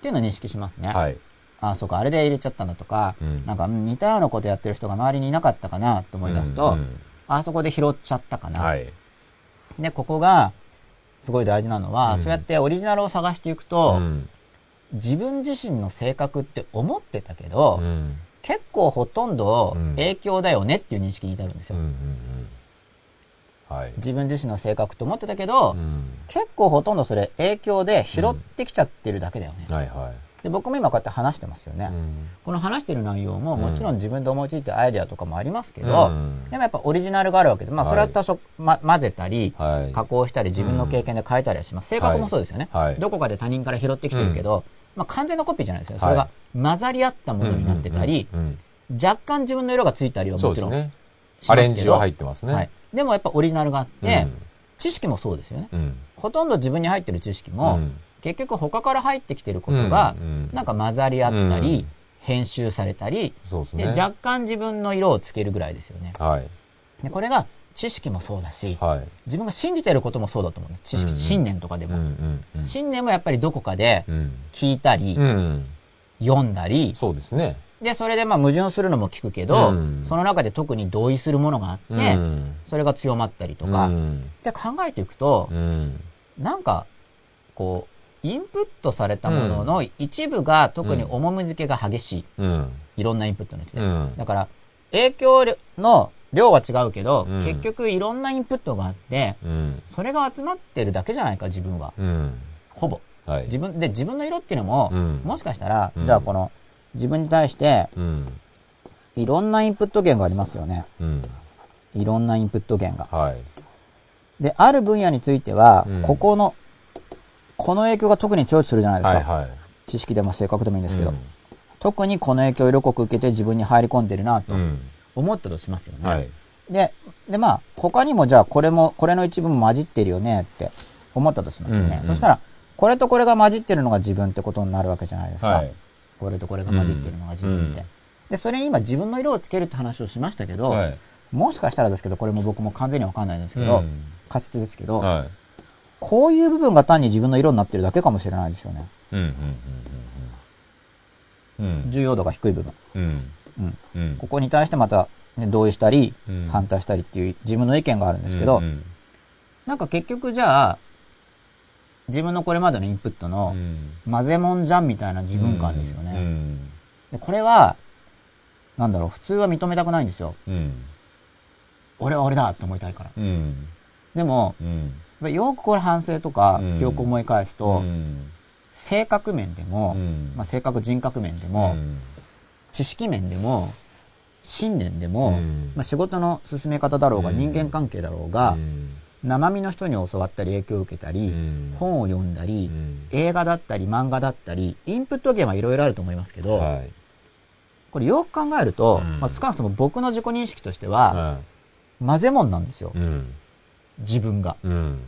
ていうのを認識しますね。はい。あ、そうか、あれで入れちゃったんだとか、うんなんかうん似たようなことやってる人が周りにいなかったかなと思い出すと、うんうんあそこで拾っちゃったかな。はい。で、ここが、すごい大事なのは、うんそうやってオリジナルを探していくと、うん。自分自身の性格って思ってたけど、うん。結構ほとんどうん影響だよねっていう認識に至るんですよ。うん。うん。はい。自分自身の性格と思ってたけど、うん。結構ほとんどそれ影響で拾ってきちゃってるだけだよね。はいはで僕も今こうやって話してますよね。い。うん。この話してる内容もうんもちろん自分で思いついたアイデアとかもありますけど、うんでもやっぱオリジナルがあるわけで、まあそれは多少、ま、混ぜたり、はい。加工したり自分の経験で変えたりはします。性格もそうですよね。はいどこかで他人から拾ってきてるけど、まあ完全なコピーじゃないですよ。そはいれが混ざり合ったものになってたり、若干自分の色がついたりはもちろんね。アレンジは入ってますね。はい。でもやっぱオリジナルがあって、うん知識もそうですよね。うん。ほとんど自分に入ってる知識も、うん結局他から入ってきてることが、なんか混ざり合ったり、うん編集されたり、でそうで。若干自分の色をつけるぐらいですよね。はい。でこれが知識もそうだし、はい。自分が信じてることもそうだと思うんです。知識、うんうん信念とかでうんうも。んうん。信念もやっぱりどこかでうん。聞いたり、うん。読んだり、そうですね。で、それでまあ矛盾するのも聞くけど、うんその中で特に同意するものがあって、うんそれが強まったりとか、うんで考えていくとう、ん。なんか、こう、インプットされたものの一部が特に重み付けが激しい。うん。いろんなインプットのうちで。うんだから、影響の量は違うけど、うん結局いろんなインプットがあって、うん。それが集まってるだけじゃないか、自分は。うん。ほぼ。はい。自分、で、自分の色っていうのも、うんもしかしたら、うんじゃあこの、自分に対して、うん。いろんなインプット源がありますよね。うん。いろんなインプット源が。はい。で、ある分野については、うんここの、この影響が特に強いとするじゃないですか。はいはい。知識でも性格でもいいんですけど、うん特にこの影響を色濃く受けて自分に入り込んでるなとうん。思ったとしますよね。はい。で、で、まあ、他にもじゃあこれも、これの一部も混じってるよねって思ったとしますよね。うんうんそしたら、これとこれが混じってるのが自分ってことになるわけじゃないですか。はい。これとこれが混じってるのが自分って。うんで、それに今自分の色をつけるって話をしましたけど、はい。もしかしたらですけど、これも僕も完全にわかんないんですけど、うん仮説ですけど、はい。こういう部分が単に自分の色になってるだけかもしれないですよね。うん。うん。うん。うん。重要度が低い部分。うん。うん。うん。ここに対してまた、ね、同意したり、うん反対したりっていう自分の意見があるんですけど、うんなんか結局じゃあ、自分のこれまでのインプットのうん混ぜもんじゃんみたいな自分感ですようね。ん。でこれは、なんだろう、普通は認めたくないんですよ。うん。俺は俺だって思いたいから。うん。でも、よくこれ反省とかうん記憶を思い返すと、うん性格面でも、うんまあ、性格人格面でも、うん知識面でも、信念でも、うんまあ、仕事の進め方だろうが、うん人間関係だろうが、うん生身の人に教わったり影響を受けたり、うん本を読んだり、うん映画だったり漫画だったり、インプット源はいろいろあると思いますけど、はい。これよく考えると、うんまあ、少なくとも僕の自己認識としては、は混ぜもんなんですよ。自分が。うん。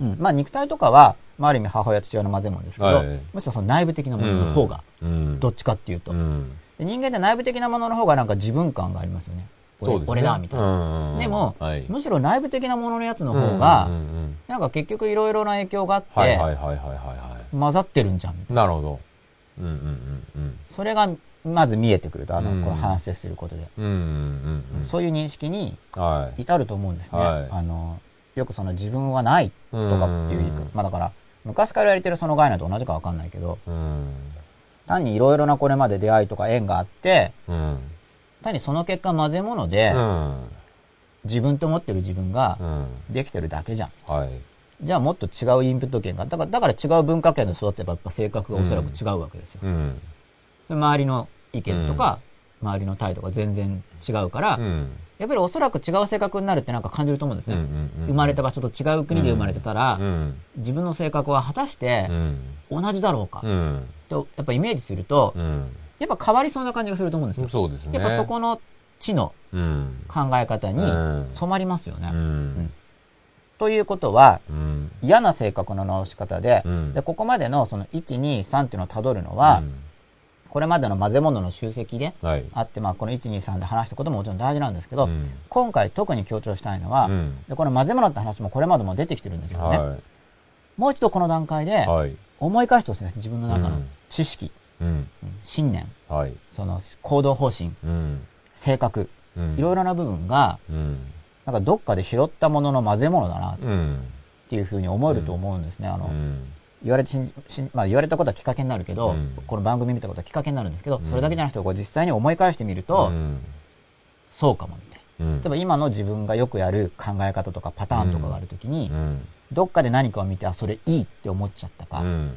うん。まあ肉体とかは、まあある意味母親父親の混ぜもんですけど、はいむしろその内部的なものの方が、うん。どっちかっていうと、うん。で人間って内部的なものの方がなんか自分感がありますよね。俺そうですね。俺だみたいな。なでも、はい。むしろ内部的なもののやつの方が、うんうんうんなんか結局いろいろな影響があって、はいはいはいはいはいは混ざってるんじゃん。い。なるほど。うんうんうんそれがまず見えてくると、あの、うんこの話してることで、うん。うんうんうん。そういう認識にはい。至ると思うんですね。はいあの、よくその自分はないとかっていうまあだから、昔から言われてるその概念と同じかわかんないけど、うん。単にいろいろなこれまで出会いとか縁があって、うん。単にその結果混ぜ物で、うん。自分と思ってる自分がうん。できてるだけじゃん。はい。じゃあもっと違うインプット源が、だから、だから違う文化圏で育ってばやっぱ性格がおそらく違うわけですよ。周りの意見とか、周りの態度が全然違うから、うん。やっぱりおそらく違う性格になるってなんか感じると思うんですね。うんうんうん生まれた場所と違う国で生まれてたら、うん。自分の性格は果たしてうん。同じだろうか、うん。とやっぱイメージすると、うん。やっぱ変わりそうな感じがすると思うんですよ。そうですね。やっぱそこの地のうん。考え方にうん染まりますよね。うん。ということは、うん。嫌な性格の直し方で、うんでここまでのその1、2、3っていうのをたどるのは、これまでの混ぜ物の集積ではい。あって、まあ、この1、2、3で話したことももちろん大事なんですけど、うん今回特に強調したいのは、うんでこの混ぜ物って話もこれまでも出てきてるんですけどね、はもう一度この段階い。ではい。思い返してほしいです。自分の中のうん知識、うん。うん信念、はい。その行動方針、うん。性格、うんいろいろな部分が、うん。なんかどっかで拾ったものの混ぜ物だな。うん。っていうふうに思えると思うんですね。あの、うん。言われてしんしんまあ、言われたことはきっかけになるけど、うんこの番組見たことはきっかけになるんですけど、それだけじゃなくてこう実際に思い返してみると、うん。そうかもみたいな。うん例えば今の自分がよくやる考え方とかパターンとかがあるときに、うん。どっかで何かを見て、あ、それいいって思っちゃったか、うん。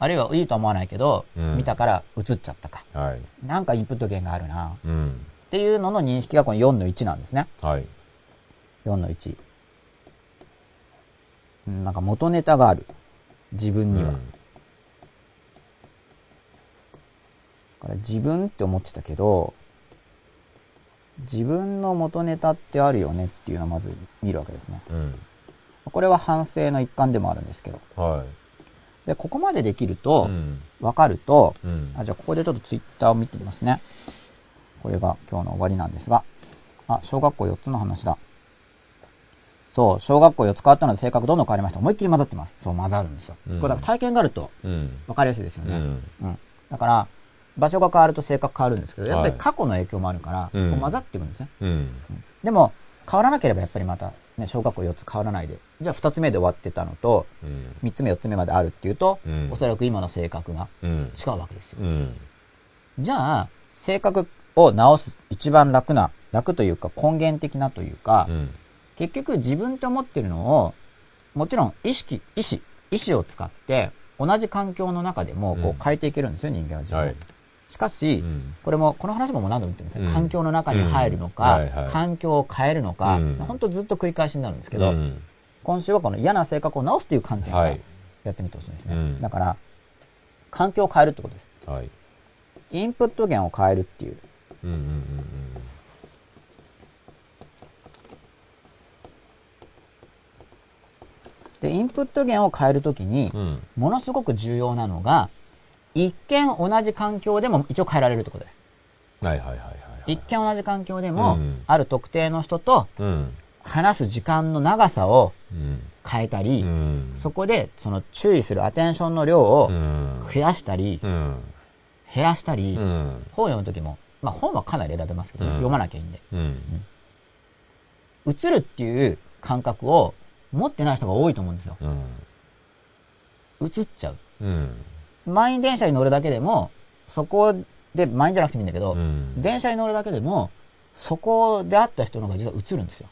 あるいはいいとは思わないけど、うん見たから映っちゃったか、はい。なんかインプット源があるな、うん。っていうのの認識がこの4の1なんですね。はい。4の1。うんなんか元ネタがある。自分には。うんだから自分って思ってたけど、自分の元ネタってあるよねっていうのをまず見るわけですね。うん。これは反省の一環でもあるんですけど。はで、ここまでできるい。とう、ん。わかると、うん。あ、じゃあここでちょっとツイッターを見てみますね。これが今日の終わりなんですが。あ、小学校4つの話だ。そう、小学校4つ変わったので性格どんどん変わりました。思いっきり混ざってます。そう、混ざるんですよ。うんこれだから体験があるとうん。分かりやすいですよね。うん。うん。だから、場所が変わると性格変わるんですけど、やっぱりはい過去の影響もあるから、うんこう混ざっていくんですね。うん。でも、変わらなければやっぱりまた、ね、小学校4つ変わらないで、じゃあ2つ目で終わってたのと、うん。3つ目4つ目まであるっていうと、うんおそらく今の性格がうん。違うわけですよ。うん。じゃあ、性格を直す一番楽な、楽というか根源的なというか、うん。結局自分って思ってるのを、もちろん意識、意志、意志を使って、同じ環境の中でもこうんう変えていけるんですよ、人間は自分を。はい。しかし、うんこれも、この話も何度も言ってるんですね。うん環境の中に入るのうんか、はいはい環境を変えるのか、うん本当ずっと繰り返しになるんですけど、うん今週はこの嫌な性格を直すという観点からはいやってみてほしいんですね。うんだから、環境を変えるってことです。はい。インプット源を変えるっていう。うんうんで、インプット源を変えるときにうんう、ん。うん。ものすごく重要なのが、一見同じ環境でも一応変えられるってことです。はいはいはいはい。一見同じ環境でも、うんある特定の人とうん。話す時間の長さをうん。変えたり、うん。そこでその注意するアテンションの量をうん。増やしたり、うん。減らしたり、うん。本を読むときも、まあ本はかなり選べますけど、うん読まなきゃいいんで。うん。映るっていう感覚を持ってない人が多いと思うんですよ。うん。映っちゃう。うん。満員電車に乗るだけでも、そこで、満員じゃなくてもいいんだけど、うん電車に乗るだけでも、そこで会った人の方が実は映るんですよ。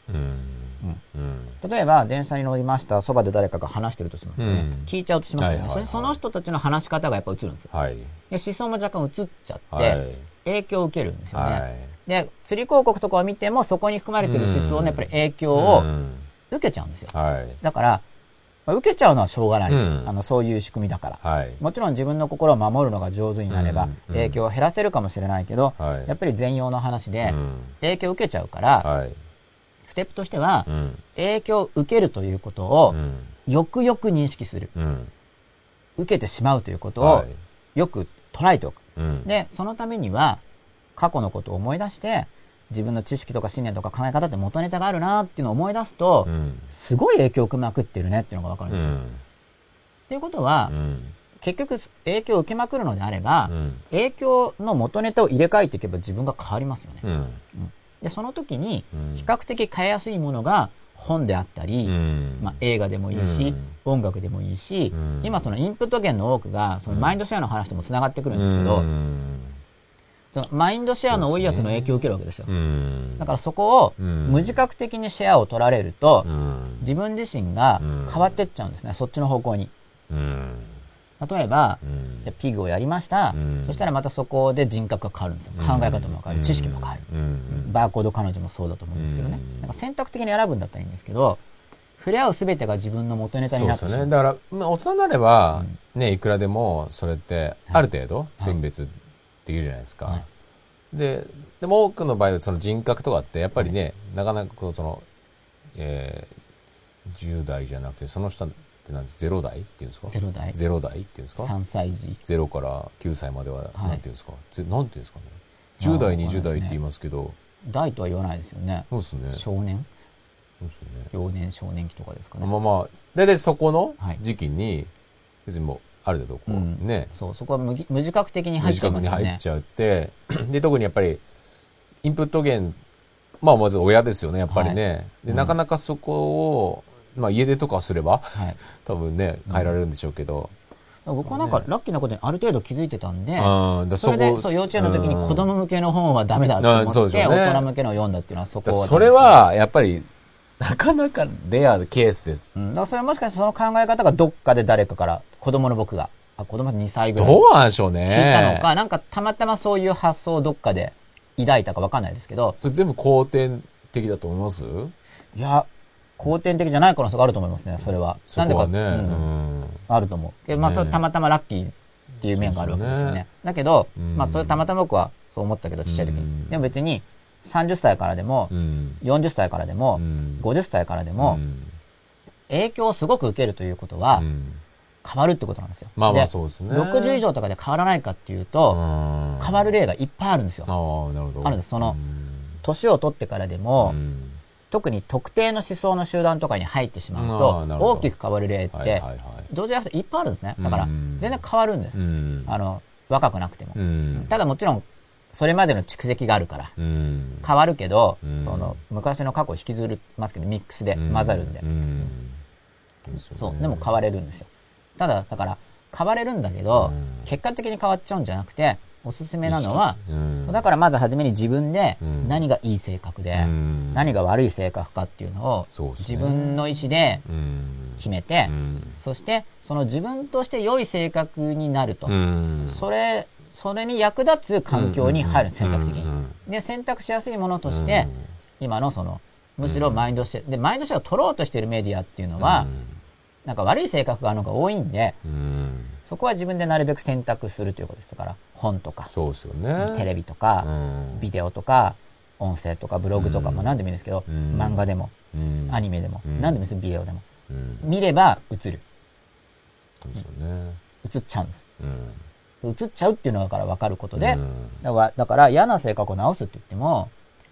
例えば、電車に乗りました、そばで誰かが話してるとしますよね。うん聞いちゃうとしますよね。そその人たちの話し方がやっぱ映るんですよ。はい。で思想も若干映っちゃって、はい。影響を受けるんですよね。はい。で、釣り広告とかを見ても、そこに含まれてる思想のやっぱり影響うをん受けちゃうんですよ。はい。だから、まあ受けちゃうのはしょうがない。うんあの、そういう仕組みだから。はい。もちろん自分の心を守るのが上手になれば影響を減らせるかもしれないけど、はいやっぱり全容の話でうん影響を受けちゃうから、はい。ステップとしてはうん。影響を受けるということをうん。よくよく認識する。うん。受けてしまうということをはいよく捉えておく。うん。で、そのためには過去のことを思い出して自分の知識とか信念とか考え方って元ネタがあるなっていうのを思い出すと、うん。すごい影響を受けまくってるねっていうのがわかるんですよ。うん。っていうことは、うん。結局影響を受けまくるのであれば、うん影響の元ネタを入れ替えていけば自分が変わりますよね。うん。で、その時にうん比較的変えやすいものが本であったり、うん。まあ、映画でもいいし、うん音楽でもいいし、うん今そのインプット源の多くがそのマインドシェアの話ともつながってくるんですけど、マインドシェアの多いやつの影響を受けるわけですよ。うん。だからそこをうん無自覚的にシェアを取られると、うん。自分自身がうん変わってっちゃうんですね、そっちの方向に。うん。例えば、ピグをやりました、うんそしたらまたそこで人格が変わるんですよ。考え方も変わる、知識も変わる。うん。バーコード彼女もそうだと思うんですけどね。うんなんか選択的に選ぶんだったらいいんですけど、触れ合うすべてが自分の元ネタになってしまう。そうですよね。だから、まあ、大人になれば、ね、いくらでも、それって、ある程度、はいできるじゃないですか。はいで、でも多くの場合は、その人格とかって、やっぱりね、なかなかこう、その、えー、10代じゃなくて、その下ってなん0代っていうんですか？ゼロ代、0代っていうんですか？3歳児。0から9歳までは、はいなんていうんですか、ぜなんていうんですかね？10代、まあ20代って言いますけど、代とは言わないですよね。そうですね。そう少年ですね。幼年少年期とかですかね。まあまあ、大体そこのはい時期に、別にもう、ある程度こ。う、うん。ね、そう、そこは無ぎ無自覚的に入っちゃい無自覚。に入っちゃって、で、特にやっぱり、インプット源、まあまず親ですよね、やっぱりね。で、うん。なかなかそこをまあ家出とかすれば、はい。多分ね、変えられるんでしょうけど。僕はなんかラッキーなことにある程度気づいてたんで、うん、だそれでそう幼稚園の時に子供向けの本はダメだと思って、大人向けのを読んだっていうのはそこだったんですそれ、は、やっぱり、なかなかレアなケースです。うん、だからそれもしかしてその考え方がどっかで誰かから、子供の僕が、あ子供2歳ぐらいどうなんでしょう聞いね。たのか、なんかたまたまそういう発想をどっかで抱いたかわかんないですけど、それ全部後天的だと思います？いや、後天的じゃない可能性があると思いますね、それは。そこはね。なんでか、ううんん。あると思う。でまあ、ねそれたまたまラッキーっていう面があるわけですよね。ねだけど、うんまあ、それたまたま僕はそう思ったけど、ちっちゃい時に。うんでも別に、30歳からでもう、ん。40歳からでも、うん50歳からでも、うん影響をすごく受けるということはう、ん変わるってことなんですよ。まあまあそうですね。60以上とかで変わらないかっていうと、うん変わる例がいっぱいあるんですよ。ああ、なるほど。あるんですそのうん年を取ってからでも、うん特に特定の思想の集団とかに入ってしまうと、大きく変わる例って、はいはいはい。同時にいっぱいあるんですね。だからうん、全然変わるんです。うんあの、若くなくても。うんただもちろん、それまでの蓄積があるから、うん。変わるけど、うん。その、昔の過去を引きずりますけど、ミックスでうん。混ざるんで。うん。そうでも変われるんですよ。ただ、だから、変われるんだけど、うん。結果的に変わっちゃうんじゃなくて、おすすめなのは、うん。だからまず初めに自分でうん。何がいい性格で、うん。何が悪い性格かっていうのを自分の意思でうん。決めて、うん。そしてその自分として良い性格になると、うん。それ、それに役立つ環境に入る、選択的に。うんで、選択しやすいものとして、今のその、むしろマインドして、で、マインドしてを取ろうとしているメディアっていうのは、なんか悪い性格があるのが多いんで、うん。そこは自分でなるべく選択するということです。だから、本とか、そうですよね。テレビとか、うん。ビデオとか、音声とか、ブログとか、うん。まあ何でもいいですけど、うん。漫画でも、うん。アニメでも、うん。何でもいいです、ビデオでも。うん。見れば映る。そうですよね。映っちゃうんです。うん映っちゃうっていうのがから分かることで、うん。だからだから嫌な性格を直すって言っても、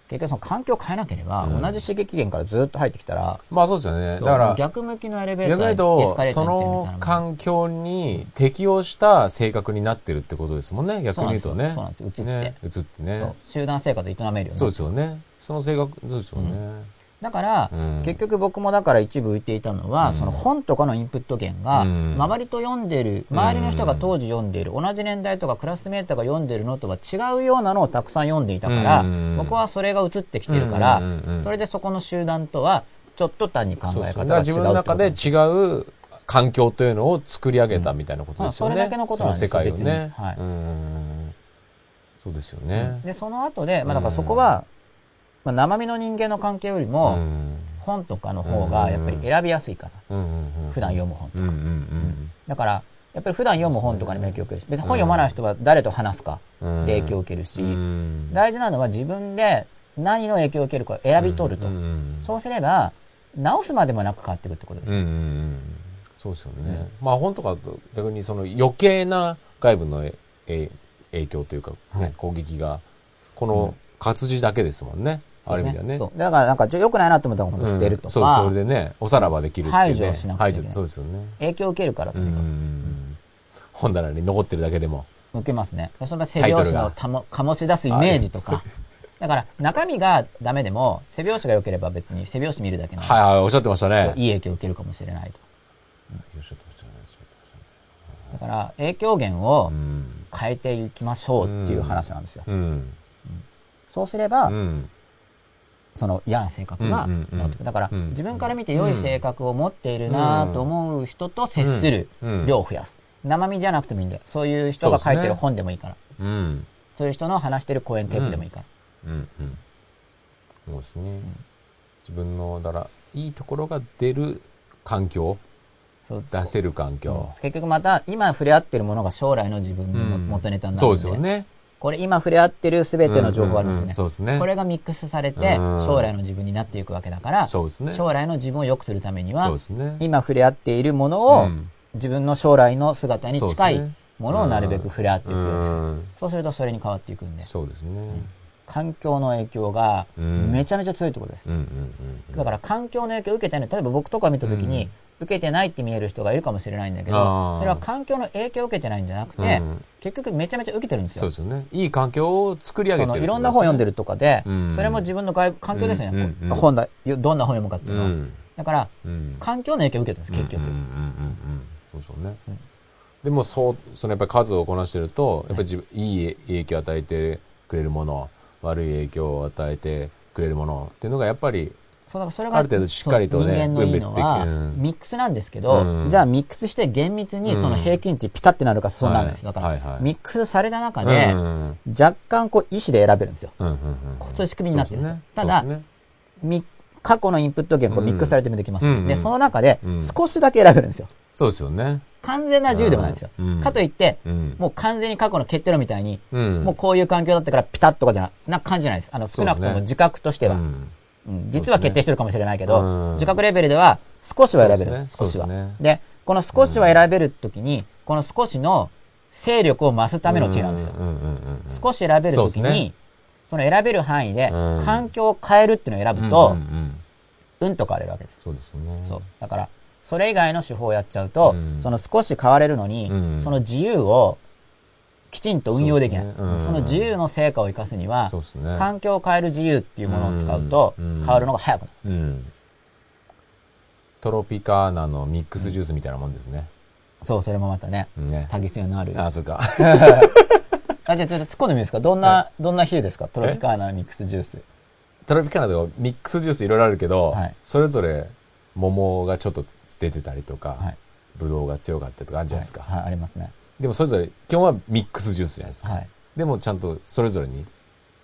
結局その環境を変えなければ、うん。同じ刺激源からずっと入ってきたら、まあそうですよね。だから逆向きのエレベータ逆にー言うと、その環境に適応した性格になってるってことですもんね、逆に言うとね。そうなんですよ。そうねなんです移って。ね。集団生活を営めるよね。そうですよね。その性格、そうですよね。だから、うん。結局僕もだから一部浮いていたのは、うん。その本とかのインプット源が、うん。周りと読んでる、周りの人が当時読んでいる、同じ年代とかクラスメートが読んでるのとは違うようなのをたくさん読んでいたから、うん。僕はそれが移ってきてるから、それでそこの集団とは、ちょっと単に考え方が違う自分の中で違う環境というのを作り上げたみたいなことですよね。うんまあそれだけのことなんです世界をね。はい。うん。そうですよね。で、その後で、まあだからそこは、まあ生身の人間の関係よりも、うん本とかの方がやっぱり選びやすいから、うん普段読む本とか。だから、やっぱり普段読む本とかにも影響を受けるし、別に本読まない人は誰と話すかうんで影響を受けるし、うん大事なのは自分で何の影響を受けるか選び取ると。そうすれば、直すまでもなく変わっていくってことです。そうですよね。まあ本とかと逆にその余計な外部のええ影響というか、ねはい攻撃が、この活字だけですもんね。ある意味ではね。そうだからなんかちょ良くないなと思ったら本当捨てるとうんそう、か、それでね、おさらばできるっていうね。排除しなくちゃいけない排除そうですよね。影響を受けるからとうんうんうにかくん本棚に残ってるだけでも。受けますね。それは背拍子のたも醸し出すイメージとか。だから中身がダメでも背拍子が良ければ別に背拍子見るだけはいはい、おっしゃってましたね。いい影響を受けるかもしれないと。おっしゃってましたね。だから影響源を変えていきましょうっていう話なんですよ。うん。そうすれば、うん。その嫌な性格がだから、うん自分から見て良い性格を持っているなと思う人と接するうん量を増やす。生身じゃなくてもいいんだよ。そういう人が書いてる本でもいいから。うん。そういう人の話してる講演テープでもいいから。うんうん。そうですね。自分の、だから、いいところが出る環境、出せる環境。結局また、今触れ合ってるものが将来の自分のうん元ネタになるそんで。うですよね。これ今触れ合ってる全ての情報ありますよね。うんうんうんそうですねこれがミックスされて、うん将来の自分になっていくわけだから、そうですね。将来の自分を良くするためにはね。今触れ合っているものを、うん自分の将来の姿に近いものをなるべく触れ合っていくようにする。うんそうするとそれに変わっていくんで、そうですね。環境の影響がうんめちゃめちゃ強いってことです。うんうんうん。だから環境の影響を受けてない。例えば僕とか見たときに、うん受けてないって見える人がいるかもしれないんだけど、それは環境の影響を受けてないんじゃなくて、うん結局めちゃめちゃ受けてるんですよそうで。すよね。いい環境を作り上げてるいろんな本読んでる。るとかで、うんそれも自分の外部環境ですよね。うん本だ、よどんな本読むかっていうのは。うん。だから、うん。環境の影響を受けてるんです、結局。うんうんうんうんうん。そうでしょうね。でも、そう、そのやっぱり数をこなしてると、やっぱり自分、いい影響を与えてくれるもの、悪い影響を与えてくれるものっていうのが、やっぱり、そうだからそれがある程度しっかりとね人間のいいのは、ミックスなんですけど、うん。じゃあミックスして厳密にその平均値ピタってなるかそうなるんですよ。だから、ミックスされた中で、若干こう意思で選べるんですよ。うんうんうんそういう仕組みになってるんですよ。そうただね。み過去のインプット源がこうミックスされてもできます、うんで、その中でうん少しだけ選べるんですよ。そうですよね。完全な自由でもないんですよ。うん。かといって、うん。もう完全に過去の決定論みたいに、うん。もうこういう環境だったからピタッとかじゃなな感じじゃないです。あの、少なくとも自覚としては。うんうん実は決定してるかもしれないけど、うん自覚レベルでは少しは選べる。少しは。ですねで、この少しは選べるときに、この少しの勢力を増すための知恵なんですよ。少し選べるときに、その選べる範囲で、うん環境を変えるっていうのを選ぶと、うんと変われるわけです。そうですよね。そう。だから、それ以外の手法をやっちゃうと、うんその少し変われるのに、うんその自由をきちんと運用できない。そ,、ねうんの自由の成果を生かすには、ね。環境を変える自由っていうものを使うと、うん変わるのが早くなる。うん。トロピカーナのミックスジュースみたいなもんですね。そう、それもまたね、ね。多義性のある。あ、あ、そうか。じゃあちょっと突っ込んでみいいですかどんな、はどんな比喩ですか？トロピカーナのミックスジュース。トロピカーナでもミックスジュースいろいろあるけど、はいそれぞれ桃がちょっと出てたりとか、はい。ブドウが強かったりとかあるじゃないですか。はい、はいありますね。でもそれぞれ、基本はミックスジュースじゃないですか。はい。でもちゃんとそれぞれに、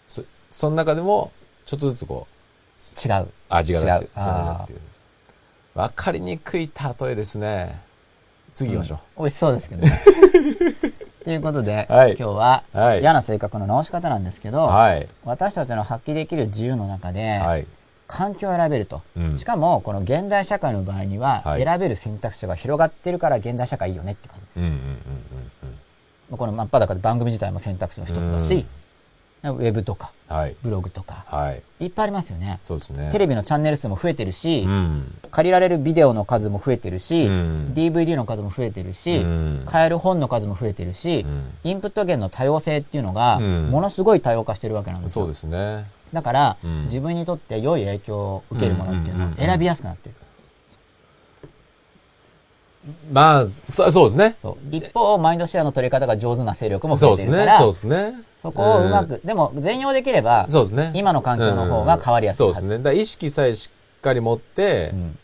そその中でもちょっとずつこう、違う。味が出して違う、そうなっていう。わかりにくい例えですね。次行きましょ美味しそうですけどね。ということで、はい今日は、はい嫌な性格の直し方なんですけう。ど、はい。私たちの発揮できる自由の中で、はい。環境を選べると。うんしかも、この現代社会の場合には、はい選べる選択肢が広がってるから現代社会いいよねって感この真っ裸で番組自体も選択肢の一つだし、ウェブとか、うん。はい。ブログとか、はい。いっぱいありますよね。そうですね。テレビのチャンネル数も増えてるし、うん。借りられるビデオの数も増えてるし、うん DVD の数も増えてるし、うん買える本の数も増えてるし、うんインプット源の多様性っていうのが、うんものすごい多様化してるわけなんですよ。そうですね。だから、うん自分にとって良い影響を受けるものっていうのは選びやすくなってる。まあ、そそうですね。そう。一方、マインドシェアの取り方が上手な勢力も増そうですねえてるから、。そうですね。そこをうまく、でも全容できれば、そうですね。今の環境の方が変わりやすいそうですね。だ意識さえしっかり持って、うん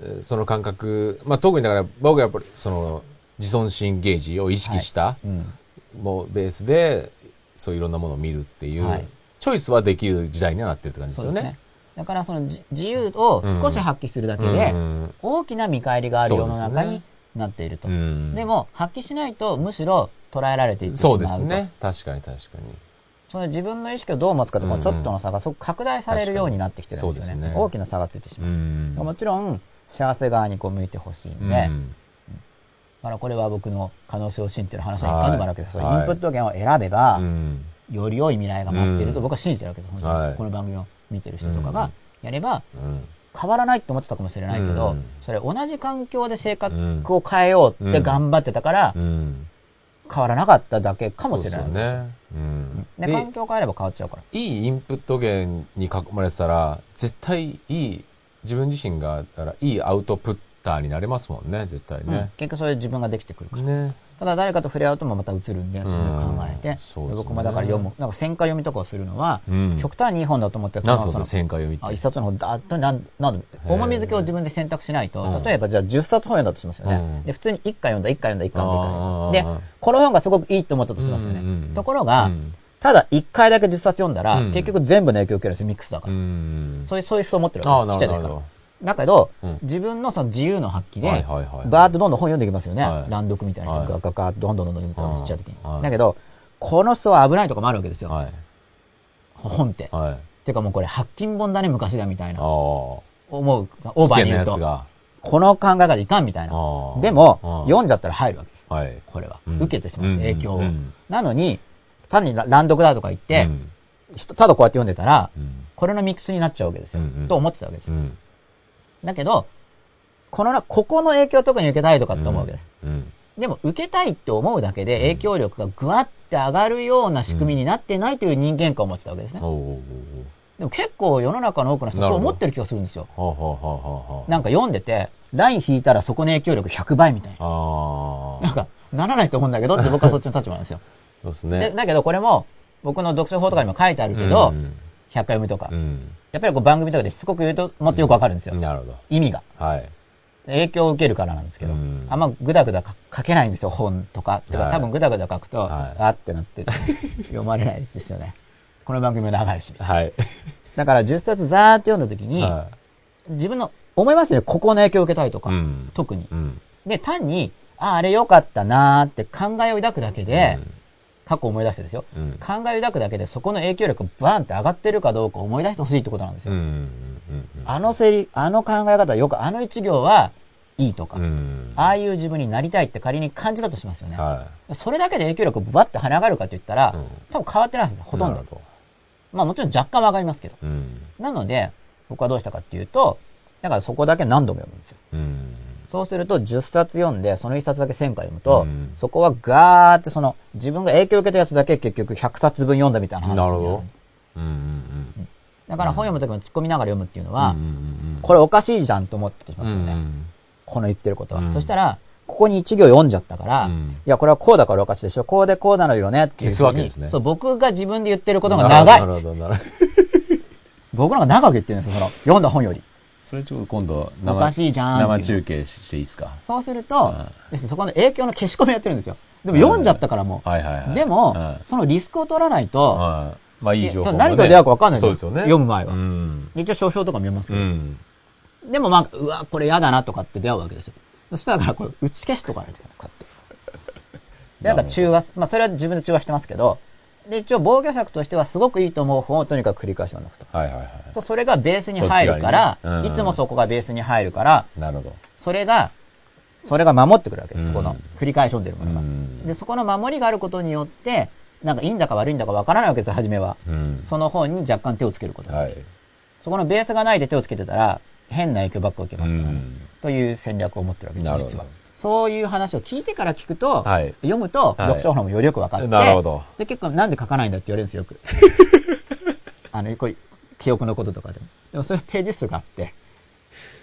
えーその感覚、まあ特にだから僕はやっぱりその自尊心ゲージを意識した、うん。もうベースで、そういろんなものを見るっていう、はいチョイスはできる時代にはなってるって感じですよね。そうですね。だからそのじ自由を少し発揮するだけで、うん大きな見返りがある世の中になっていると。うんでも、発揮しないと、むしろ捉えられていってしまそううと。ですね。確かに確かに。その自分の意識をどう持つかとか、ちょっとの差がすごく拡大されるようになってきてるんですよね。ね大きな差がついてしうまう。ん。もちろん、幸せ側にこう向いてほしいんで、うんだからこれは僕の可能性を信じてる話の一環にもあるわけです。はいインプット源を選べば、うんより良い未来が待っているとうん僕は信じてるわけです。はいこの番組を見てる人とかがうんやれば、うん変わらないって思ってたかもしれないけど、うんそれ同じ環境で性格を変えようって頑張ってたから、うん。変わらなかっただけかもしれない。でね。うん。で、で環境を変えれば変わっちゃうから。いいインプット源に囲まれてたら、絶対いい、自分自身が、だからいいアウトプッターになれますもんね、絶対うんね。結局それで自分ができてくるから。ね。ただ誰かと触れ合うともまた映るんで、それを考えて、そうですね僕もだから読む、なんか戦果読みとかをするのは、うん極端にいい本だと思って、なんすか、そのの旋回読みって？あ一冊の本だっとなんなん重み付けを自分で選択しないと、うん例えばじゃあ10冊本読んだとしますよね。うんで、普通に1回読んだ、1回読んだ、1回読んだ、1回。で、この本がすごくいいと思ったとしますよね。うんうんうんところが、うんただ1回だけ10冊読んだら、うん結局全部の影響を受けるんですよ、ミックスだかうら。ん。そういう、そういう思想を持ってるわけです。ちっちゃい時から。だけど、うん自分のその自由の発揮で、バーッとどんどん本読んでいきますよね。はい乱読みたいな人はいがガガッとどんどんどんどん読んでいくちっちゃい時に。はいだけど、この人は危ないとこもあるわけですよ。はい。本って。はい。てかもうこれ、発禁本だね、昔だみたいな。思う、オーバーに言うと。が。この考え方いかんみたいな。でも読んじゃったら入るわけです。はい。これは。うん受けてしまうんです、影響を。なのに、単に乱読だとか言って、ただこうやって読んでたら、うんこれのミックスになっちゃうわけですよ。と思ってたわけですよ。うん。だけど、このな、ここの影響を特に受けたいとかって思うわけです。うん。でも、受けたいって思うだけで影響力がぐわって上がるような仕組みになってないという人間観を持ってたわけですね。でも結構世の中の多くの人はそう思ってる気がするんですよ。なんか読んでて、ライン引いたらそこの影響力100倍みたいな。ああ。なんか、ならないと思うんだけどって僕はそっちの立場なんですよ。そうですでね。だけどこれも、僕の読書法とかにも書いてあるけど、うん100回読みとか。うん。やっぱりこう番組とかでしつこく言うともっとよくわかるんですよ。なるほど。意味が。はい。影響を受けるからなんですけど、うんあんまぐだぐだか書けないんですよ、本とか。てかはい多分ぐだぐだ書くと、はいあってなって 読まれないですよね。この番組も長いし。はい。だから10冊ざーっと読んだ時に、は自分の思いますよね、ここの影響を受けたいとか、うん特にい。。うん。で、単に、あ、あれ良かったなーって考えを抱くだけで、うん過去を思い出してですよ。うん考えを抱くだけでそこの影響力がバーンって上がってるかどうか思い出してほしいってことなんですよ。あのセリ、あの考え方よく、あの一行はいいとか、うん。ああいう自分になりたいって仮に感じたとしますよね。はそれだけで影響力バッて跳ね上がるかと言ったら、うん多分変わってないはずです、い。ほとんどなる。ほまあもちろん若干は上がりますけど。なので、僕はどうしたかっていうと、だからそこだけ何度も読むんですよ。うん。そうすると10冊読んで、その1冊だけ1000回読むと、うんそこはガーってその、自分が影響を受けたやつだけ結局100冊分読んだみたいな話なるほど。うんうんだから本読むときも突っ込みながら読むっていうのは、うん。うんうんこれおかしいじゃんと思ってとしまうん。すよね。うんこの言ってることは。うんそしたら、ここに一行読んじゃったから、うんいや、これはこうだからおかしいでしょ。こうでこうなのよねっていうふうに。消すわけですねそう、僕が自分で言ってることが長い。なるほど、なるほど。僕の方が長く言ってるんですよ、その、読んだ本より。それちょっと今度おかしいじゃん生中継していいですか？そうするとうん、要するにそこの影響の消し込みやってるんですよ。でも読んじゃったからもう。はいはいはい。でも、うんそのリスクを取らないと、はいまあいい情報ね。何と出会うか分かんないんですそうですよね。読む前は。うん。一応書評とか見ますけど。うん。でもまあ、うわ、これ嫌だなとかって出会うわけですよ。そしたらだからこれ打ち消しとかないといけない。こうやって。で、なんか中和す、まあそれは自分で中和してますけど、で、一応防御策としてはすごくいいと思う本をとにかく繰り返し読んでおくと。はいはいはい。とそれがベースに入るから、ねうんいつもそこがベースに入るから、なるほど。それが、それが守ってくるわけです、うんそこの繰り返し読んでるものが。うんで、そこの守りがあることによって、なんかいいんだか悪いんだかわからないわけですよ、初めは。うん。その本に若干手をつけることが、はい。そこのベースがないで手をつけてたら、変な影響ばっか受けますから、ねうんという戦略を持ってるわけです、なるほど実は。そういう話を聞いてから聞くと、はい読むと、はい読書法もよりよく分かって、なるほどで、結構なんで書かないんだって言われるんですよ、よく。あの、こう記憶のこととかでも。でもそういうページ数があって、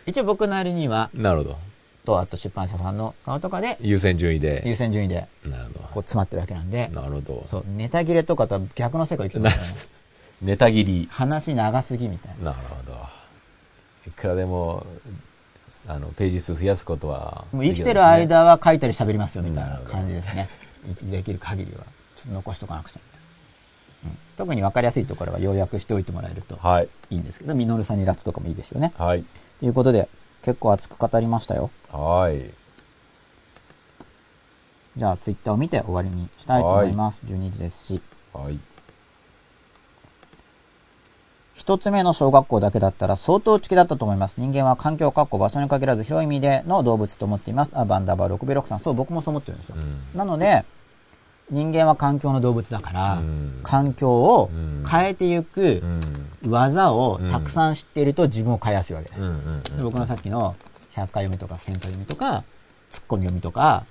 一応僕なりには、なるほど。と、あと出版社さんの顔とかで、優先順位で。優先順位で、なるほこう詰まってるわけなんで、ど。なるほど。そう、ネタ切れとかとは逆の世界を生きてますからね。ど。ネタ切り。話長すぎみたいな。なるほど。いくらでも、あの、ページ数増やすことは、もう生きてる間は書いたり喋りますよみたいな感じですね。できる限りは。ちょっと残しとかなくちゃみたいな。うん、特に分かりやすいところは要約しておいてもらえるとはい。いいんですけど、ミノルさんにイラストとかもいいですよね。はい。ということで、結構熱く語りましたよ。はい。じゃあ、ツイッターを見て終わりにしたいと思います。12時ですし。はい。一つ目の小学校だけだったら相当知気だったと思います。人間は環境、確保、場所に限らず広い意味での動物と思っています。あ、バンダーバー6 6さん。そう、僕もそう思ってるんですよ。うん。なので、人間は環境の動物だから、うん環境をうん変えていくうん。技をたくさん知っていると自分を変えやすいわけです。で僕のさっきの100回読みとか1000回読みとか、ツッコミ読みとか、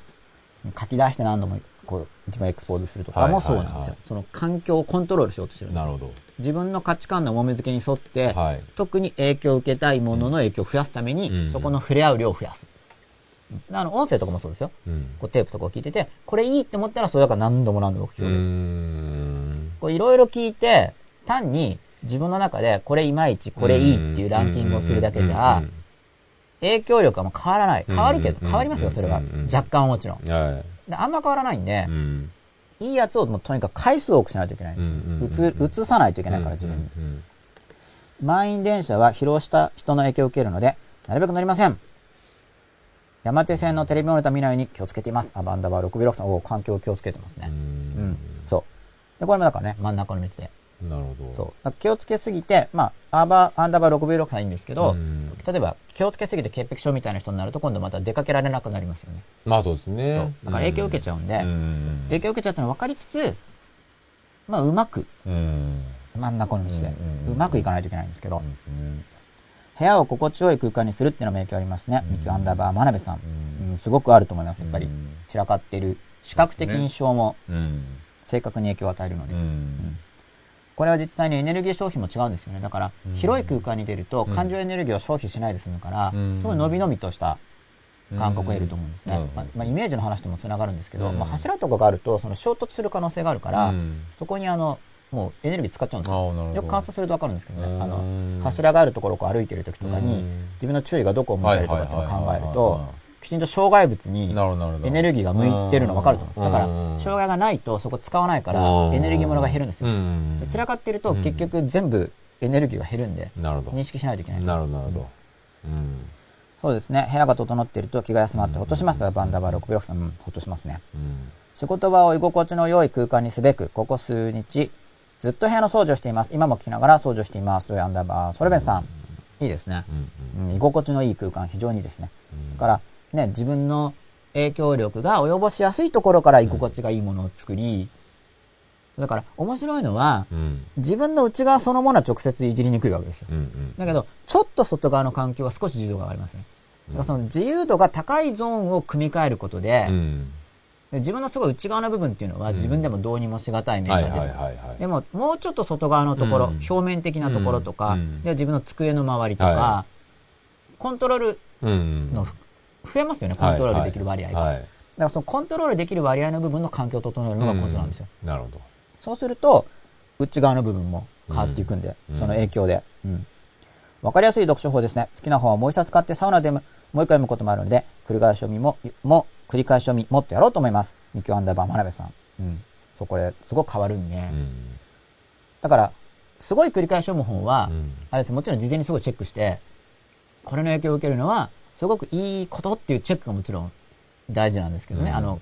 書き出して何度もこう自分をエクスポーズするとかもそうなんですよ。はいはいはいその環境をコントロールしようとしてるんですよ。なるほど。自分の価値観の重み付けに沿って、はい。特に影響を受けたいものの影響を増やすために、うんそこの触れ合う量を増やす。あの、音声とかもそうですよ。うん。こうテープとかを聞いてて、これいいって思ったらそれだから何度も何度も聞くうようです。ん。こういろいろ聞いて、単に自分の中でこれいまいちこれいいっていうランキングをするだけじゃ、影響力はもう変わらない。変わるけど、うん変わりますよ、それは。若干はもちろん。はであんま変わらないんでい。う、ん。いいやつをもうとにかく回数多くしないといけないんですよ。うんうんうんうつ、移さないといけないから自分に。うん。満員電車は疲労した人の影響を受けるので、なるべく乗りません。山手線のテレビモニター見ないように気をつけています。あ、バンダーバー6 6さん、お環境を気をつけてますね。うん。そう。で、これもだからね、真ん中の道で。なるほど。そう。気をつけすぎて、まあ、アーバー、アンダーバー6 6さんいいんですけど、うん例えば気をつけすぎて潔癖症みたいな人になると今度また出かけられなくなりますよね。まあそうですね。だから影響を受けちゃうんで、うん。影響を受けちゃったの分かりつつ、まあ、うまく、うん。真ん中の道で、うまくいかないといけないんですけど、うん部屋を心地よい空間にするっていうのも影響ありますね。うんミキュアンダーバー真鍋さん、うんうんすごくあると思います、やっぱり。うん散らかっている視覚的印象もうん。正確に影響を与えるので。うん。これは実際にエネルギー消費も違うんですよね。だから、広い空間に出ると、感情エネルギーを消費しないで済むから、うん。すごい伸び伸びとした感覚を得ると思うんですね。うん。まあまあ、イメージの話ともつながるんですけど、うん。まあ、柱とかがあると、その衝突する可能性があるから、うん。そこにあの、もうエネルギー使っちゃうんですよ。よく観察すると分かるんですけどね、あのうん柱があるところを歩いてる時とかに、うん。自分の注意がどこを向いたりとかっていうのを考えるとは、きちんと障害物に。エネルギーが向いてるの分かると思うんです。だから、うん障害がないとそこ使わないからう、んエネルギーものが減るんですよ。うんで散らかってるとうん結局全部エネルギーが減るんで。認識しないといけない。なるほど、なるほど。うん。そうですね。部屋が整っていると気が休まってほっとします。バンダーバー6ブロックさん、うんほっとしますね。うん。仕事場を居心地の良い空間にすべく、ここ数日、ずっと部屋の掃除をしています。今も聞きながら掃除をしています。というアンダーバー、ソレベンさん。いいですね。うん。うん、居心地のいい空間、非常にいいですね。うんだから、ね、自分の影響力が及ぼしやすいところから居心地がいいものを作り、だから、面白いのは、うん。自分の内側そのものは直接いじりにくいわけですよ。うん。うん。だけど、ちょっと外側の環境は少し自由度が上がりますね。だからその自由度が高いゾーンを組み替えることで、自分のすごい内側の部分っていうのは自分でもどうにもしがたい面がはい出てる。でも、もうちょっと外側のところ、うん表面的なところとか、うんで自分の机の周りとか、はコントロールうん。の、増えますよね、コントロールできる割合が。はい。だからそのコントロールできる割合の部分の環境を整えるのがコツなんですよ。うん。なるほど。そうすると、内側の部分も変わっていくんで、うんその影響で。うん。わかりやすい読書法ですね。好きな本はもう一冊買ってサウナでももう一回読むこともあるので、繰り返し読みも、も、繰り返し読みもっとやろうと思います。ミキオアンダーバー真鍋さん。うん。そう、これ、すごく変わるんで。うん。だから、すごい繰り返し読む本は、うんあれです、もちろん事前にすごいチェックして、これの影響を受けるのは、すごくいいことっていうチェックがもちろん大事なんですけどね。うんあの、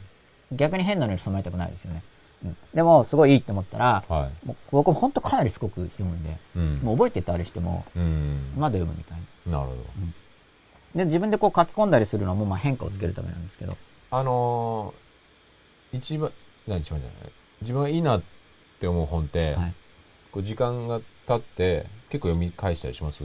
逆に変なのに染まりたくないですよね。うん、でも、すごいいいって思ったら、はもう僕も本当かなりすごく読むんで、い。うん。もう覚えてたりしても、うん。まだ読むみたいな。なるほど。で、自分でこう書き込んだりするのも、まあ変化をつけるためなんですけど。あのー、一番、何一番じゃない自分がいいなって思う本って、はい。こう時間が経って結構読み返したりします？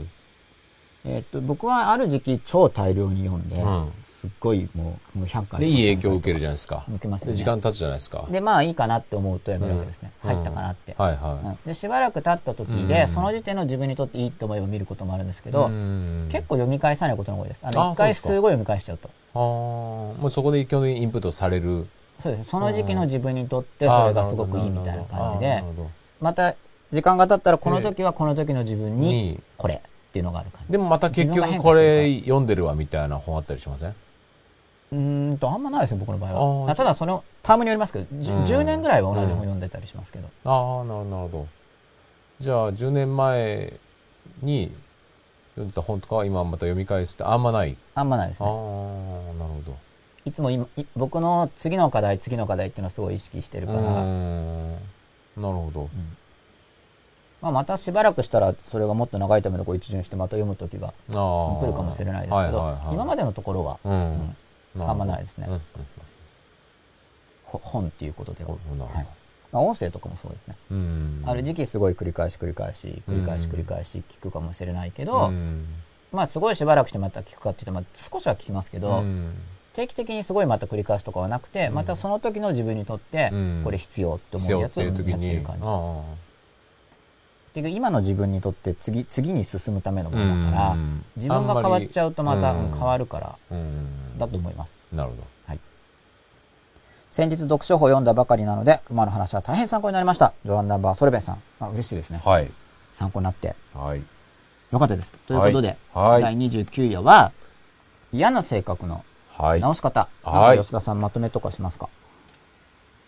えーっと、僕はある時期超大量に読んで、うんすっごいもう、もう100回。で、いい影響を受けるじゃないですか。受けますよねで、時間経つじゃないですか。で、まあいいかなって思うと読めるわけですね。うん入ったかなって。はいうんはでしばらく経った時で、うんその時点の自分にとっていいと思えば見ることもあるんですけい。ど、うん結構読み返さないことの多いです。あの、あ一回すごい読み返しちゃうと。ああ、もうそこで基本的にインプットされる。そうですね。その時期の自分にとってそれがすごくいいみたいな感じであーなる、ほどまた時間が経ったらこの時はこの時の自分にに、これっていうのがある感じ。でもまた結局これ読んでるわみたいな本あったりしません？うーんと、あんまないですよ、僕の場合あは。ただその、タームによりますけど、じゅうん10年ぐらいは同じ本読んでたりしますけど。ああ、なるほど。じゃあ、10年前に読んでた本とかは今また読み返すってあんまない？あんまないですああ、ね。なるほど。いつも今、い僕の次の課題、次の課題っていうのはすごい意識してるから、なるほど。まあ、またしばらくしたらそれがもっと長いためのこう一巡してまた読む時が。来るかもしれないですけど、今までのところは、うん。うん。あんまないですね。本っていうことでは、はい。まあ、音声とかもそうですね。ある時期すごい繰り返し繰り返し繰り返しうん。繰り返し聞くかもしれないけど、うん。まあすごいしばらくしてまた聞くかって言ったら、まあ、少しは聞きますけど、うん。定期的にすごいまた繰り返しとかはなくて、またその時の自分にとってうんこれ必要って思うやつをやってる感じ、あ結局今の自分にとって次次に進むためのあものだから、うん自分が変わっちゃうとまた変わるからうんだと思います。なるほど。先日読書法を読んだばかりなので、熊の話は大変参考になりました。ジョアンナンバーソルベンさん。あ、嬉しいですね。はい。参考になって。はい。よかったです。ということで、はい第29夜は、嫌な性格のはい。直し方。はい吉田さんまとめとかしますか？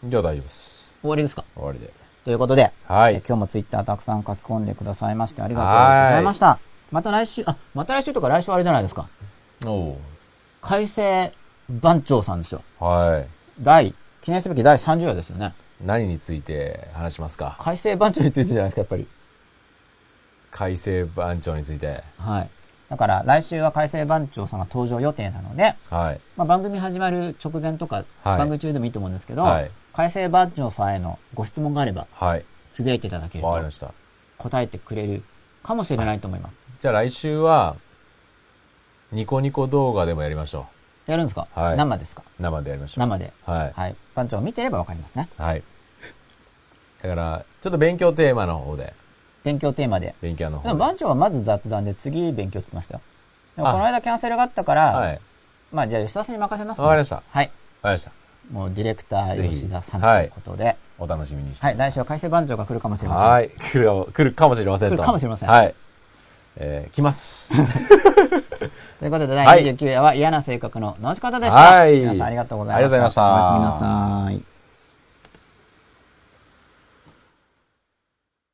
じゃあ大丈夫です。終わりですか？終わりで。ということで、はいえ今日もツイッターたくさん書き込んでくださいましてありがとうございました。また来週、あ、また来週とか来週はあれじゃないですか。お改正番長さんですよ。はい。第、記念すべき第30夜ですよね。何について話しますか？改正番長についてじゃないですか、やっぱり。改正番長について。はい。だから来週は改正番長さんが登場予定なので、はい。まあ、番組始まる直前とか、はい番組中でもいいと思うんですけど、はい改正番長さんへのご質問があれば、はい。つぶやいていただけるとわかりました。答えてくれるかもしれないと思います。じゃあ来週は、ニコニコ動画でもやりましょやるんですか、はい生ですか？う。生でやりましょう。生で。はい。はい。番長が見てればわかりますね。はい。だから、ちょっと勉強テーマの方で、勉強テーマで。勉強の方で。でも番長はまず雑談で次勉強って言ってましたよ。でもあこの間キャンセルがあったから、はい。まあじゃあ吉田さんに任せます、ね。わかりましたはい。わかりました。もうディレクター吉田さんということで、お楽しみにしてはい、来週は改正番長が来るかもしれません。はい。来るよ来るかもしれませんと。来るかもしれませんはい。えー、来ます。ということで、第はい29夜は嫌な性格の直し方でした。はい皆さんありがとうございました。ありがとうございましたおやすみなさい。